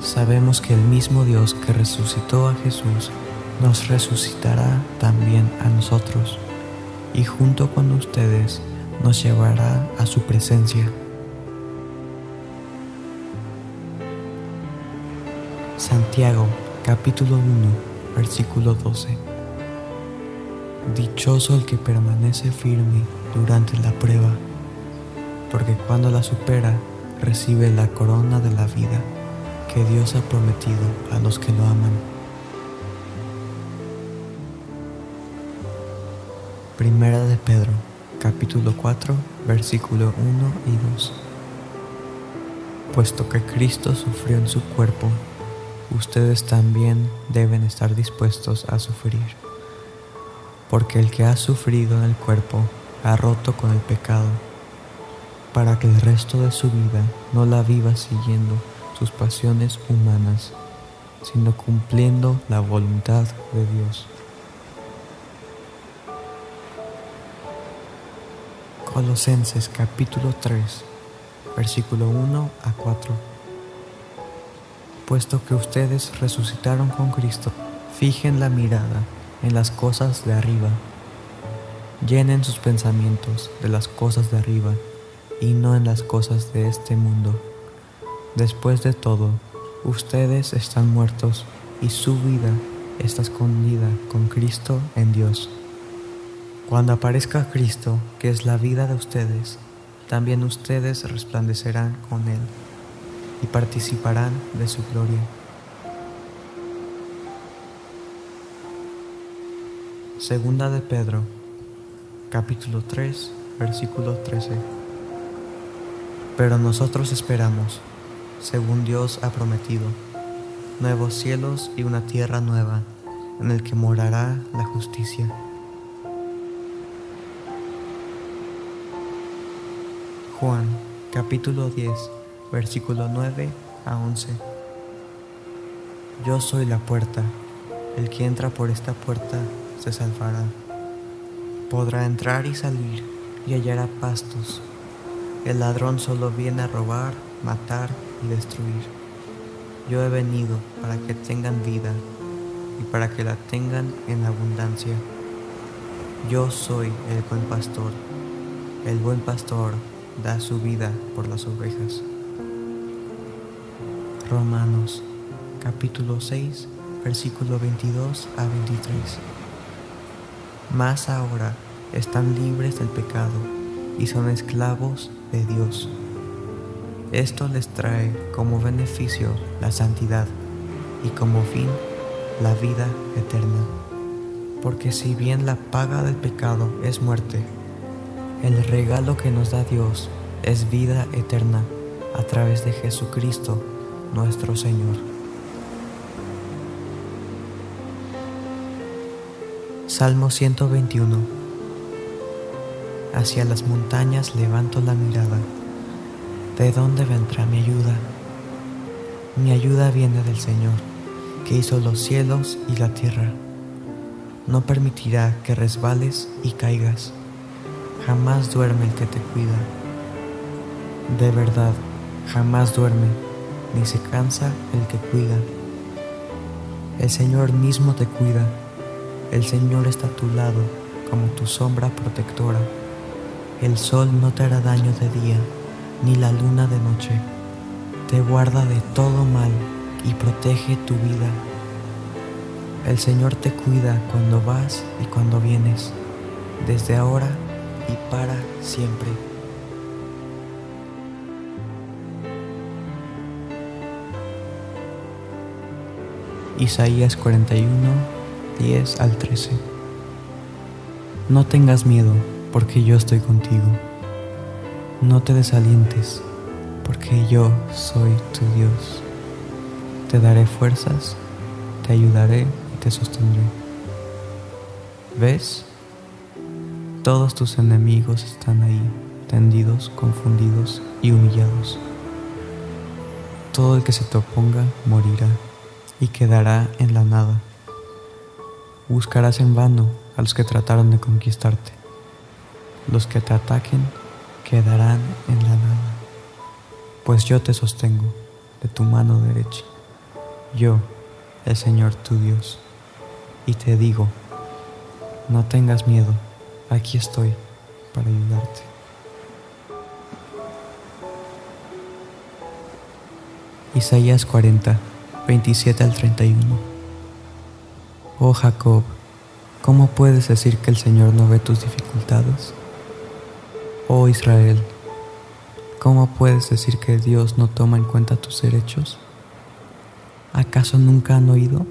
Sabemos que el mismo Dios que resucitó a Jesús nos resucitará también a nosotros y junto con ustedes nos llevará a su presencia. Santiago, capítulo 1, versículo 12. Dichoso el que permanece firme durante la prueba, porque cuando la supera recibe la corona de la vida que Dios ha prometido a los que lo aman. Primera de Pedro, capítulo 4, versículo 1 y 2. Puesto que Cristo sufrió en su cuerpo, ustedes también deben estar dispuestos a sufrir, porque el que ha sufrido en el cuerpo ha roto con el pecado, para que el resto de su vida no la viva siguiendo sus pasiones humanas, sino cumpliendo la voluntad de Dios. Colosenses capítulo 3, versículo 1 a 4. Puesto que ustedes resucitaron con Cristo, fijen la mirada en las cosas de arriba llenen sus pensamientos de las cosas de arriba y no en las cosas de este mundo, Después de todo, ustedes están muertos y su vida está escondida con Cristo en Dios. Cuando aparezca Cristo, que es la vida de ustedes, también ustedes resplandecerán con Él y participarán de su gloria. Segunda de Pedro, capítulo 3, versículo 13. Pero nosotros esperamos, según Dios ha prometido, nuevos cielos y una tierra nueva, en el que morará la justicia. Juan, capítulo 10, versículo 9 a 11. Yo soy la puerta, el que entra por esta puerta se salvará. Podrá entrar y salir y hallará pastos. El ladrón solo viene a robar, matar y destruir. Yo he venido para que tengan vida y para que la tengan en abundancia. Yo soy el buen pastor. El buen pastor da su vida por las ovejas. Romanos capítulo 6 versículo 22 a 23. Más ahora están libres del pecado y son esclavos de Dios. Esto les trae como beneficio la santidad y como fin la vida eterna. Porque si bien la paga del pecado es muerte, el regalo que nos da Dios es vida eterna a través de Jesucristo nuestro Señor. Salmo 121 Hacia las montañas levanto la mirada. ¿De dónde vendrá mi ayuda? Mi ayuda viene del Señor, que hizo los cielos y la tierra. No permitirá que resbales y caigas. Jamás duerme el que te cuida. De verdad, jamás duerme, ni se cansa el que cuida. El Señor mismo te cuida. El Señor está a tu lado como tu sombra protectora. El sol no te hará daño de día ni la luna de noche. Te guarda de todo mal y protege tu vida. El Señor te cuida cuando vas y cuando vienes, desde ahora y para siempre. Isaías 41, 10 al 13. No tengas miedo, porque yo estoy contigo no te desalientes, porque yo soy tu Dios. Te daré fuerzas, te ayudaré y te sostendré. ¿Ves? Todos tus enemigos están ahí, tendidos, confundidos y humillados. Todo el que se te oponga morirá y quedará en la nada. Buscarás en vano a los que trataron de conquistarte. Los que te ataquen quedarán en la nada, pues yo te sostengo de tu mano derecha, yo, el Señor tu Dios, y te digo, no tengas miedo, aquí estoy para ayudarte. Isaías 40, 27 al 31. Oh Jacob, ¿cómo puedes decir que el Señor no ve tus dificultades? Oh Israel, ¿cómo puedes decir que Dios no toma en cuenta tus derechos? ¿Acaso nunca han oído?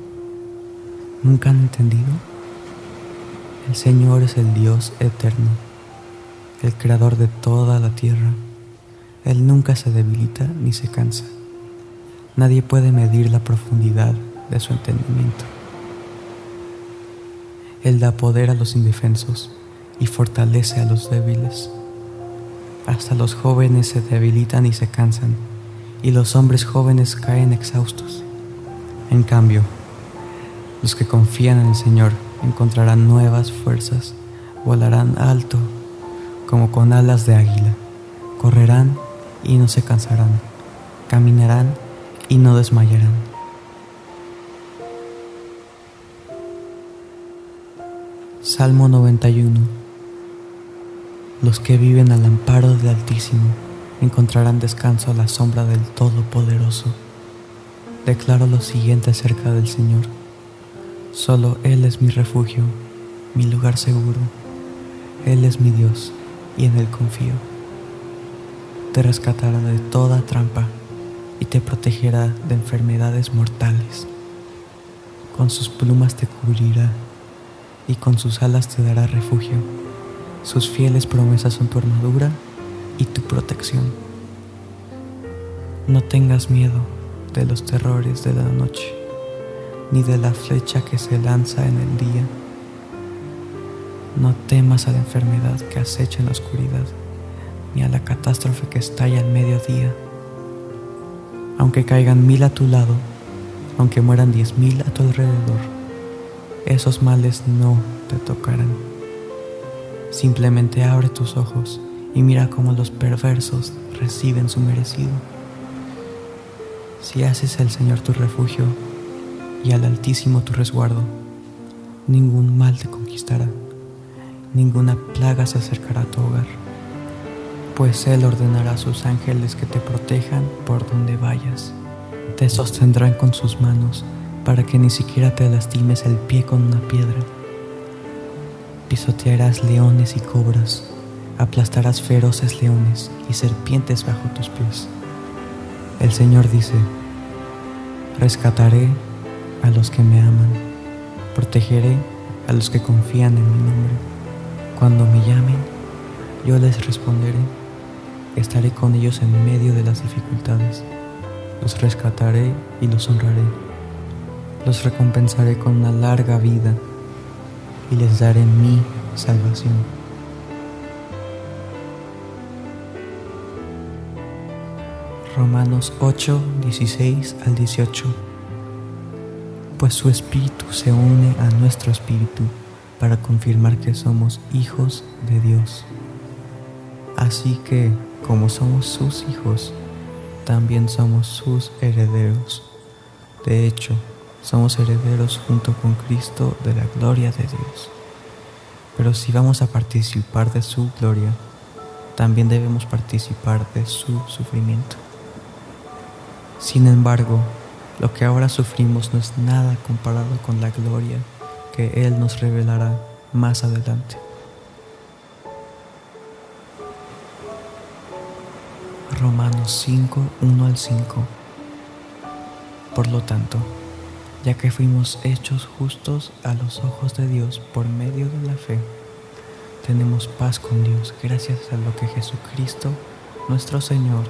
¿Nunca han entendido? El Señor es el Dios eterno, el creador de toda la tierra. Él nunca se debilita ni se cansa. Nadie puede medir la profundidad de su entendimiento. Él da poder a los indefensos y fortalece a los débiles. Hasta los jóvenes se debilitan y se cansan, y los hombres jóvenes caen exhaustos. En cambio, los que confían en el Señor encontrarán nuevas fuerzas, volarán alto como con alas de águila, correrán y no se cansarán, caminarán y no desmayarán. Salmo 91 los que viven al amparo del Altísimo encontrarán descanso a la sombra del Todopoderoso. Declaro lo siguiente acerca del Señor. Solo Él es mi refugio, mi lugar seguro. Él es mi Dios y en Él confío. Te rescatará de toda trampa y te protegerá de enfermedades mortales. Con sus plumas te cubrirá y con sus alas te dará refugio. Sus fieles promesas son tu armadura y tu protección. No tengas miedo de los terrores de la noche, ni de la flecha que se lanza en el día. No temas a la enfermedad que acecha en la oscuridad, ni a la catástrofe que estalla al mediodía. Aunque caigan mil a tu lado, aunque mueran diez mil a tu alrededor, esos males no te tocarán. Simplemente abre tus ojos y mira cómo los perversos reciben su merecido. Si haces al Señor tu refugio y al Altísimo tu resguardo, ningún mal te conquistará, ninguna plaga se acercará a tu hogar, pues Él ordenará a sus ángeles que te protejan por donde vayas. Te sostendrán con sus manos para que ni siquiera te lastimes el pie con una piedra. Pisotearás leones y cobras aplastarás feroces leones y serpientes bajo tus pies. El Señor dice, rescataré a los que me aman, protegeré a los que confían en mi nombre. Cuando me llamen, yo les responderé, estaré con ellos en medio de las dificultades, los rescataré y los honraré, los recompensaré con una larga vida y les daré mi salvación. Romanos 8, 16 al 18. Pues su espíritu se une a nuestro espíritu para confirmar que somos hijos de Dios. Así que, como somos sus hijos, también somos sus herederos. De hecho, somos herederos junto con Cristo de la gloria de Dios. Pero si vamos a participar de su gloria, también debemos participar de su sufrimiento. Sin embargo, lo que ahora sufrimos no es nada comparado con la gloria que Él nos revelará más adelante. Romanos 5, 1 al 5. Por lo tanto, ya que fuimos hechos justos a los ojos de Dios por medio de la fe, tenemos paz con Dios gracias a lo que Jesucristo, nuestro Señor,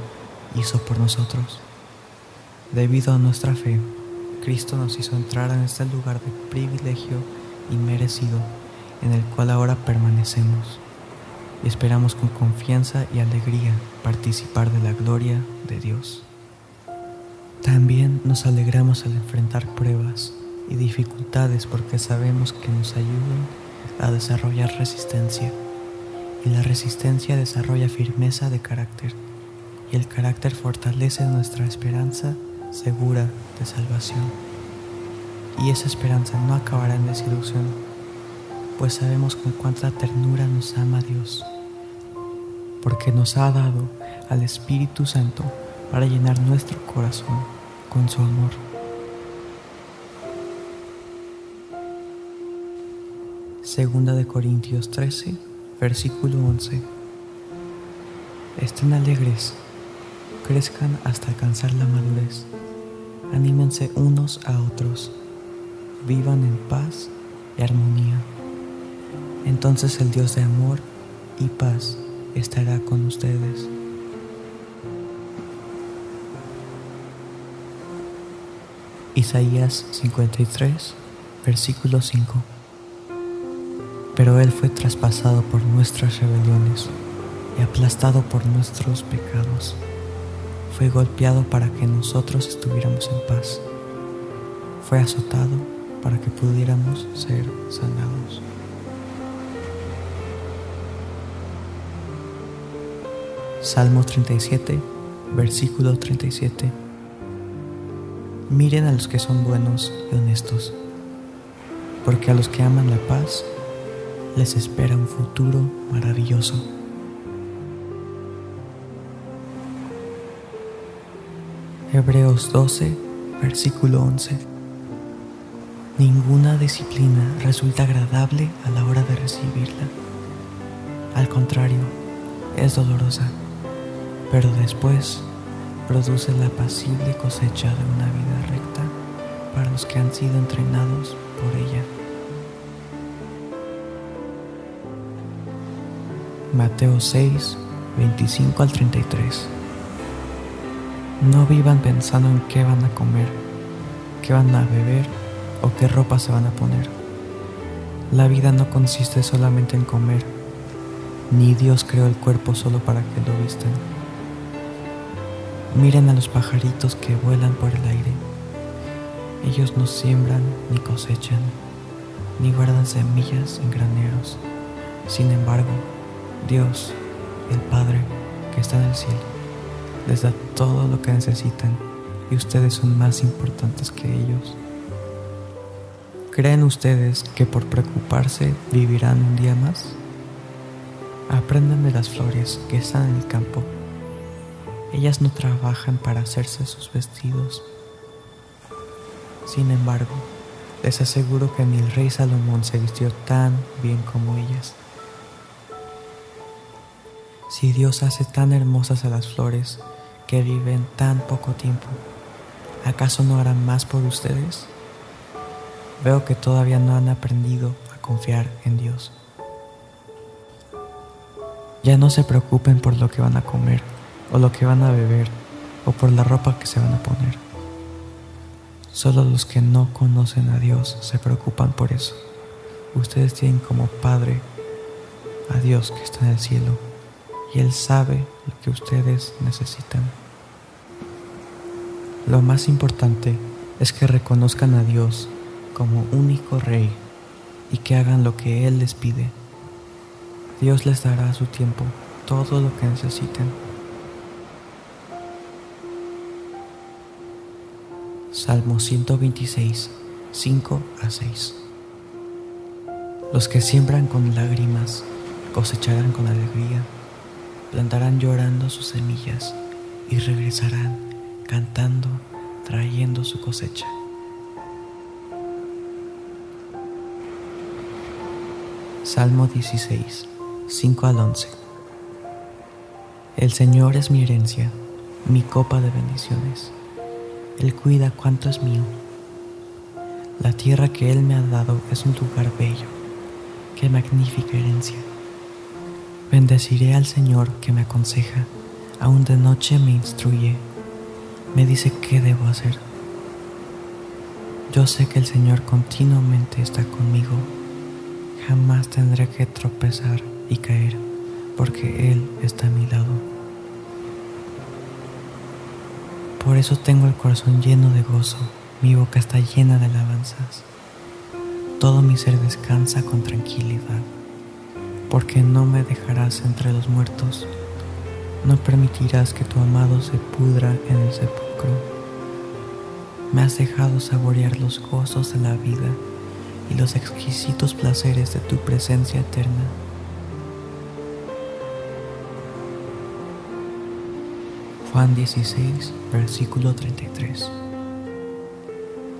hizo por nosotros. Debido a nuestra fe, Cristo nos hizo entrar en este lugar de privilegio y merecido en el cual ahora permanecemos y esperamos con confianza y alegría participar de la gloria de Dios. También nos alegramos al enfrentar pruebas y dificultades porque sabemos que nos ayudan a desarrollar resistencia y la resistencia desarrolla firmeza de carácter y el carácter fortalece nuestra esperanza segura de salvación. Y esa esperanza no acabará en desilusión, pues sabemos con cuánta ternura nos ama Dios, porque nos ha dado al Espíritu Santo para llenar nuestro corazón con su amor. Segunda de Corintios 13, versículo 11. Estén alegres, crezcan hasta alcanzar la madurez anímense unos a otros, vivan en paz y armonía. Entonces el Dios de amor y paz estará con ustedes. Isaías 53, versículo 5. Pero Él fue traspasado por nuestras rebeliones y aplastado por nuestros pecados fue golpeado para que nosotros estuviéramos en paz. Fue azotado para que pudiéramos ser sanados. Salmo 37, versículo 37. Miren a los que son buenos y honestos, porque a los que aman la paz les espera un futuro maravilloso. Hebreos 12, versículo 11. Ninguna disciplina resulta agradable a la hora de recibirla. Al contrario, es dolorosa, pero después produce la pasible cosecha de una vida recta para los que han sido entrenados por ella. Mateo 6, 25 al 33. No vivan pensando en qué van a comer, qué van a beber o qué ropa se van a poner. La vida no consiste solamente en comer, ni Dios creó el cuerpo solo para que lo vistan. Miren a los pajaritos que vuelan por el aire. Ellos no siembran ni cosechan, ni guardan semillas en graneros. Sin embargo, Dios, el Padre que está en el cielo, les da todo lo que necesitan y ustedes son más importantes que ellos. ¿Creen ustedes que por preocuparse vivirán un día más? Aprendan de las flores que están en el campo. Ellas no trabajan para hacerse sus vestidos. Sin embargo, les aseguro que ni el rey Salomón se vistió tan bien como ellas. Si Dios hace tan hermosas a las flores que viven tan poco tiempo, ¿acaso no hará más por ustedes? Veo que todavía no han aprendido a confiar en Dios. Ya no se preocupen por lo que van a comer o lo que van a beber o por la ropa que se van a poner. Solo los que no conocen a Dios se preocupan por eso. Ustedes tienen como Padre a Dios que está en el cielo y Él sabe lo que ustedes necesitan. Lo más importante es que reconozcan a Dios como único Rey y que hagan lo que Él les pide. Dios les dará a su tiempo todo lo que necesiten. Salmo 126, 5 a 6. Los que siembran con lágrimas cosecharán con alegría plantarán llorando sus semillas y regresarán cantando, trayendo su cosecha. Salmo 16, 5 al 11. El Señor es mi herencia, mi copa de bendiciones. Él cuida cuanto es mío. La tierra que Él me ha dado es un lugar bello. Qué magnífica herencia. Bendeciré al Señor que me aconseja, aún de noche me instruye, me dice qué debo hacer. Yo sé que el Señor continuamente está conmigo, jamás tendré que tropezar y caer, porque Él está a mi lado. Por eso tengo el corazón lleno de gozo, mi boca está llena de alabanzas. Todo mi ser descansa con tranquilidad porque no me dejarás entre los muertos, no permitirás que tu amado se pudra en el sepulcro. Me has dejado saborear los gozos de la vida y los exquisitos placeres de tu presencia eterna. Juan 16, versículo 33.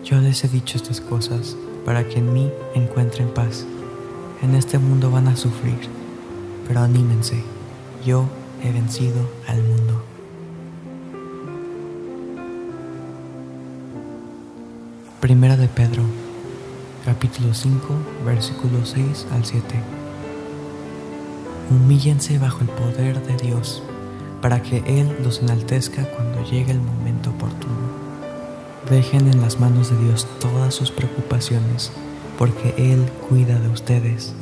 Yo les he dicho estas cosas para que en mí encuentren paz. En este mundo van a sufrir, pero anímense, yo he vencido al mundo. Primera de Pedro, capítulo 5, versículos 6 al 7. Humíllense bajo el poder de Dios, para que Él los enaltezca cuando llegue el momento oportuno. Dejen en las manos de Dios todas sus preocupaciones porque Él cuida de ustedes.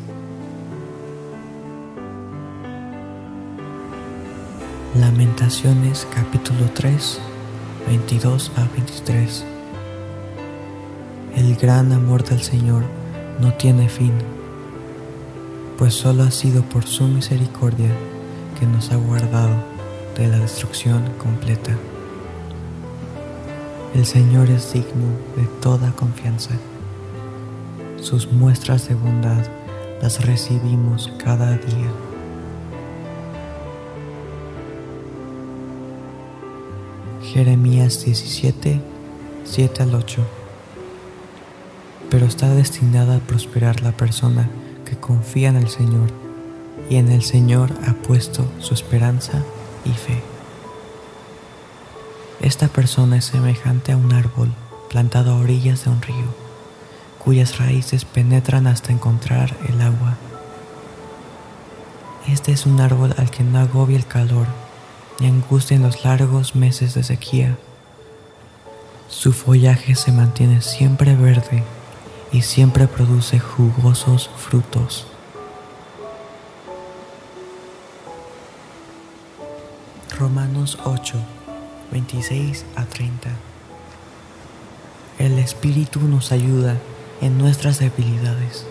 Lamentaciones capítulo 3, 22 a 23. El gran amor del Señor no tiene fin, pues solo ha sido por su misericordia que nos ha guardado de la destrucción completa. El Señor es digno de toda confianza sus muestras de bondad las recibimos cada día. Jeremías 17, 7 al 8. Pero está destinada a prosperar la persona que confía en el Señor y en el Señor ha puesto su esperanza y fe. Esta persona es semejante a un árbol plantado a orillas de un río, cuyas raíces penetran hasta encontrar el agua. Este es un árbol al que no agobia el calor ni angustia en los largos meses de sequía. Su follaje se mantiene siempre verde y siempre produce jugosos frutos. Romanos 8, 26 a 30 El Espíritu nos ayuda en nuestras debilidades.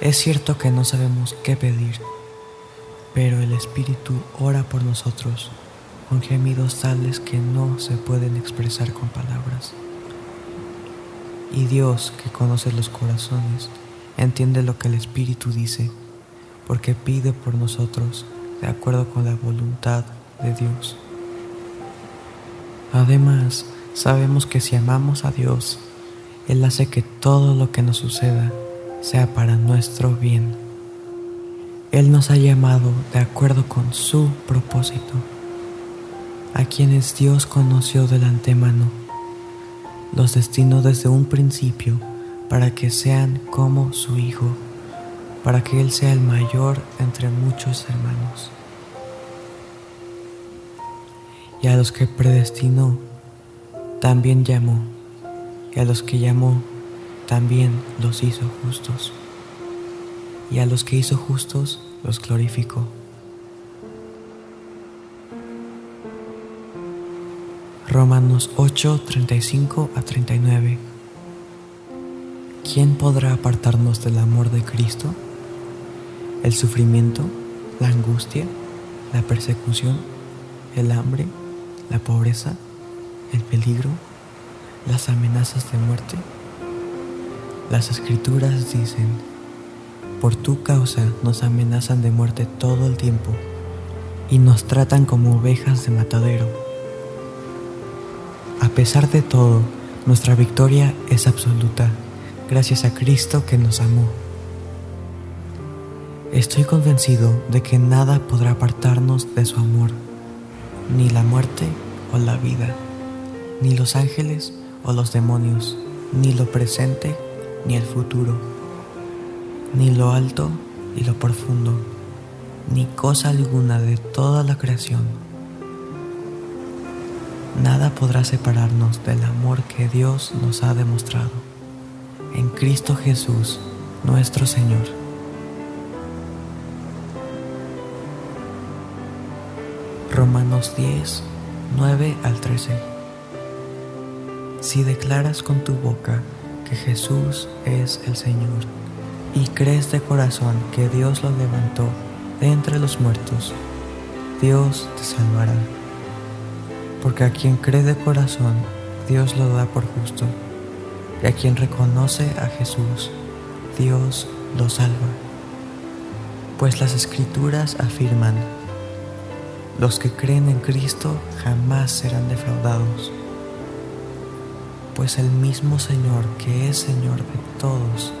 Es cierto que no sabemos qué pedir pero el Espíritu ora por nosotros con gemidos tales que no se pueden expresar con palabras. Y Dios, que conoce los corazones, entiende lo que el Espíritu dice, porque pide por nosotros de acuerdo con la voluntad de Dios. Además, sabemos que si amamos a Dios, Él hace que todo lo que nos suceda sea para nuestro bien. Él nos ha llamado de acuerdo con su propósito, a quienes Dios conoció del antemano, los destinó desde un principio para que sean como su Hijo, para que Él sea el mayor entre muchos hermanos. Y a los que predestinó, también llamó, y a los que llamó, también los hizo justos y a los que hizo justos los glorificó. Romanos 8, 35 a 39. ¿Quién podrá apartarnos del amor de Cristo? ¿El sufrimiento? ¿La angustia? ¿La persecución? ¿El hambre? ¿La pobreza? ¿El peligro? ¿Las amenazas de muerte? Las escrituras dicen, por tu causa nos amenazan de muerte todo el tiempo y nos tratan como ovejas de matadero. A pesar de todo, nuestra victoria es absoluta gracias a Cristo que nos amó. Estoy convencido de que nada podrá apartarnos de su amor, ni la muerte o la vida, ni los ángeles o los demonios, ni lo presente ni el futuro ni lo alto y lo profundo, ni cosa alguna de toda la creación. Nada podrá separarnos del amor que Dios nos ha demostrado en Cristo Jesús, nuestro Señor. Romanos 10, 9 al 13. Si declaras con tu boca que Jesús es el Señor, y crees de corazón que Dios lo levantó de entre los muertos, Dios te salvará. Porque a quien cree de corazón, Dios lo da por justo, y a quien reconoce a Jesús, Dios lo salva. Pues las escrituras afirman, los que creen en Cristo jamás serán defraudados, pues el mismo Señor que es Señor de todos,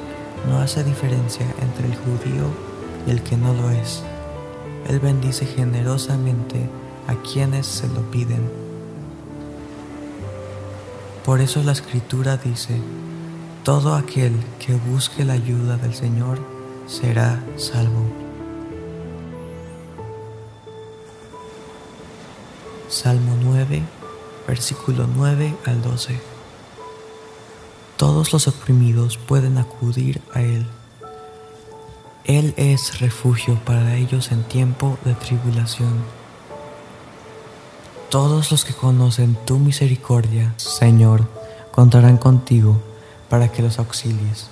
no hace diferencia entre el judío y el que no lo es. Él bendice generosamente a quienes se lo piden. Por eso la escritura dice, todo aquel que busque la ayuda del Señor será salvo. Salmo 9, versículo 9 al 12. Todos los oprimidos pueden acudir a Él. Él es refugio para ellos en tiempo de tribulación. Todos los que conocen tu misericordia, Señor, contarán contigo para que los auxilies,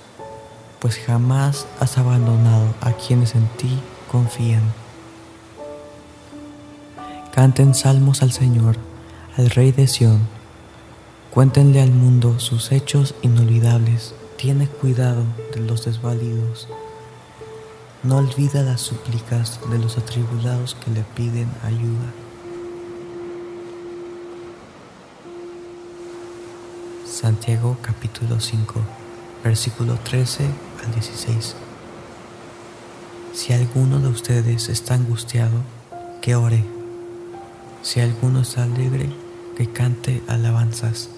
pues jamás has abandonado a quienes en ti confían. Canten salmos al Señor, al Rey de Sión Cuéntenle al mundo sus hechos inolvidables. Tiene cuidado de los desvalidos. No olvida las súplicas de los atribulados que le piden ayuda. Santiago capítulo 5, versículo 13 al 16. Si alguno de ustedes está angustiado, que ore. Si alguno está alegre, que cante alabanzas.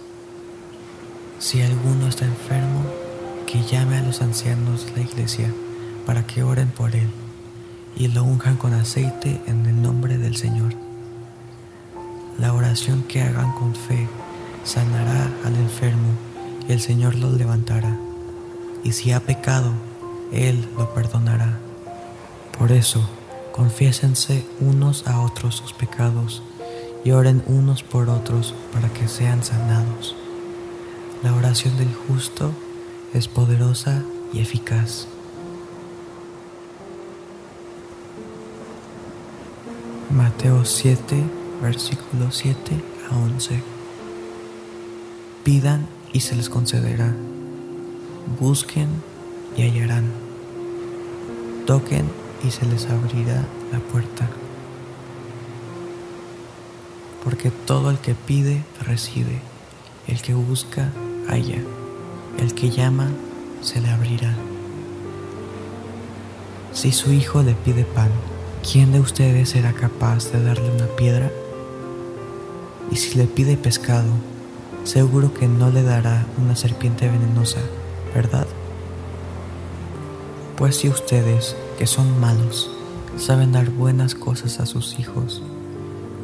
Si alguno está enfermo, que llame a los ancianos de la iglesia para que oren por él y lo unjan con aceite en el nombre del Señor. La oración que hagan con fe sanará al enfermo y el Señor lo levantará. Y si ha pecado, Él lo perdonará. Por eso, confiésense unos a otros sus pecados y oren unos por otros para que sean sanados. La oración del justo es poderosa y eficaz. Mateo 7, versículos 7 a 11. Pidan y se les concederá. Busquen y hallarán. Toquen y se les abrirá la puerta. Porque todo el que pide, recibe. El que busca, El que llama, se le abrirá. Si su hijo le pide pan, ¿quién de ustedes será capaz de darle una piedra? Y si le pide pescado, seguro que no le dará una serpiente venenosa, ¿verdad? Pues si ustedes, que son malos, saben dar buenas cosas a sus hijos,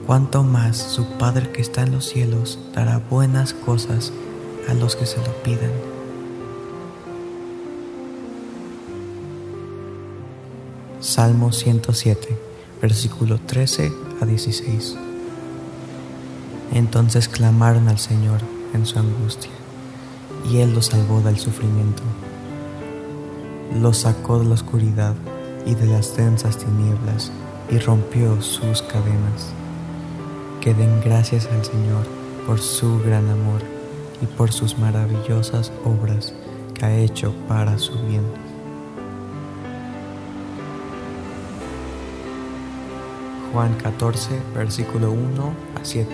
cuánto más su Padre que está en los cielos dará buenas cosas a los que se lo pidan. Salmo 107, versículo 13 a 16. Entonces clamaron al Señor en su angustia, y Él los salvó del sufrimiento. Los sacó de la oscuridad y de las densas tinieblas y rompió sus cadenas. Que den gracias al Señor por su gran amor y por sus maravillosas obras que ha hecho para su bien. Juan 14, versículo 1 a 7.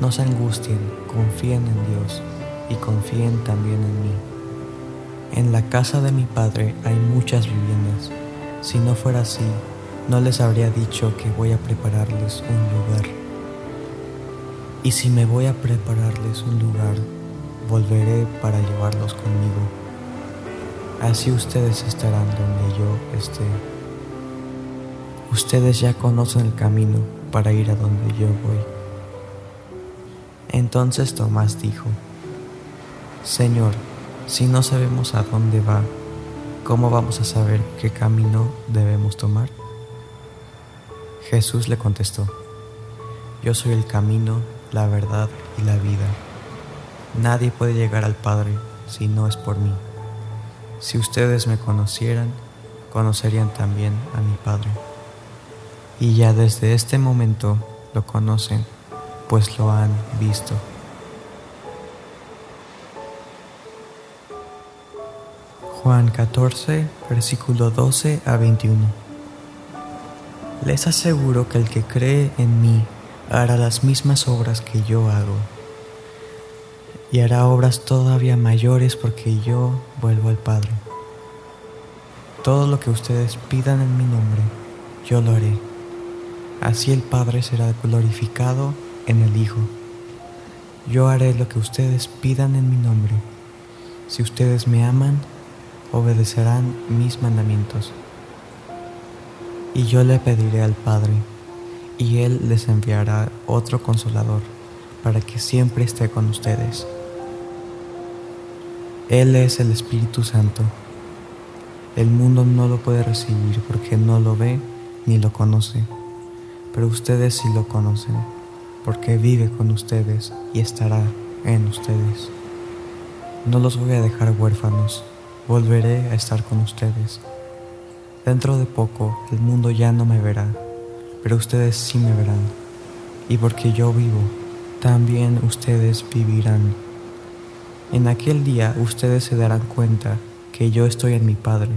No se angustien, confíen en Dios y confíen también en mí. En la casa de mi Padre hay muchas viviendas. Si no fuera así, no les habría dicho que voy a prepararles un lugar. Y si me voy a prepararles un lugar, volveré para llevarlos conmigo. Así ustedes estarán donde yo esté Ustedes ya conocen el camino para ir a donde yo voy. Entonces Tomás dijo, Señor, si no sabemos a dónde va, ¿cómo vamos a saber qué camino debemos tomar? Jesús le contestó, Yo soy el camino, la verdad y la vida. Nadie puede llegar al Padre si no es por mí. Si ustedes me conocieran, conocerían también a mi Padre y ya desde este momento lo conocen, pues lo han visto. Juan 14, versículo 12 a 21. Les aseguro que el que cree en mí hará las mismas obras que yo hago, y hará obras todavía mayores porque yo vuelvo al Padre. Todo lo que ustedes pidan en mi nombre, yo lo haré Así el Padre será glorificado en el Hijo. Yo haré lo que ustedes pidan en mi nombre. Si ustedes me aman, obedecerán mis mandamientos. Y yo le pediré al Padre, y Él les enviará otro consolador, para que siempre esté con ustedes. Él es el Espíritu Santo. El mundo no lo puede recibir porque no lo ve ni lo conoce pero ustedes sí lo conocen, porque vive con ustedes y estará en ustedes. No los voy a dejar huérfanos, volveré a estar con ustedes. Dentro de poco el mundo ya no me verá, pero ustedes sí me verán. Y porque yo vivo, también ustedes vivirán. En aquel día ustedes se darán cuenta que yo estoy en mi Padre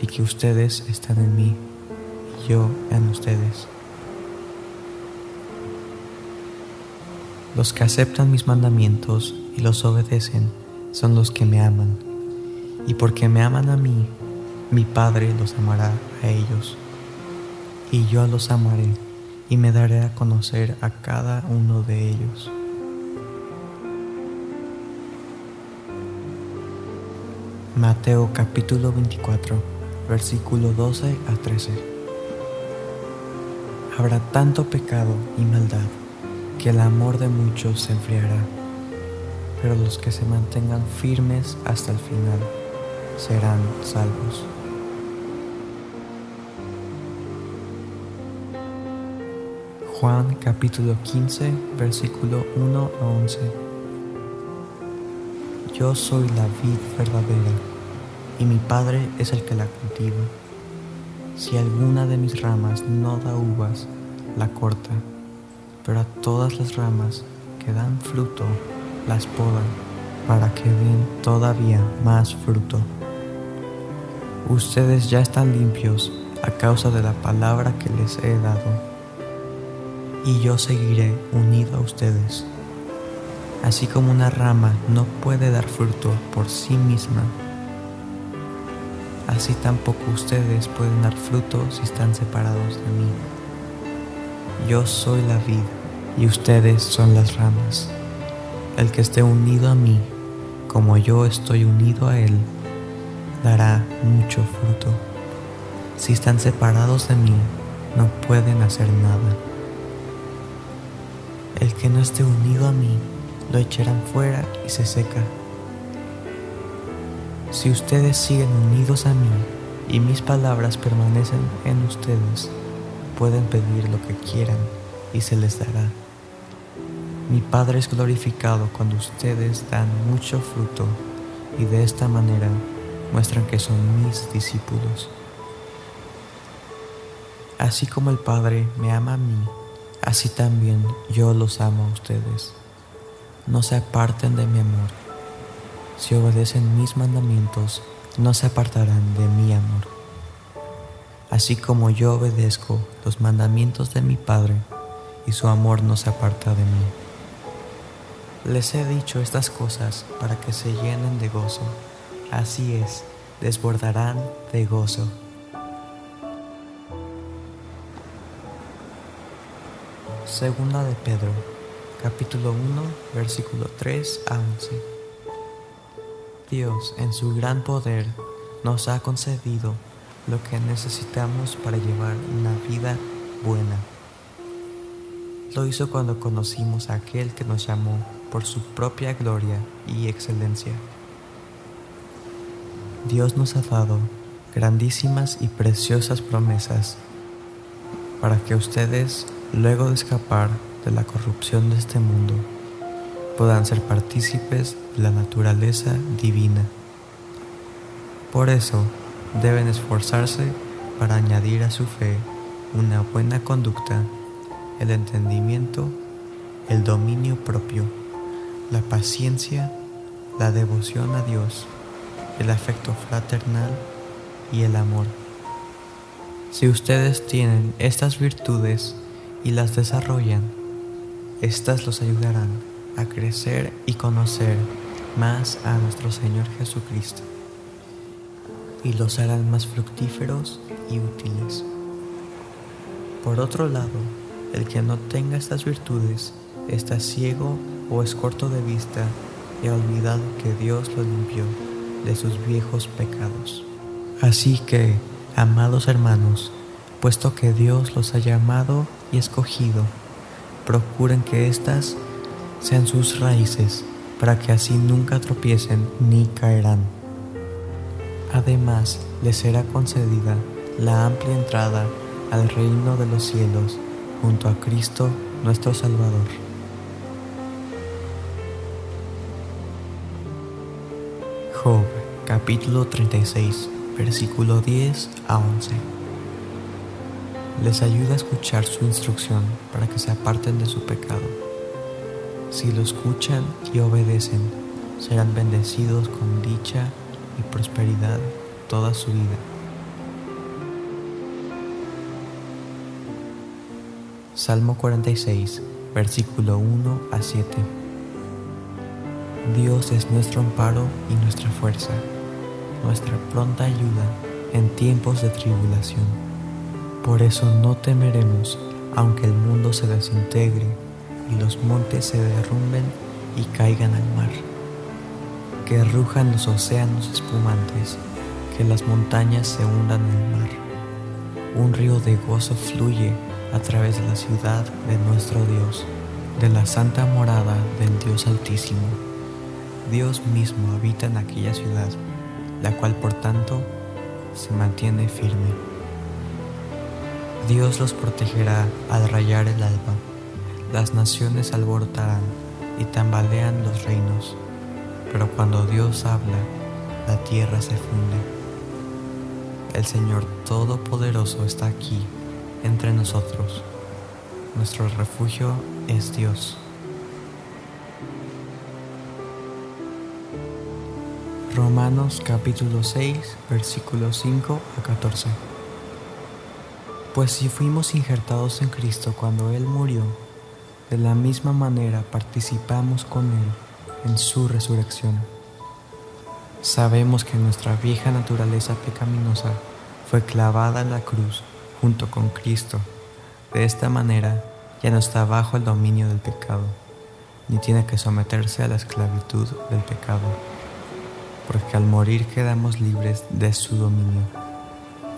y que ustedes están en mí y yo en ustedes. Los que aceptan mis mandamientos y los obedecen son los que me aman. Y porque me aman a mí, mi Padre los amará a ellos. Y yo los amaré y me daré a conocer a cada uno de ellos. Mateo capítulo 24, versículo 12 a 13. Habrá tanto pecado y maldad que el amor de muchos se enfriará, pero los que se mantengan firmes hasta el final serán salvos. Juan capítulo 15, versículo 1 a 11. Yo soy la vid verdadera y mi Padre es el que la cultiva. Si alguna de mis ramas no da uvas, la corta pero a todas las ramas que dan fruto las podan para que den todavía más fruto. Ustedes ya están limpios a causa de la palabra que les he dado, y yo seguiré unido a ustedes. Así como una rama no puede dar fruto por sí misma, así tampoco ustedes pueden dar fruto si están separados de mí. Yo soy la vida y ustedes son las ramas. El que esté unido a mí, como yo estoy unido a él, dará mucho fruto. Si están separados de mí, no pueden hacer nada. El que no esté unido a mí, lo echarán fuera y se seca. Si ustedes siguen unidos a mí y mis palabras permanecen en ustedes, pueden pedir lo que quieran y se les dará. Mi Padre es glorificado cuando ustedes dan mucho fruto y de esta manera muestran que son mis discípulos. Así como el Padre me ama a mí, así también yo los amo a ustedes. No se aparten de mi amor. Si obedecen mis mandamientos, no se apartarán de mi amor. Así como yo obedezco los mandamientos de mi Padre, y su amor no se aparta de mí. Les he dicho estas cosas para que se llenen de gozo. Así es, desbordarán de gozo. Segunda de Pedro, capítulo 1, versículo 3 a 11. Dios, en su gran poder, nos ha concedido lo que necesitamos para llevar una vida buena. Lo hizo cuando conocimos a aquel que nos llamó por su propia gloria y excelencia. Dios nos ha dado grandísimas y preciosas promesas para que ustedes, luego de escapar de la corrupción de este mundo, puedan ser partícipes de la naturaleza divina. Por eso deben esforzarse para añadir a su fe una buena conducta, el entendimiento, el dominio propio la paciencia, la devoción a Dios, el afecto fraternal y el amor. Si ustedes tienen estas virtudes y las desarrollan, éstas los ayudarán a crecer y conocer más a nuestro Señor Jesucristo y los harán más fructíferos y útiles. Por otro lado, el que no tenga estas virtudes está ciego o es corto de vista y ha olvidado que Dios lo limpió de sus viejos pecados. Así que, amados hermanos, puesto que Dios los ha llamado y escogido, procuren que éstas sean sus raíces, para que así nunca tropiecen ni caerán. Además, les será concedida la amplia entrada al reino de los cielos junto a Cristo nuestro Salvador. Job capítulo 36 versículo 10 a 11 Les ayuda a escuchar su instrucción para que se aparten de su pecado. Si lo escuchan y obedecen, serán bendecidos con dicha y prosperidad toda su vida. Salmo 46, versículo 1 a 7. Dios es nuestro amparo y nuestra fuerza, nuestra pronta ayuda en tiempos de tribulación. Por eso no temeremos, aunque el mundo se desintegre y los montes se derrumben y caigan al mar, que rujan los océanos espumantes, que las montañas se hundan en el mar. Un río de gozo fluye a través de la ciudad de nuestro Dios, de la santa morada del Dios Altísimo. Dios mismo habita en aquella ciudad, la cual por tanto se mantiene firme. Dios los protegerá al rayar el alba, las naciones alborotarán y tambalean los reinos, pero cuando Dios habla, la tierra se funde. El Señor Todopoderoso está aquí entre nosotros. Nuestro refugio es Dios. Romanos capítulo 6 versículos 5 a 14. Pues si fuimos injertados en Cristo cuando Él murió, de la misma manera participamos con Él en su resurrección. Sabemos que nuestra vieja naturaleza pecaminosa fue clavada en la cruz junto con Cristo. De esta manera ya no está bajo el dominio del pecado, ni tiene que someterse a la esclavitud del pecado, porque al morir quedamos libres de su dominio.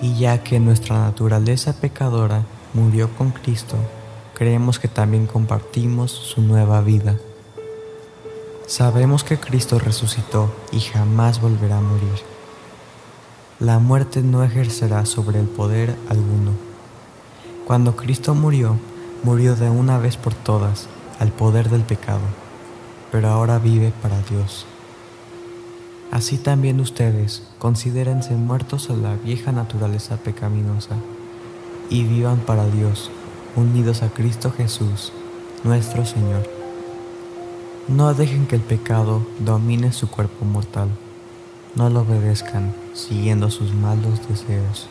Y ya que nuestra naturaleza pecadora murió con Cristo, creemos que también compartimos su nueva vida. Sabemos que Cristo resucitó y jamás volverá a morir la muerte no ejercerá sobre el poder alguno. Cuando Cristo murió, murió de una vez por todas al poder del pecado, pero ahora vive para Dios. Así también ustedes considérense muertos a la vieja naturaleza pecaminosa y vivan para Dios, unidos a Cristo Jesús, nuestro Señor. No dejen que el pecado domine su cuerpo mortal no lo obedezcan siguiendo sus malos deseos.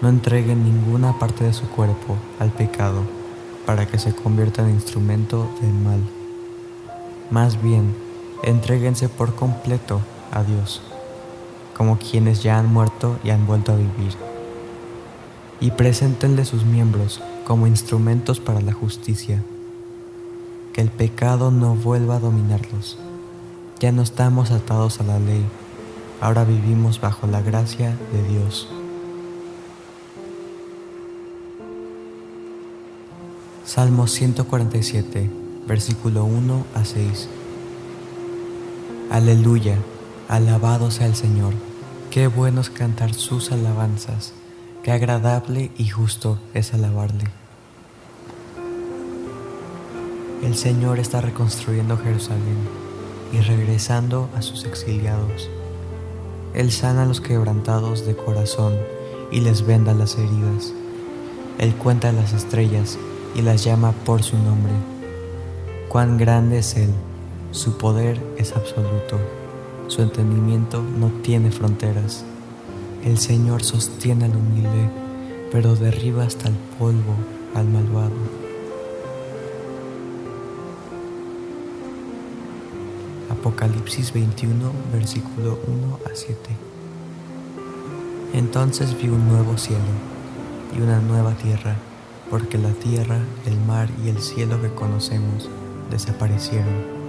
No entreguen ninguna parte de su cuerpo al pecado para que se convierta en instrumento del mal. Más bien, entréguense por completo a Dios, como quienes ya han muerto y han vuelto a vivir. Y preséntenle sus miembros como instrumentos para la justicia. Que el pecado no vuelva a dominarlos. Ya no estamos atados a la ley ahora vivimos bajo la gracia de Dios. Salmo 147, versículo 1 a 6. Aleluya, alabado sea el Señor. Qué bueno es cantar sus alabanzas, qué agradable y justo es alabarle. El Señor está reconstruyendo Jerusalén y regresando a sus exiliados él sana a los quebrantados de corazón y les venda las heridas. Él cuenta las estrellas y las llama por su nombre. Cuán grande es Él, su poder es absoluto, su entendimiento no tiene fronteras. El Señor sostiene al humilde, pero derriba hasta el polvo al malvado. Apocalipsis 21, versículo 1 a 7. Entonces vi un nuevo cielo y una nueva tierra, porque la tierra, el mar y el cielo que conocemos desaparecieron.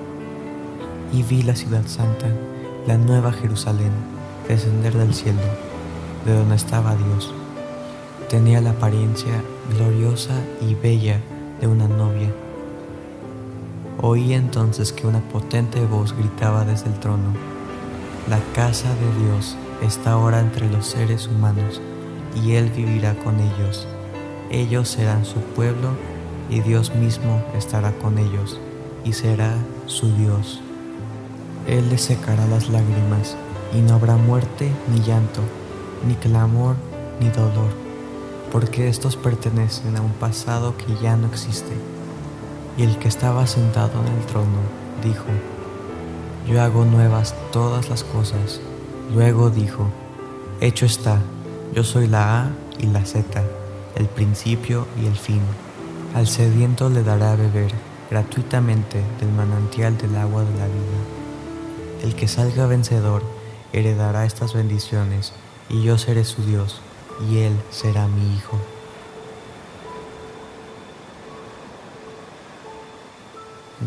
Y vi la ciudad santa, la nueva Jerusalén, descender del cielo, de donde estaba Dios. Tenía la apariencia gloriosa y bella de una novia Oí entonces que una potente voz gritaba desde el trono, La casa de Dios está ahora entre los seres humanos, y Él vivirá con ellos. Ellos serán su pueblo, y Dios mismo estará con ellos, y será su Dios. Él les secará las lágrimas, y no habrá muerte ni llanto, ni clamor, ni dolor, porque estos pertenecen a un pasado que ya no existe y el que estaba sentado en el trono dijo, Yo hago nuevas todas las cosas. Luego dijo, Hecho está, yo soy la A y la Z, el principio y el fin. Al sediento le dará a beber gratuitamente del manantial del agua de la vida. El que salga vencedor heredará estas bendiciones, y yo seré su Dios, y él será mi hijo.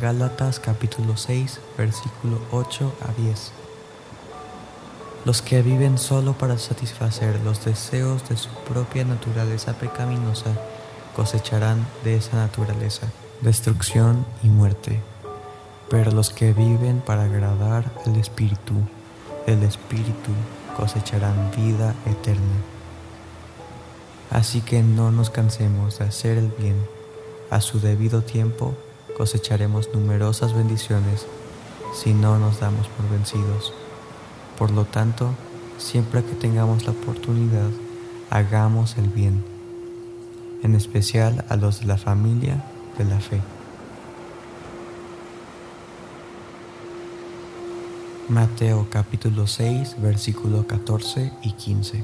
Gálatas capítulo 6, versículo 8 a 10. Los que viven solo para satisfacer los deseos de su propia naturaleza pecaminosa cosecharán de esa naturaleza destrucción y muerte. Pero los que viven para agradar al Espíritu, el Espíritu cosecharán vida eterna. Así que no nos cansemos de hacer el bien. A su debido tiempo cosecharemos numerosas bendiciones si no nos damos por vencidos. Por lo tanto, siempre que tengamos la oportunidad, hagamos el bien, en especial a los de la familia de la fe. Mateo capítulo 6, versículo 14 y 15.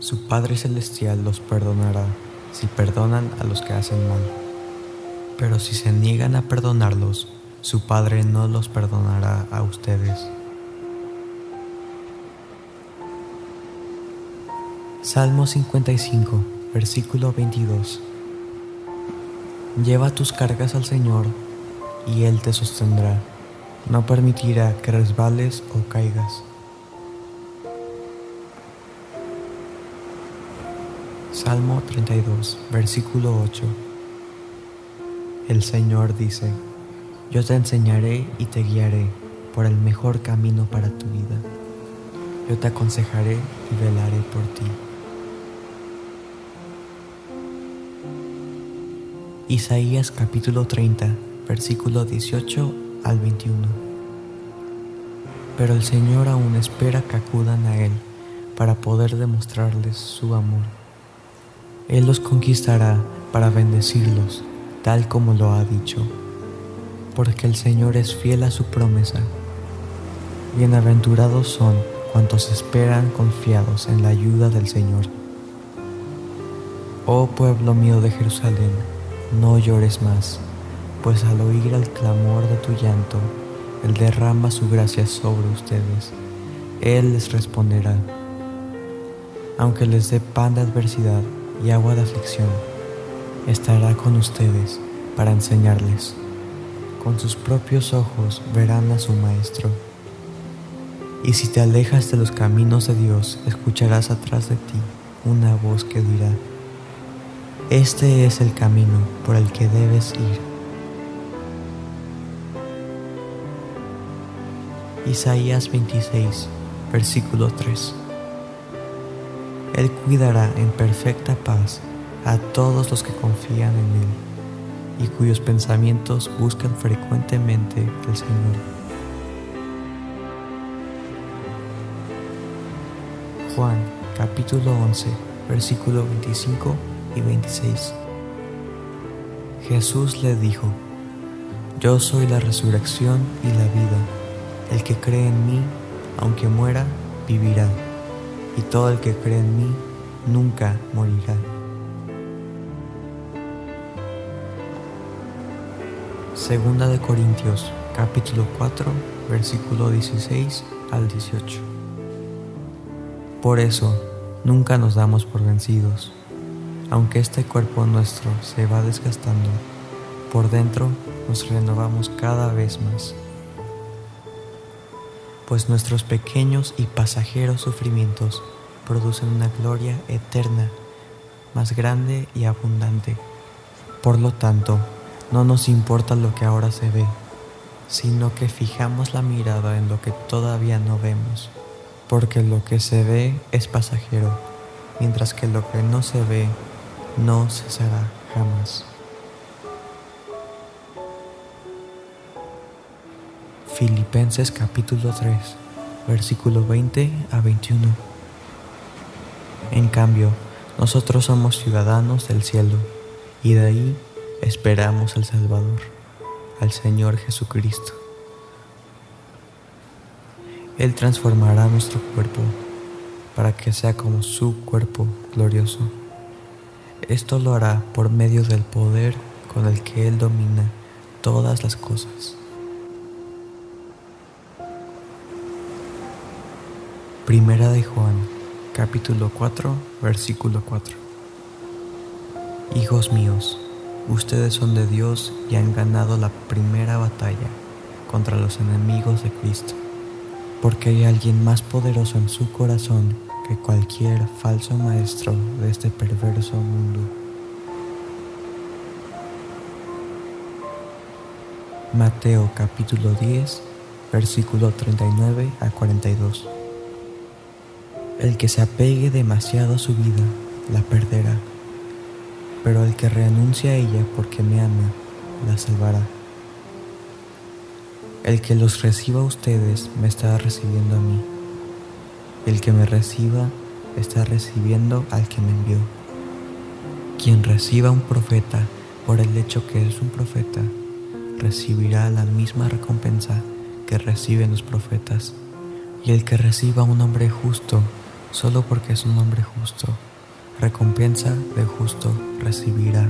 Su Padre Celestial los perdonará si perdonan a los que hacen mal. Pero si se niegan a perdonarlos, su Padre no los perdonará a ustedes. Salmo 55, versículo 22. Lleva tus cargas al Señor y Él te sostendrá. No permitirá que resbales o caigas. Salmo 32, versículo 8. El Señor dice, yo te enseñaré y te guiaré por el mejor camino para tu vida. Yo te aconsejaré y velaré por ti. Isaías capítulo 30, versículo 18 al 21. Pero el Señor aún espera que acudan a Él para poder demostrarles su amor. Él los conquistará para bendecirlos, tal como lo ha dicho, porque el Señor es fiel a su promesa. Bienaventurados son cuantos esperan confiados en la ayuda del Señor. Oh pueblo mío de Jerusalén, no llores más, pues al oír el clamor de tu llanto, Él derrama su gracia sobre ustedes. Él les responderá, aunque les dé pan de adversidad y agua de aflicción, estará con ustedes para enseñarles. Con sus propios ojos verán a su Maestro. Y si te alejas de los caminos de Dios, escucharás atrás de ti una voz que dirá, este es el camino por el que debes ir. Isaías 26, versículo 3. Él cuidará en perfecta paz a todos los que confían en Él y cuyos pensamientos buscan frecuentemente el Señor. Juan capítulo 11, versículo 25 y 26. Jesús le dijo, Yo soy la resurrección y la vida. El que cree en mí, aunque muera, vivirá. Y todo el que cree en mí, nunca morirá. Segunda de Corintios, capítulo 4, versículo 16 al 18. Por eso, nunca nos damos por vencidos aunque este cuerpo nuestro se va desgastando, por dentro nos renovamos cada vez más. Pues nuestros pequeños y pasajeros sufrimientos producen una gloria eterna, más grande y abundante. Por lo tanto, no nos importa lo que ahora se ve, sino que fijamos la mirada en lo que todavía no vemos, porque lo que se ve es pasajero, mientras que lo que no se ve no cesará jamás. Filipenses capítulo 3, versículo 20 a 21. En cambio, nosotros somos ciudadanos del cielo y de ahí esperamos al Salvador, al Señor Jesucristo. Él transformará nuestro cuerpo para que sea como su cuerpo glorioso Esto lo hará por medio del poder con el que Él domina todas las cosas. Primera de Juan, capítulo 4, versículo 4. Hijos míos, ustedes son de Dios y han ganado la primera batalla contra los enemigos de Cristo, porque hay alguien más poderoso en su corazón que cualquier falso maestro de este perverso mundo. Mateo capítulo 10, versículo 39 a 42. El que se apegue demasiado a su vida, la perderá, pero el que renuncia a ella porque me ama, la salvará. El que los reciba a ustedes me está recibiendo a mí. El que me reciba está recibiendo al que me envió. Quien reciba a un profeta por el hecho que es un profeta, recibirá la misma recompensa que reciben los profetas. Y el que reciba a un hombre justo solo porque es un hombre justo, recompensa de justo recibirá.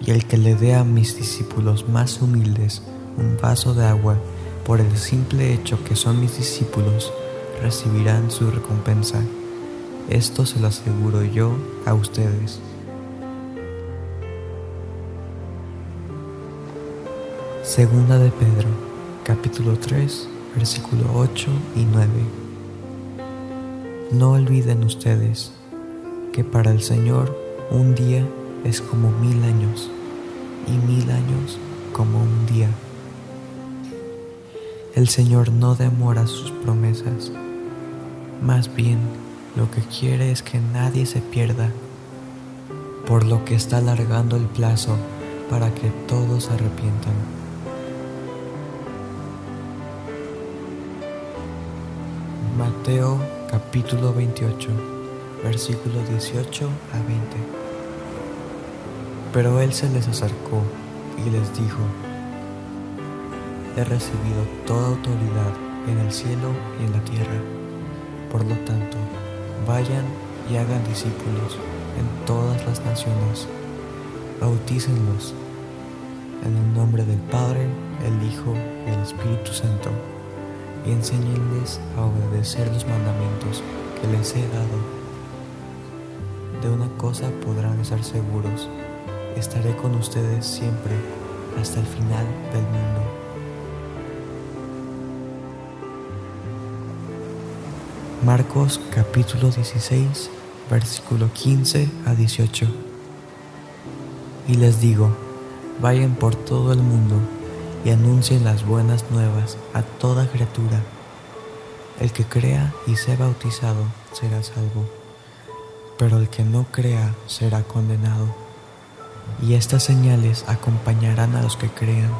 Y el que le dé a mis discípulos más humildes un vaso de agua por el simple hecho que son mis discípulos, recibirán su recompensa. Esto se lo aseguro yo a ustedes. Segunda de Pedro, capítulo 3, versículo 8 y 9. No olviden ustedes que para el Señor un día es como mil años y mil años como un día. El Señor no demora sus promesas, más bien lo que quiere es que nadie se pierda, por lo que está alargando el plazo para que todos se arrepientan. Mateo capítulo 28, versículo 18 a 20. Pero él se les acercó y les dijo, he recibido toda autoridad en el cielo y en la tierra. Por lo tanto, vayan y hagan discípulos en todas las naciones. Bautícenlos en el nombre del Padre, el Hijo y el Espíritu Santo, enséñenles a obedecer los mandamientos que les he dado. De una cosa podrán estar seguros, estaré con ustedes siempre hasta el final del mundo. Marcos capítulo 16, versículo 15 a 18. Y les digo, vayan por todo el mundo y anuncien las buenas nuevas a toda criatura. El que crea y sea bautizado será salvo, pero el que no crea será condenado. Y estas señales acompañarán a los que crean.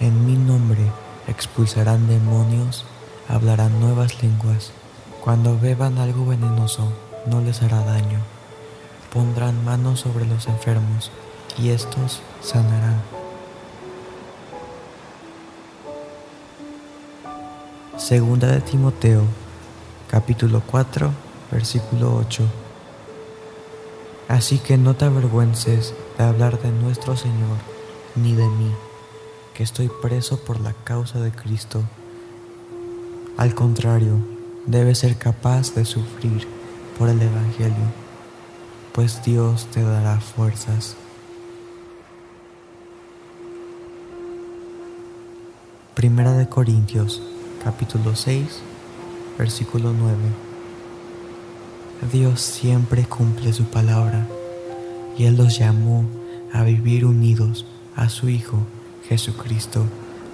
En mi nombre expulsarán demonios, hablarán nuevas lenguas cuando beban algo venenoso, no les hará daño. Pondrán manos sobre los enfermos y estos sanarán. Segunda de Timoteo, capítulo 4, versículo 8. Así que no te avergüences de hablar de nuestro Señor, ni de mí, que estoy preso por la causa de Cristo. Al contrario, debes ser capaz de sufrir por el Evangelio, pues Dios te dará fuerzas. Primera de Corintios, capítulo 6, versículo 9. Dios siempre cumple su palabra y Él los llamó a vivir unidos a su Hijo Jesucristo,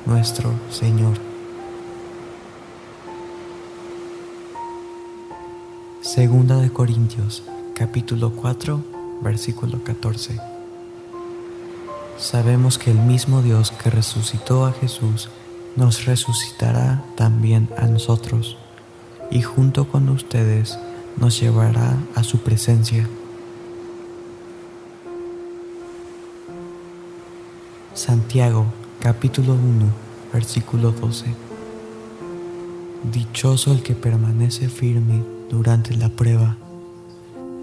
nuestro Señor. Segunda de Corintios, capítulo 4, versículo 14. Sabemos que el mismo Dios que resucitó a Jesús nos resucitará también a nosotros y junto con ustedes nos llevará a su presencia. Santiago, capítulo 1, versículo 12. Dichoso el que permanece firme durante la prueba,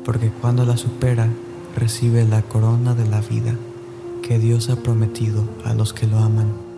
porque cuando la supera recibe la corona de la vida que Dios ha prometido a los que lo aman.